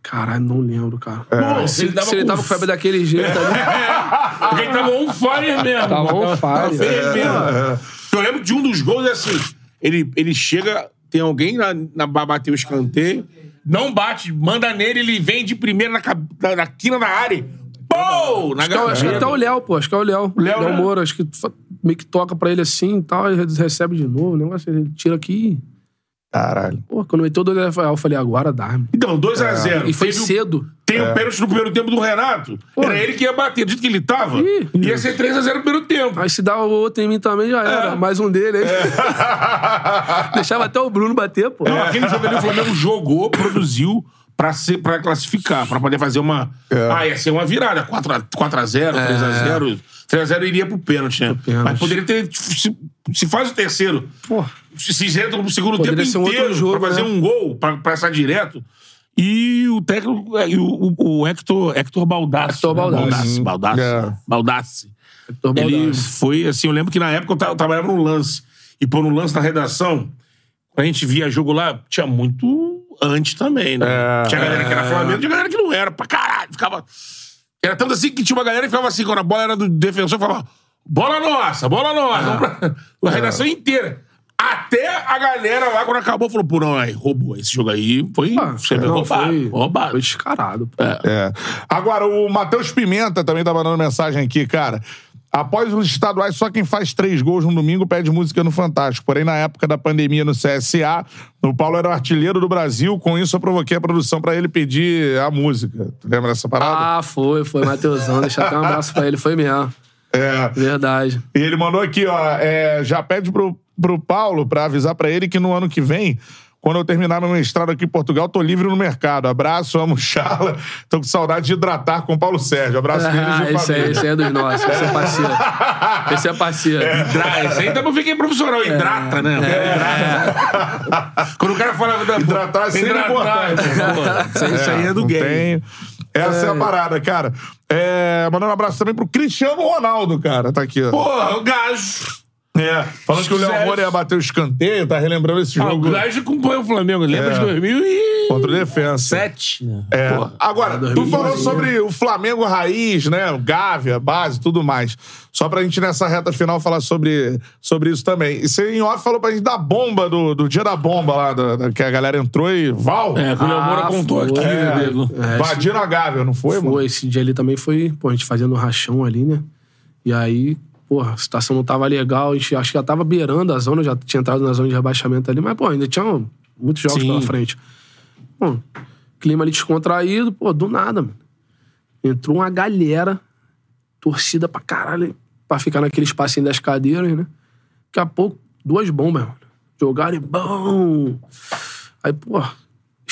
Caralho, não lembro, cara. Bom, se, se ele tava com febre daquele jeito ali. Porque ele tava on fire mesmo. Tava on fire. Tava fervendo. É. Eu lembro de um dos gols, é assim, ele, ele chega, tem alguém na, na bater o escanteio, não bate, manda nele, ele vem de primeira na, na, na quina da área. Pô! Na Acho que, é o- acho que até o Léo, pô. Acho que é o Léo. Léo, Léo né? Moura, acho que meio que toca pra ele assim e tal, e recebe de novo. O negócio, ele tira aqui. Caralho. Pô, quando meteu o dois, eu falei, agora dá. irmão. Então, 2x0. E foi cedo. Tem o pênalti no primeiro tempo do Renato. Era ele que ia bater. Do jeito que ele tava, Ih. ia ser 3x0 no primeiro tempo. Aí se dá o outro em mim também, já era. Mais um dele aí. Deixava até o Bruno bater, pô. Não, aquele jogo ali o Flamengo jogou, produziu pra, ser, pra classificar, pra poder fazer uma. É. Ah, ia ser uma virada. 4x0, 3x0. 3x0 iria pro pênalti, né? pênalti. Mas poderia ter. Se, se faz o terceiro, Pô, se entra no segundo Poderia tempo ser um inteiro jogo, pra fazer né? um gol, pra passar direto. E o técnico, e o, o, o Hector, Hector Baldassi. Hector Baldassi. Baldassi. Baldassi. É. Baldassi. Ele foi assim, eu lembro que na época eu, eu trabalhava no lance. E pô, no lance na redação, quando a gente via jogo lá, tinha muito antes também, né? É. Tinha galera que era Flamengo, tinha galera que não era, pra caralho. Ficava. Era tanto assim que tinha uma galera que ficava assim, quando a bola era do defensor, falava: bola nossa, bola nossa. Pra- A redação inteira. Até a galera lá, quando acabou, falou: pô, não, aí, roubou. Esse jogo aí foi. Ah, você não, roubado. foi, roubado. foi descarado. pô. É. Agora, o Matheus Pimenta também tá mandando mensagem aqui, cara. Após os estaduais, só quem faz três gols no domingo pede música no Fantástico. Porém, na época da pandemia no CSA, o Paulo era o artilheiro do Brasil. Com isso, eu provoquei a produção pra ele pedir a música. Tu lembra dessa parada? Ah, foi, foi, Matheusão. Deixa até um abraço pra ele, foi mesmo. É. Verdade. E ele mandou aqui, ó, é, já pede pro, pro Paulo pra avisar pra ele que no ano que vem, quando eu terminar meu mestrado aqui em Portugal, tô livre no mercado. Abraço, amo Charla. Tô com saudade de hidratar com o Paulo Sérgio. Abraço Ah, de esse, aí, família. esse aí é dos nossos. Esse é parceiro. Esse é parceiro. Hidra- Esse aí também fiquei profissional, hidrata, né? Hidrata. Quando o cara fala da Hidratar é sempre importante. Isso aí, aí é do não game. tem. Essa é. a parada, cara. É, mandando um abraço também pro Cristiano Ronaldo, cara. Tá aqui, ó. Porra, o gajo. É, falando que o Léo. Moura ia bater o escanteio, tá relembrando esse Ah, o jogo gajo acompanha o Flamengo. Lembra É. de 2007? contra o Defensa. né? É. Porra. Agora, tu 2011, falou sobre o Flamengo raiz, né? O Gávea, base, tudo mais. Só pra gente, nessa reta final, falar sobre, sobre isso também. E você em off falou pra gente da bomba, do, do dia da bomba lá, da- da- que a galera entrou e. Val! É, que o Léo Moura Ah, contou foi. aqui, É. né, nego? É, Invadiram a Gávea, não foi, mano? Foi, esse dia ali também foi, pô, a gente fazendo rachão ali, né? E aí, porra, a situação não tava legal, a gente acho que já tava beirando a zona, já tinha entrado na zona de rebaixamento ali, mas, pô, ainda tinha muitos jogos Sim. pela frente. Pô, clima ali descontraído, pô, do nada, mano. Entrou uma galera, torcida pra caralho, pra ficar naquele espacinho das cadeiras, né? Daqui a pouco, duas bombas, mano. Jogaram e bom! Aí, pô,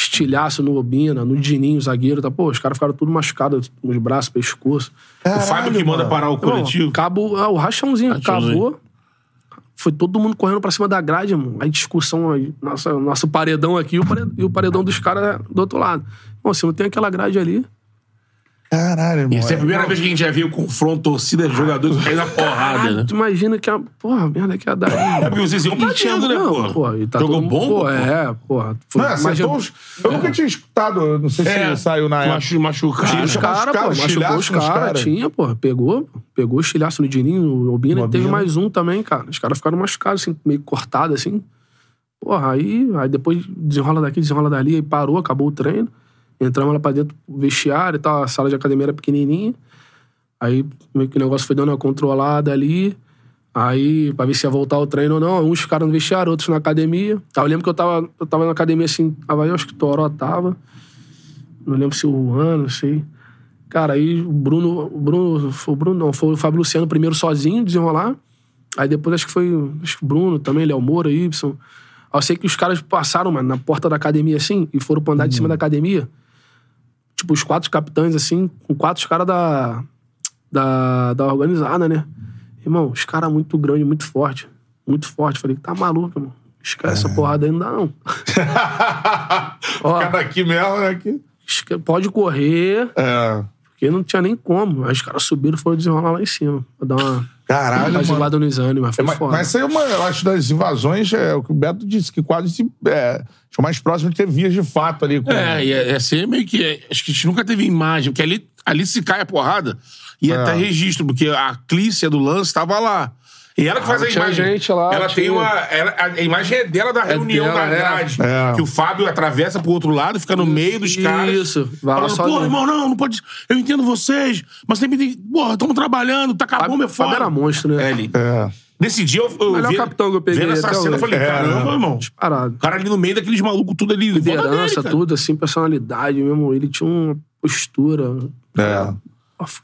estilhaço no Obina, no Dininho, zagueiro, tá? Pô, os caras ficaram tudo machucados nos braços, pescoço. O Fábio que manda parar o coletivo. Irmão, Acabou, ah, o rachãozinho, Rachãozinho. acabou. Foi todo mundo correndo pra cima da grade, irmão. Aí discussão, aí, nossa, nosso paredão aqui e o paredão, e o paredão dos caras do outro lado. Bom, se não tem aquela grade ali. Caralho, irmão. Essa é a primeira vez que a gente já viu o confronto torcida-jogadores cair na porrada, né? tu imagina que a. Porra, merda que ia dar. É porque vocês iam tinha- perdendo, né, pô? e tá Jogou todo- bomba, Pô, é, porra. Foi, Não, imagina- acertou os... Eu nunca tinha escutado, não sei se É. saiu na época. Machu, machucado. Tinha Os caras, pô, machucou os caras. Tinha, pô. Pegou, pegou o estilhaço no Dininho, no Obina, e teve mais um também, cara. Os caras ficaram machucados, assim, meio cortados, assim. Porra, aí, aí depois desenrola daqui, desenrola dali, aí parou, acabou o treino. Entramos lá pra dentro vestiário e tal, a sala de academia era pequenininha. Aí meio que o negócio foi dando uma controlada ali. Aí, pra ver se ia voltar o treino ou não, uns ficaram no vestiário, outros na academia. Aí eu lembro que eu tava, eu tava na academia assim, tava eu, acho que o Toró tava. Não lembro se o Juan, não sei. Cara, aí o Bruno, o Bruno, foi o Bruno não, foi o Fábio Luciano primeiro sozinho desenrolar. Aí depois acho que foi acho que o Bruno também, Léo Moura, Y. Aí eu sei que os caras passaram, mano, na porta da academia assim e foram pra andar de cima da academia. Tipo, os quatro capitães, assim, com quatro caras da, da, da organizada, né? Irmão, os caras muito grande, muito forte. Muito forte. Falei, tá maluco, irmão. Esquece essa porrada aí, não dá, não. Ó, Ficar daqui mesmo, né? Aqui. pode correr, É. porque não tinha nem como. Aí os caras subiram e foram desenrolar lá em cima. Pra dar uma Caralho, mano. apaziguada nos ânimos, mas foi Mas, foda. mas isso aí é uma, eu acho, das invasões, é o que o Beto disse, que quase se. É, acho mais próximo de ter vias de fato ali. Com... É, ia, ia ser meio que. Acho que a gente nunca teve imagem, porque ali, ali se cai a porrada, ia É. até registro, porque a Clícia do lance estava lá. E ela que faz a imagem. gente lá, ela tem tinha. uma. ela- a imagem é dela da reunião dela, da é. grade. É. Que o Fábio atravessa pro outro lado, fica no meio dos caras. Isso, falando, sozinho. Pô, irmão, não, não pode. Eu entendo vocês, mas sempre tem. Porra, estamos trabalhando, tá com a bomba é Fábio, Fábio foda. era monstro, né? É. É. Nesse dia eu, eu Melhor vi, capitão que eu peguei vendo essa cena, eu falei, É, caramba, né? irmão. Parado. O cara ali no meio daqueles malucos, tudo ali. dele, Liderança, cara. tudo, assim, personalidade mesmo. Ele tinha uma postura. É.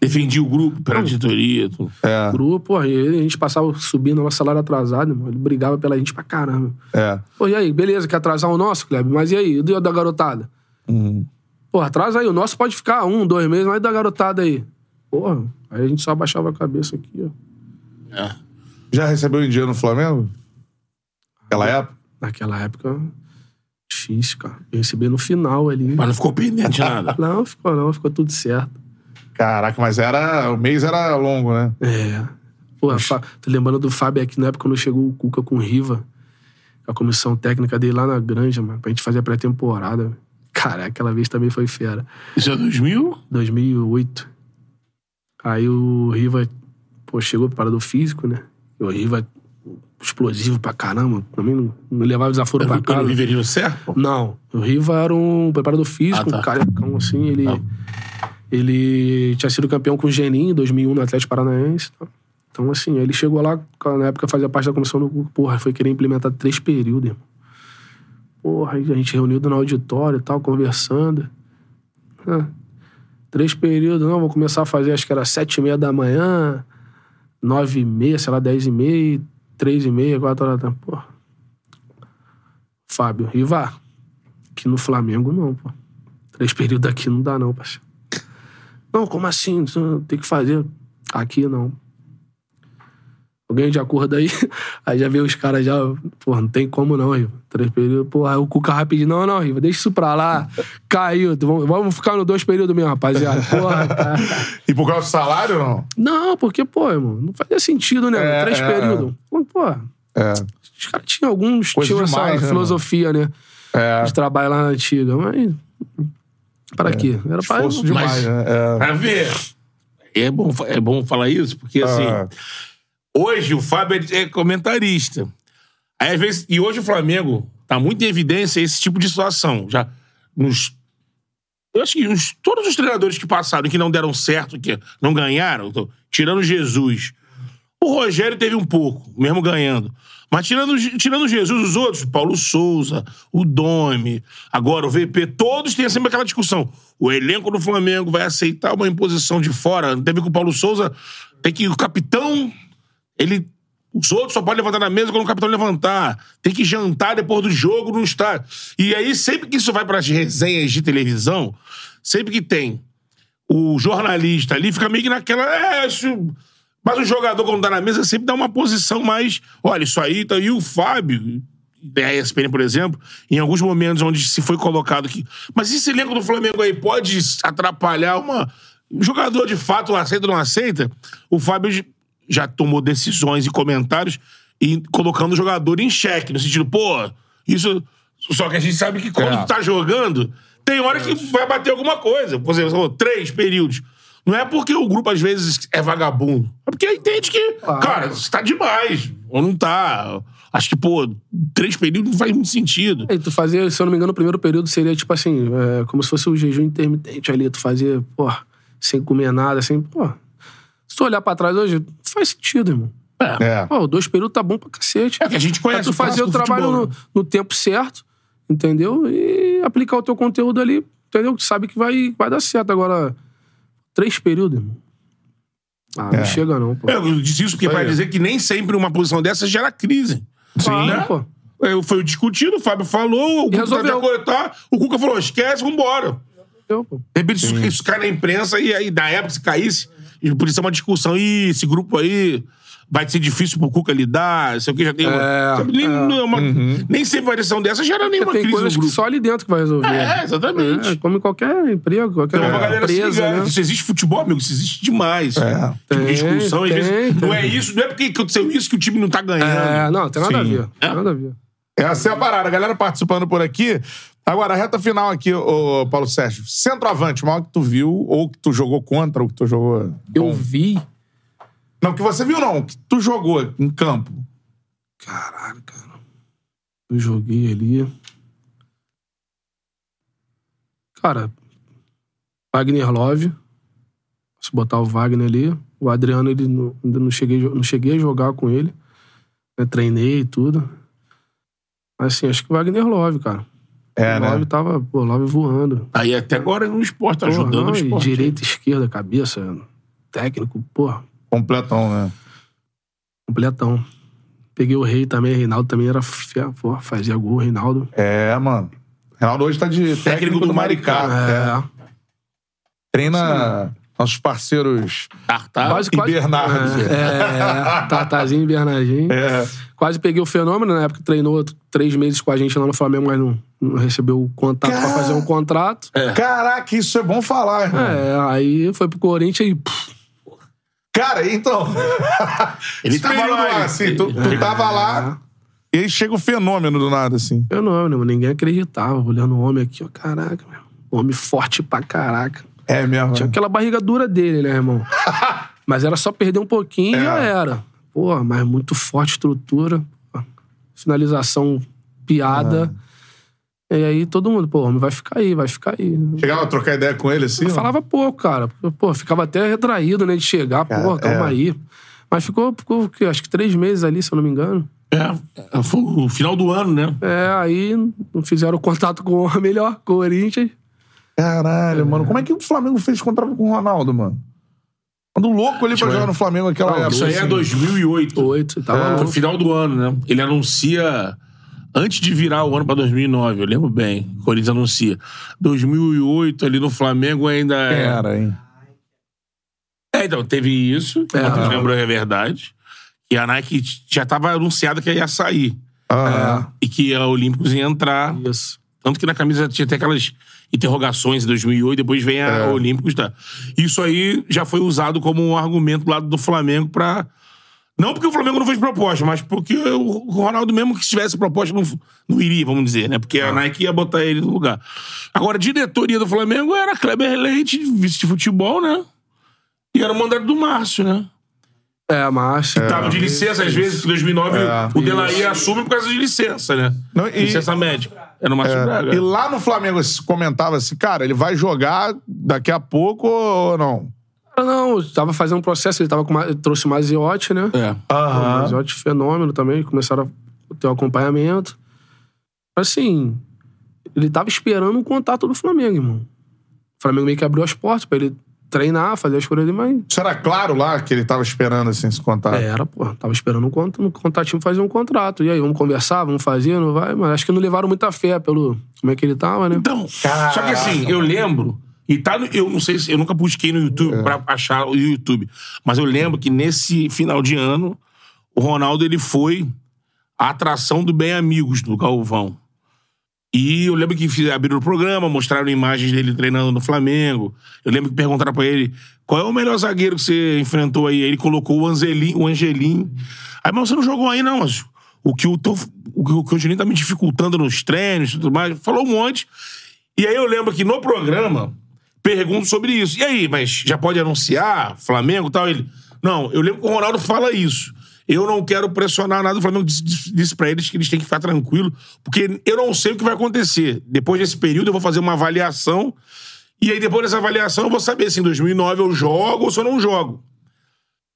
Defendia o grupo pela diretoria. Tudo. É. Grupo, porra, e ele, a gente passava subindo nosso salário atrasado, irmão. Ele brigava pela gente pra caramba. É. Pô, e aí, beleza, quer atrasar o nosso, Kleber? Mas e aí, e o da garotada? Uhum. Pô, atrasa aí, o nosso pode ficar um, dois meses, mas e da garotada aí? Porra, aí a gente só abaixava a cabeça aqui, ó. É. Já recebeu em dia no Flamengo? Aquela época? Naquela época, Difícil, cara. Eu recebi no final ali. Mas não ficou pendente de nada. Não, ficou não, ficou tudo certo. Caraca, mas era. O mês era longo, né? É. Pô, Fa... tô lembrando do Fábio aqui na época quando chegou o Cuca com o Riva, a comissão técnica dele lá na Granja, mano, pra gente fazer a pré-temporada. Cara, aquela vez também foi fera. Isso é 2000? 2008. Aí o Riva, pô, chegou preparador físico, né? E o Riva, explosivo pra caramba, também não, não levava desaforo pra Eu não casa. viveria no certo? Não, o Riva era um preparador físico, Ah, tá. um carecão assim, ele... Ele tinha sido campeão com o Geninho em 2001 no Atlético Paranaense. tá? Então, assim, ele chegou lá, na época fazia parte da comissão do porra, foi querer implementar três períodos, irmão. Porra, a gente reunido no auditório e tal, conversando. Ah, três períodos, não, vou começar a fazer, acho que era sete e meia da manhã, nove e meia, sei lá, dez e meia, três e meia, quatro horas da tarde. Porra. Fábio, Riva, aqui no Flamengo não, pô. Três períodos aqui não dá não, parceiro. Não, como assim? Tem que fazer. Aqui não. Alguém de acordo aí? Aí já veio os caras já, pô, não tem como não, Riva. Três períodos, pô, aí o Cuca rapidinho, não, não, Riva, deixa isso pra lá. Caiu, vamos, vamos ficar no dois períodos mesmo, rapaziada. Porra, cara. E por causa do salário, não? Não, porque, pô, irmão, não fazia sentido, né? É, Três é, períodos. Pô, Pô, É. os caras tinham alguns, Coisa tinham demais, essa né, filosofia, né? É. De trabalho lá na antiga, mas... Para quê? Era pra... Esforço demais, Mas- né? É. Pra ver. É bom, é bom falar isso, porque assim. Ah. Hoje o Fábio é comentarista. Aí, às vezes, e hoje o Flamengo tá muito em evidência esse tipo de situação. Já nos. Eu acho que os- todos os treinadores que passaram e que não deram certo, que não ganharam, tô- tirando Jesus. O Rogério teve um pouco, mesmo ganhando. Mas tirando, tirando Jesus, os outros, Paulo Souza, o Domi, agora o VP, todos têm sempre aquela discussão. O elenco do Flamengo vai aceitar uma imposição de fora. Teve com o Paulo Souza, tem que o capitão ele. Os outros só podem levantar na mesa quando o capitão levantar. Tem que jantar depois do jogo no estádio. E aí, sempre que isso vai para as resenhas de televisão, sempre que tem o jornalista ali, fica meio que naquela. É, isso... Mas o jogador, quando tá na mesa, sempre dá uma posição mais. Olha, isso aí. Tá... E o Fábio, da ESPN, por exemplo, em alguns momentos onde se foi colocado que. Mas esse elenco do Flamengo aí pode atrapalhar uma. O jogador de fato aceita ou não aceita? O Fábio já tomou decisões e comentários e colocando o jogador em xeque, no sentido, pô, isso. Só que a gente sabe que quando É. tu tá jogando, tem hora que vai bater alguma coisa. Por exemplo, você falou, três períodos. Não é porque o grupo, às vezes, é vagabundo. É porque entende que, cara, isso tá demais. Ou não tá. Acho que, pô, três períodos não faz muito sentido. E tu fazia, se eu não me engano, o primeiro período seria tipo assim, é, como se fosse o jejum intermitente ali. Tu fazia, pô, sem comer nada, assim, pô. Se tu olhar pra trás hoje, faz sentido, irmão. É. Pô, dois períodos tá bom pra cacete. É que a gente Pra conhece tu fazer o do trabalho futebol, no, né? no tempo certo, entendeu? E aplicar o teu conteúdo ali, entendeu? Que sabe que vai, vai dar certo. Agora, três períodos, irmão. Ah, É. não chega não, pô. É, Eu disse isso porque para aí. dizer que nem sempre uma posição dessa gera crise. Claro, né? pô. É, Foi discutido, o Fábio falou, o Cuca resolveu. tá coletar, o Cuca falou, esquece, vambora. Eu, pô. De repente isso, isso cai na imprensa e aí, na época, se caísse, e por isso é uma discussão. Ih, esse grupo aí vai ser difícil pro Cuca lidar, sei o que, já tem uma. É, sabe, nem, não é uma- nem sempre uma decisão dessa gera nenhuma Tem crise coisas que só ali dentro que vai resolver. É, exatamente. É, como em qualquer emprego, qualquer Então, se empresa, né? Isso existe futebol, amigo, isso existe demais. É. Tipo, Tem, discussão, às tem, vezes. Não tem. é isso, não é porque aconteceu isso que o time não tá ganhando. É, não, tem nada a Sim. ver. Tem nada a ver. Essa é a parada. A galera participando por aqui. Agora, a reta final aqui, ô, Paulo Sérgio. Centroavante, o maior que tu viu, ou que tu jogou contra, ou que tu jogou. Eu bom. vi. Não, que você viu, não. Que tu jogou em campo. Caralho, cara. Eu joguei ali. Cara, Wagner Love. Se botar o Wagner ali. O Adriano, ele não, ainda não cheguei, não cheguei a jogar com ele. né, treinei e tudo. Mas assim, acho que o Wagner Love, cara. É, o né? Love tava, pô, Love voando. Aí até agora no esporte, tá Porra, ajudando não, o esporte. Direita, esquerda, cabeça, técnico, porra, Completão, né? completão. Peguei o Rei também, Reinaldo também era fia- pô, fazia gol, Reinaldo. É, mano. Reinaldo hoje tá de técnico, do Maricá. É. É, Treina Nossos parceiros Tartar. Quase, e quase, Bernardo. É, é, Tatazinho e Bernardinho. É. Quase peguei o fenômeno, na época treinou três meses com a gente lá no Flamengo, mas não, não recebeu o contato Cara. pra fazer um contrato. Caraca, isso é bom falar, irmão. É, aí foi pro Corinthians e. pff, Cara, então. Ele tava lá, ele- assim, tu, tu tava lá e aí chega o fenômeno do nada, assim. fenômeno, mano. ninguém acreditava. Olhando o homem aqui, ó, caraca, meu. Homem forte pra caraca. É mesmo. Tinha aquela barriga dura dele, né, irmão? mas era só perder um pouquinho e já É. era. Pô, mas muito forte estrutura. Finalização piada. É. E aí todo mundo, pô, o vai ficar aí, vai ficar aí. Chegava a trocar ideia com ele assim? Eu falava pouco, cara. Pô, ficava até retraído, né, de chegar. Pô, calma é. aí. Mas ficou, ficou que, acho que três meses ali, se eu não me engano. É, foi o final do ano, né? É, aí não fizeram contato com o melhor, Corinthians. Caralho, mano. Como é que o Flamengo fez contrato com o Ronaldo, mano? Quando louco ele pra jogar no Flamengo naquela época. Isso aí é assim. 2008. Oito, tava Foi o louco. final do ano, né? Ele anuncia. Antes de virar o ano pra 2009, eu lembro bem. O Corinthians anuncia. 2008, ali no Flamengo ainda é. Era, hein? É, então, teve isso. que É. o lembrou é verdade. Que a Nike já tava anunciada que ia sair. Ah, E que a Olímpicos ia entrar. Isso. Tanto que na camisa tinha até aquelas interrogações em 2008, depois vem a É. Olímpicos. Tá? Isso aí já foi usado como um argumento do lado do Flamengo pra. Não porque o Flamengo não fez proposta, mas porque o Ronaldo, mesmo que tivesse proposta, não, não iria, vamos dizer, né? Porque a Nike ia botar ele no lugar. Agora, a diretoria do Flamengo era Kleber Leite, vice de futebol, né? E era o mandato do Márcio, né? É, mas. Tava de licença, às vezes, em 2009, É. o Delaí assume por causa de licença, né? Não, e- licença médica. Era o Márcio Braga. E lá no Flamengo se comentava assim, cara, ele vai jogar daqui a pouco ou não? Não, tava fazendo um processo, ele tava com trouxe mais iote, né? É. Aham. Iote fenômeno também, começaram a ter o acompanhamento. Assim, ele tava esperando um contato do Flamengo, irmão. O Flamengo meio que abriu as portas pra ele treinar, fazer as coisas dele, mas Isso era claro lá que ele tava esperando assim, esse contato. Era, pô. Tava esperando um, cont um contatinho fazer um contrato. E aí, vamos conversar, vamos fazer, não vai? Mas acho que não levaram muita fé pelo como é que ele tava, né? Então, só que assim, eu lembro, e tá no, eu não sei se eu nunca busquei no YouTube pra achar o YouTube, mas eu lembro que nesse final de ano, o Ronaldo ele foi a atração do Bem Amigos do Galvão. E eu lembro que abriram o programa, mostraram imagens dele treinando no Flamengo. Eu lembro que perguntaram pra ele qual é o melhor zagueiro que você enfrentou aí. Aí ele colocou o Angelim. O Angelim. Aí, mas você não jogou aí, não. Mas o que o, tô, o que o Angelim tá me dificultando nos treinos e tudo mais. Falou um monte. E aí eu lembro que no programa pergunto sobre isso. E aí, mas já pode anunciar Flamengo e tal? Ele, não, eu lembro que o Ronaldo fala isso. Eu não quero pressionar nada. O Flamengo disse, disse, pra eles que eles têm que ficar tranquilos, porque eu não sei o que vai acontecer. Depois desse período, eu vou fazer uma avaliação. E aí, depois dessa avaliação, eu vou saber se em 2009 eu jogo ou se eu não jogo.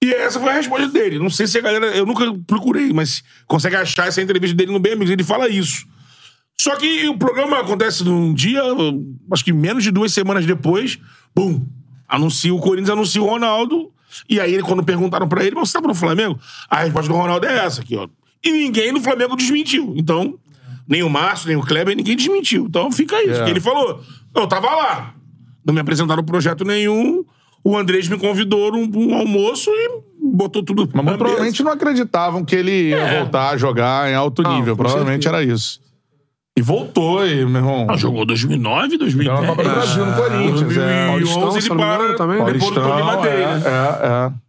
E essa foi a resposta dele. Não sei se a galera. Eu nunca procurei, mas consegue achar essa entrevista dele no Bem. Ele fala isso. Só que o programa acontece num dia, acho que menos de duas semanas depois, bum! Anuncia o Corinthians, anuncia o Ronaldo. E aí, quando perguntaram pra ele, você tá pro Flamengo? A resposta do Ronaldo é essa aqui, ó. E ninguém no Flamengo desmentiu. Então, nem o Márcio, nem o Kleber, ninguém desmentiu. Então fica isso. É. Ele falou: eu tava lá. Não me apresentaram projeto nenhum. O Andrés me convidou num, num almoço e botou tudo. Mas provavelmente não acreditavam que ele ia É. voltar a jogar em alto Não, nível. com Provavelmente certeza. era isso. E voltou, e, meu irmão. Ah, jogou 2009, Ganhou 2010. a Copa do Brasil no Corinthians. É. 2011 Paulistão, ele não para também. depois do Tony Madeira. é, é, é.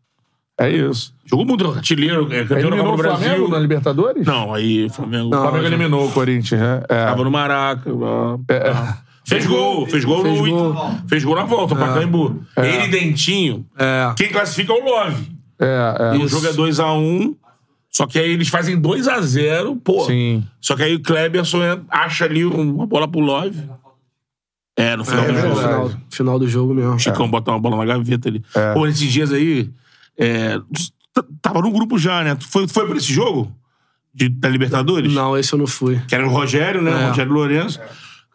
É isso. Jogou muito artilheiro, é, campeão da Copa do Brasil. Flamengo na Libertadores? Não, aí o Flamengo, O Flamengo eliminou o Corinthians, né? É. tava no Maraca. lá. É. Fez gol, fez gol Fez no gol. Fez gol na volta, o Pacaembu. Ele e Dentinho. É. Quem classifica é o Love. É, é. O jogo é 2x1. Só que aí eles fazem 2x0, pô. Sim. Só que aí o Kleberson acha ali uma bola pro Love. É, no final É do No jogo. verdade. final, final do jogo mesmo. Chicão botar uma bola na gaveta ali. É. Pô, nesses dias aí, é, tava no grupo já, né? Tu foi, tu foi pra esse jogo? De, da Libertadores? Não, esse eu não fui. Que era o Rogério, né? É. O Rogério Lourenço.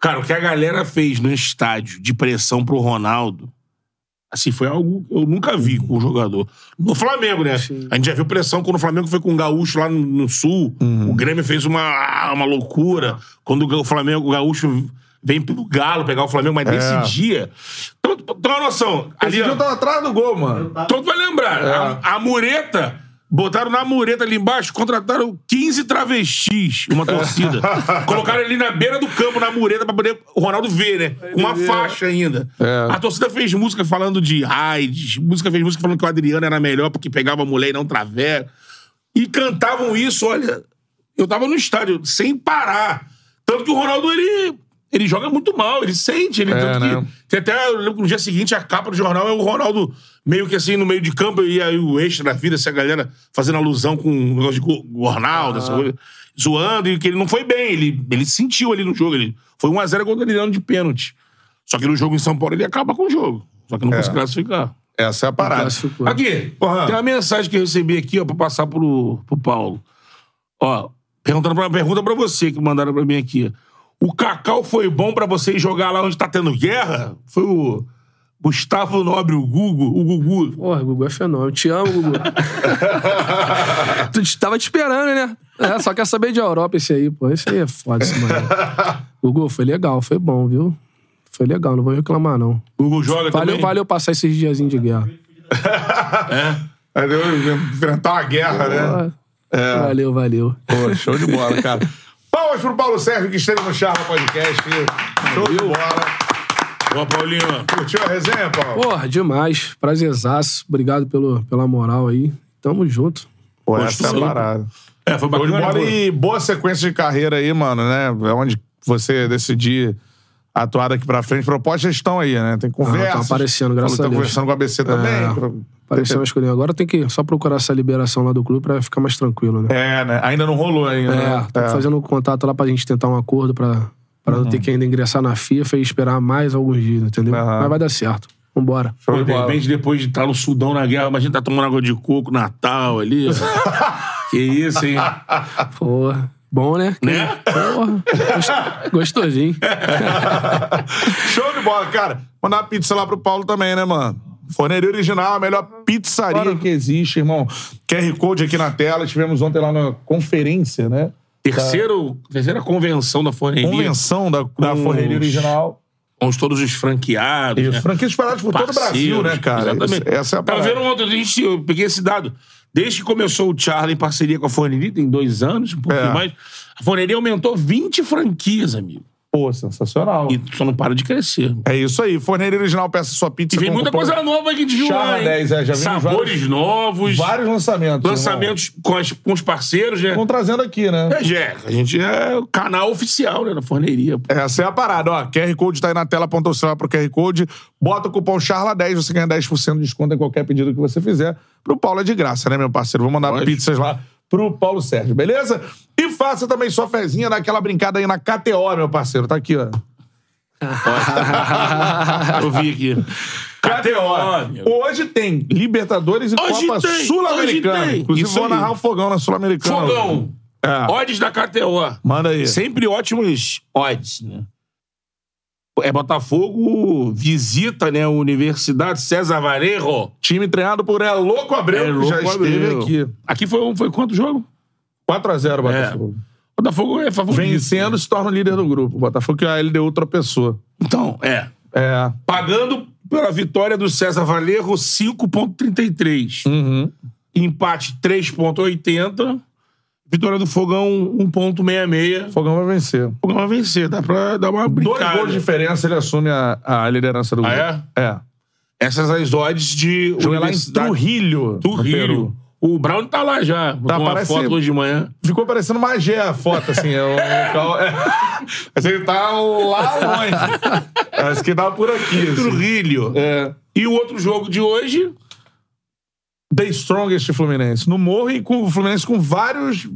Cara, o que a galera fez no estádio de pressão pro Ronaldo, assim, foi algo que eu nunca vi com o jogador. No Flamengo, né? Sim. A gente já viu pressão quando o Flamengo foi com o Gaúcho lá no, no Sul. Uhum. O Grêmio fez uma, uma loucura. Quando o Flamengo, o Gaúcho vem pelo Galo pegar o Flamengo, mas nesse dia. Então, tem uma noção. Esse Ali, dia ó, eu tava atrás do gol, mano. Todo vai lembrar. A, a mureta. Botaram na mureta ali embaixo, contrataram 15 travestis, uma torcida. Colocaram ali na beira do campo, na mureta, pra poder o Ronaldo ver, né? Com uma faixa ainda. É. A torcida fez música falando de AIDS, música fez música falando que o Adriano era melhor porque pegava mulher e não traveco. E cantavam isso, olha. Eu tava no estádio sem parar. Tanto que o Ronaldo, ele, ele joga muito mal, ele sente. Ele, É, tanto né? que, tem até, eu lembro que no dia seguinte, a capa do jornal é o Ronaldo meio que assim, no meio de campo, e aí o extra da vida, essa galera fazendo alusão com um negócio de Ronaldo, essa coisa, zoando, e que ele não foi bem, ele, ele sentiu ali no jogo. Ele, foi 1x0 contra o Adriano de pênalti. Só que no jogo em São Paulo ele acaba com o jogo. Só que não conseguiu classificar. Essa é a parada. Aqui, Porra. tem uma mensagem que eu recebi aqui, ó, pra passar pro, pro Paulo. Ó, perguntando pra, pergunta pra você que mandaram pra mim aqui. O Cacau foi bom pra vocês jogar lá onde tá tendo guerra? Foi o Gustavo Nobre, o Gugu, o Gugu. Porra, Gugu é fenômeno. Te amo, Gugu. tu tava te esperando, né? É, só quer saber de Europa esse aí, pô. Esse aí é foda, esse mano. Gugu, foi legal, foi bom, viu? Foi legal, não vou reclamar, não. O Gugu joga Valeu, também? valeu passar esses diazinhos de guerra. Aí deu enfrentar uma guerra, né? Porra. Valeu, valeu. Pô, show de bola, cara. Palmas pro Paulo Sérgio, que esteve no Charla Podcast. Show de bola. Ó, Paulinho. Curtiu a resenha, Paulo? Porra, demais. Prazerzaço. Obrigado pelo, pelo moral aí. Tamo junto. Pô, essa é parada. É, foi bacana. bola e boa sequência de carreira aí, mano, né? É onde você decidir atuar daqui pra frente. Propostas estão aí, né? Tem conversa. tão aparecendo, graças Falou que a Tá Deus. conversando com a ABC também. É. Pra- Apareceu uma. Agora tem que só procurar essa liberação lá do clube pra ficar mais tranquilo, né? É, né? Ainda não rolou ainda. É, né? tô fazendo contato lá pra gente tentar um acordo pra, pra não ter que ainda ingressar na FIFA e esperar mais alguns dias, entendeu? Aham. Mas vai dar certo. Vambora. Pô, de repente, depois de estar no Sudão na guerra, imagina tá tomando água de coco, Natal ali. que isso, hein? Porra. Bom, né? Né? Porra. Gost- Gostosinho. Show de bola, cara. Mandar uma pizza lá pro Paulo também, né, mano? Forneria Original, a melhor pizzaria que existe, irmão. QR Code aqui na tela. Tivemos ontem lá na conferência, né? Terceiro, terceira convenção da forneria. Convenção da, da Forneria Original. Com os- todos os franqueados. Isso. né? Franquias espalhadas por todo o Brasil, né, cara? Exatamente. Isso- Essa é a Tava parada. vendo ontem, a gente, eu peguei esse dado. Desde que começou o Charlie em parceria com a Forneria, tem dois anos, um pouquinho É. mais, a Forneria aumentou 20 franquias, amigo. Pô, sensacional. E só não para de crescer. É isso aí. Forneria Original, peça sua pizza. E vem muita cupom- coisa nova que a gente viu Charla lá, hein? 10, é, já Sabores vários- novos, Vários lançamentos. lançamentos com, as- com os parceiros, né? Estão trazendo aqui, né? É, Jé, a gente é o canal oficial, né, da Forneria. pô. Essa é a parada, ó. QR Code tá aí na tela, aponta o celular pro QR Code, bota o cupom CHARLA10, você ganha 10% de desconto em qualquer pedido que você fizer. Pro Paulo é de graça, né, meu parceiro? Vou mandar Pode. pizzas lá pro Paulo Sérgio, beleza? E faça também sua fezinha naquela brincada aí na KTO, meu parceiro. Tá aqui, ó. Eu vi aqui. KTO. Hoje tem Libertadores e Hoje Copa Sul-Americana. Inclusive, Isso vou aí. narrar o fogão na Sul-Americana. Fogão. É. Odds da KTO. Manda aí. Sempre ótimos odds, né? É Botafogo visita, né, a Universidade César Varejo. Time treinado por É Louco Abreu, É louco, já esteve Abreu. aqui. Aqui foi, foi quanto jogo? 4x0 Botafogo. Botafogo é favorito. Vencendo, se torna o líder do grupo. Botafogo que a LDU tropeçou. Então, é. É. Pagando pela vitória do César Valerro, 5,33. Uhum. Empate, 3,80. Vitória do Fogão, 1,66. O Fogão vai vencer. Fogão vai vencer, dá pra dar uma Dois brincada. gols de diferença, ele assume a, a liderança do Ah, grupo. É? Essas as odds de Jogou lá em Trujillo. Peru. O Brown tá lá já. Tá, uma parece- foto hoje de manhã. Ficou parecendo Magé a foto, assim. É um local... É. Ele tá lá longe. Parece que tava por aqui. assim. É. E o outro jogo de hoje, The Strongest Fluminense. No Morro e com o Fluminense com vários...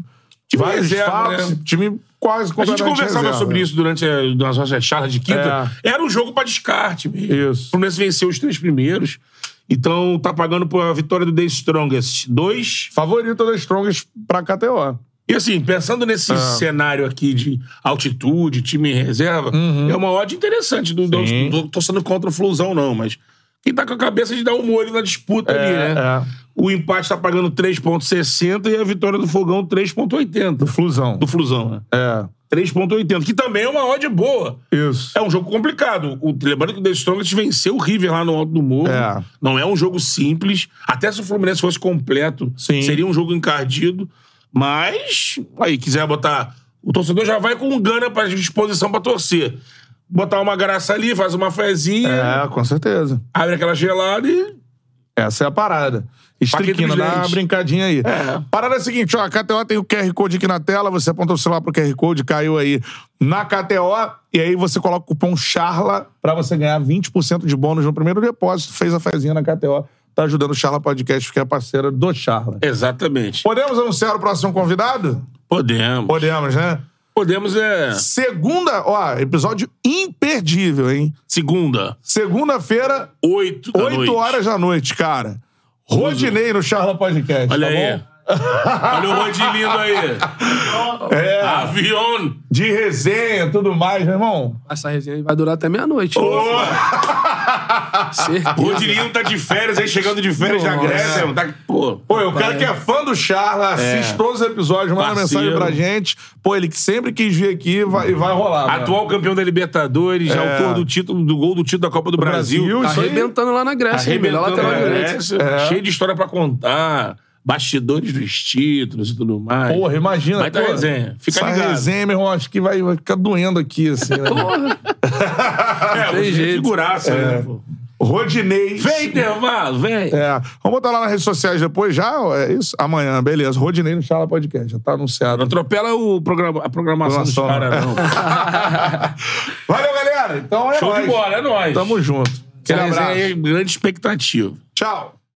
vários reserva, né? Time quase a gente conversava reserva. sobre isso durante a, nas nossas charlas de quinta. Era um jogo pra descarte mesmo. Isso. O Fluminense venceu os três primeiros. Então tá pagando por a vitória do The Strongest. Dois. Favorito da Strongest pra KTO. E assim, pensando nesse Ah. cenário aqui de altitude, time em reserva, é uma odd interessante. Não, Uhum. Tô sendo contra o Flusão, não, mas quem tá com a cabeça de dar um molho na disputa ali, né? é. O empate tá pagando 3,60 e a vitória do Fogão 3,80. Do Flusão. Do Flusão, né? É. 3,80, que também é uma odd boa. Isso. É um jogo complicado. O, lembrando que o The Strongest venceu o River lá no Alto do Morro. É. Não é um jogo simples. Até se o Fluminense fosse completo, Sim. seria um jogo encardido. Mas, aí, quiser botar... O torcedor já vai com gana pra disposição pra torcer. Botar uma graça ali, faz uma fezinha, É, com certeza. abre aquela gelada e... Essa é a parada. Estriquina, dá uma brincadinha aí. É. Parada é a seguinte, ó, a KTO tem o QR Code aqui na tela, você aponta o celular pro QR Code, caiu aí na KTO, e aí você coloca o cupom CHARLA pra você ganhar 20% de bônus no primeiro depósito, fez a fezinha na KTO, tá ajudando o Charla Podcast, que é parceira do Charla. Exatamente. Podemos anunciar o próximo convidado? Podemos. Podemos, né? Podemos é... Segunda, ó, episódio imperdível, hein? Segunda, Segunda-feira, oito da 8 noite. horas da noite, cara. Rodinei no Charla Podcast. Olha tá aí. bom? Olha o Rodinho lindo aí. É, Avião. de resenha tudo mais, meu irmão. Essa resenha vai durar até meia-noite. né? Certeza. O Rodinho tá de férias aí, chegando de férias da Nossa. Grécia. mano. Tá, pô, Pô, o cara que é fã do Charla, assiste todos os episódios, manda Parceiro. mensagem pra gente. Pô, ele que sempre quis vir aqui vai, e vai rolar. mano. atual campeão da Libertadores, É. autor do título, do gol do título da Copa do, Brasil. Brasil, Tá isso aí. arrebentando lá na Grécia. hein? Arrebentando lateral na direito. Grécia, É. cheio de história pra contar. Bastidores dos títulos e tudo mais. Porra, imagina. Vai ter pô, resenha. Fica essa ligado. resenha, meu irmão, acho que vai, vai ficar doendo aqui, assim, né? É, tem jeito. figuraça, né? pô. Rodinei. Vem, intervalo, vem. É. Vamos botar lá nas redes sociais depois já? É isso? Amanhã, beleza. Rodinei no Charla Podcast, já tá anunciado. Não atropela o programa, a programação dos caras, não. Valeu, galera. Então é Show nóis. de bola, é nóis. Tamo junto. Aquele abraço. abraço. Grande expectativa. Tchau.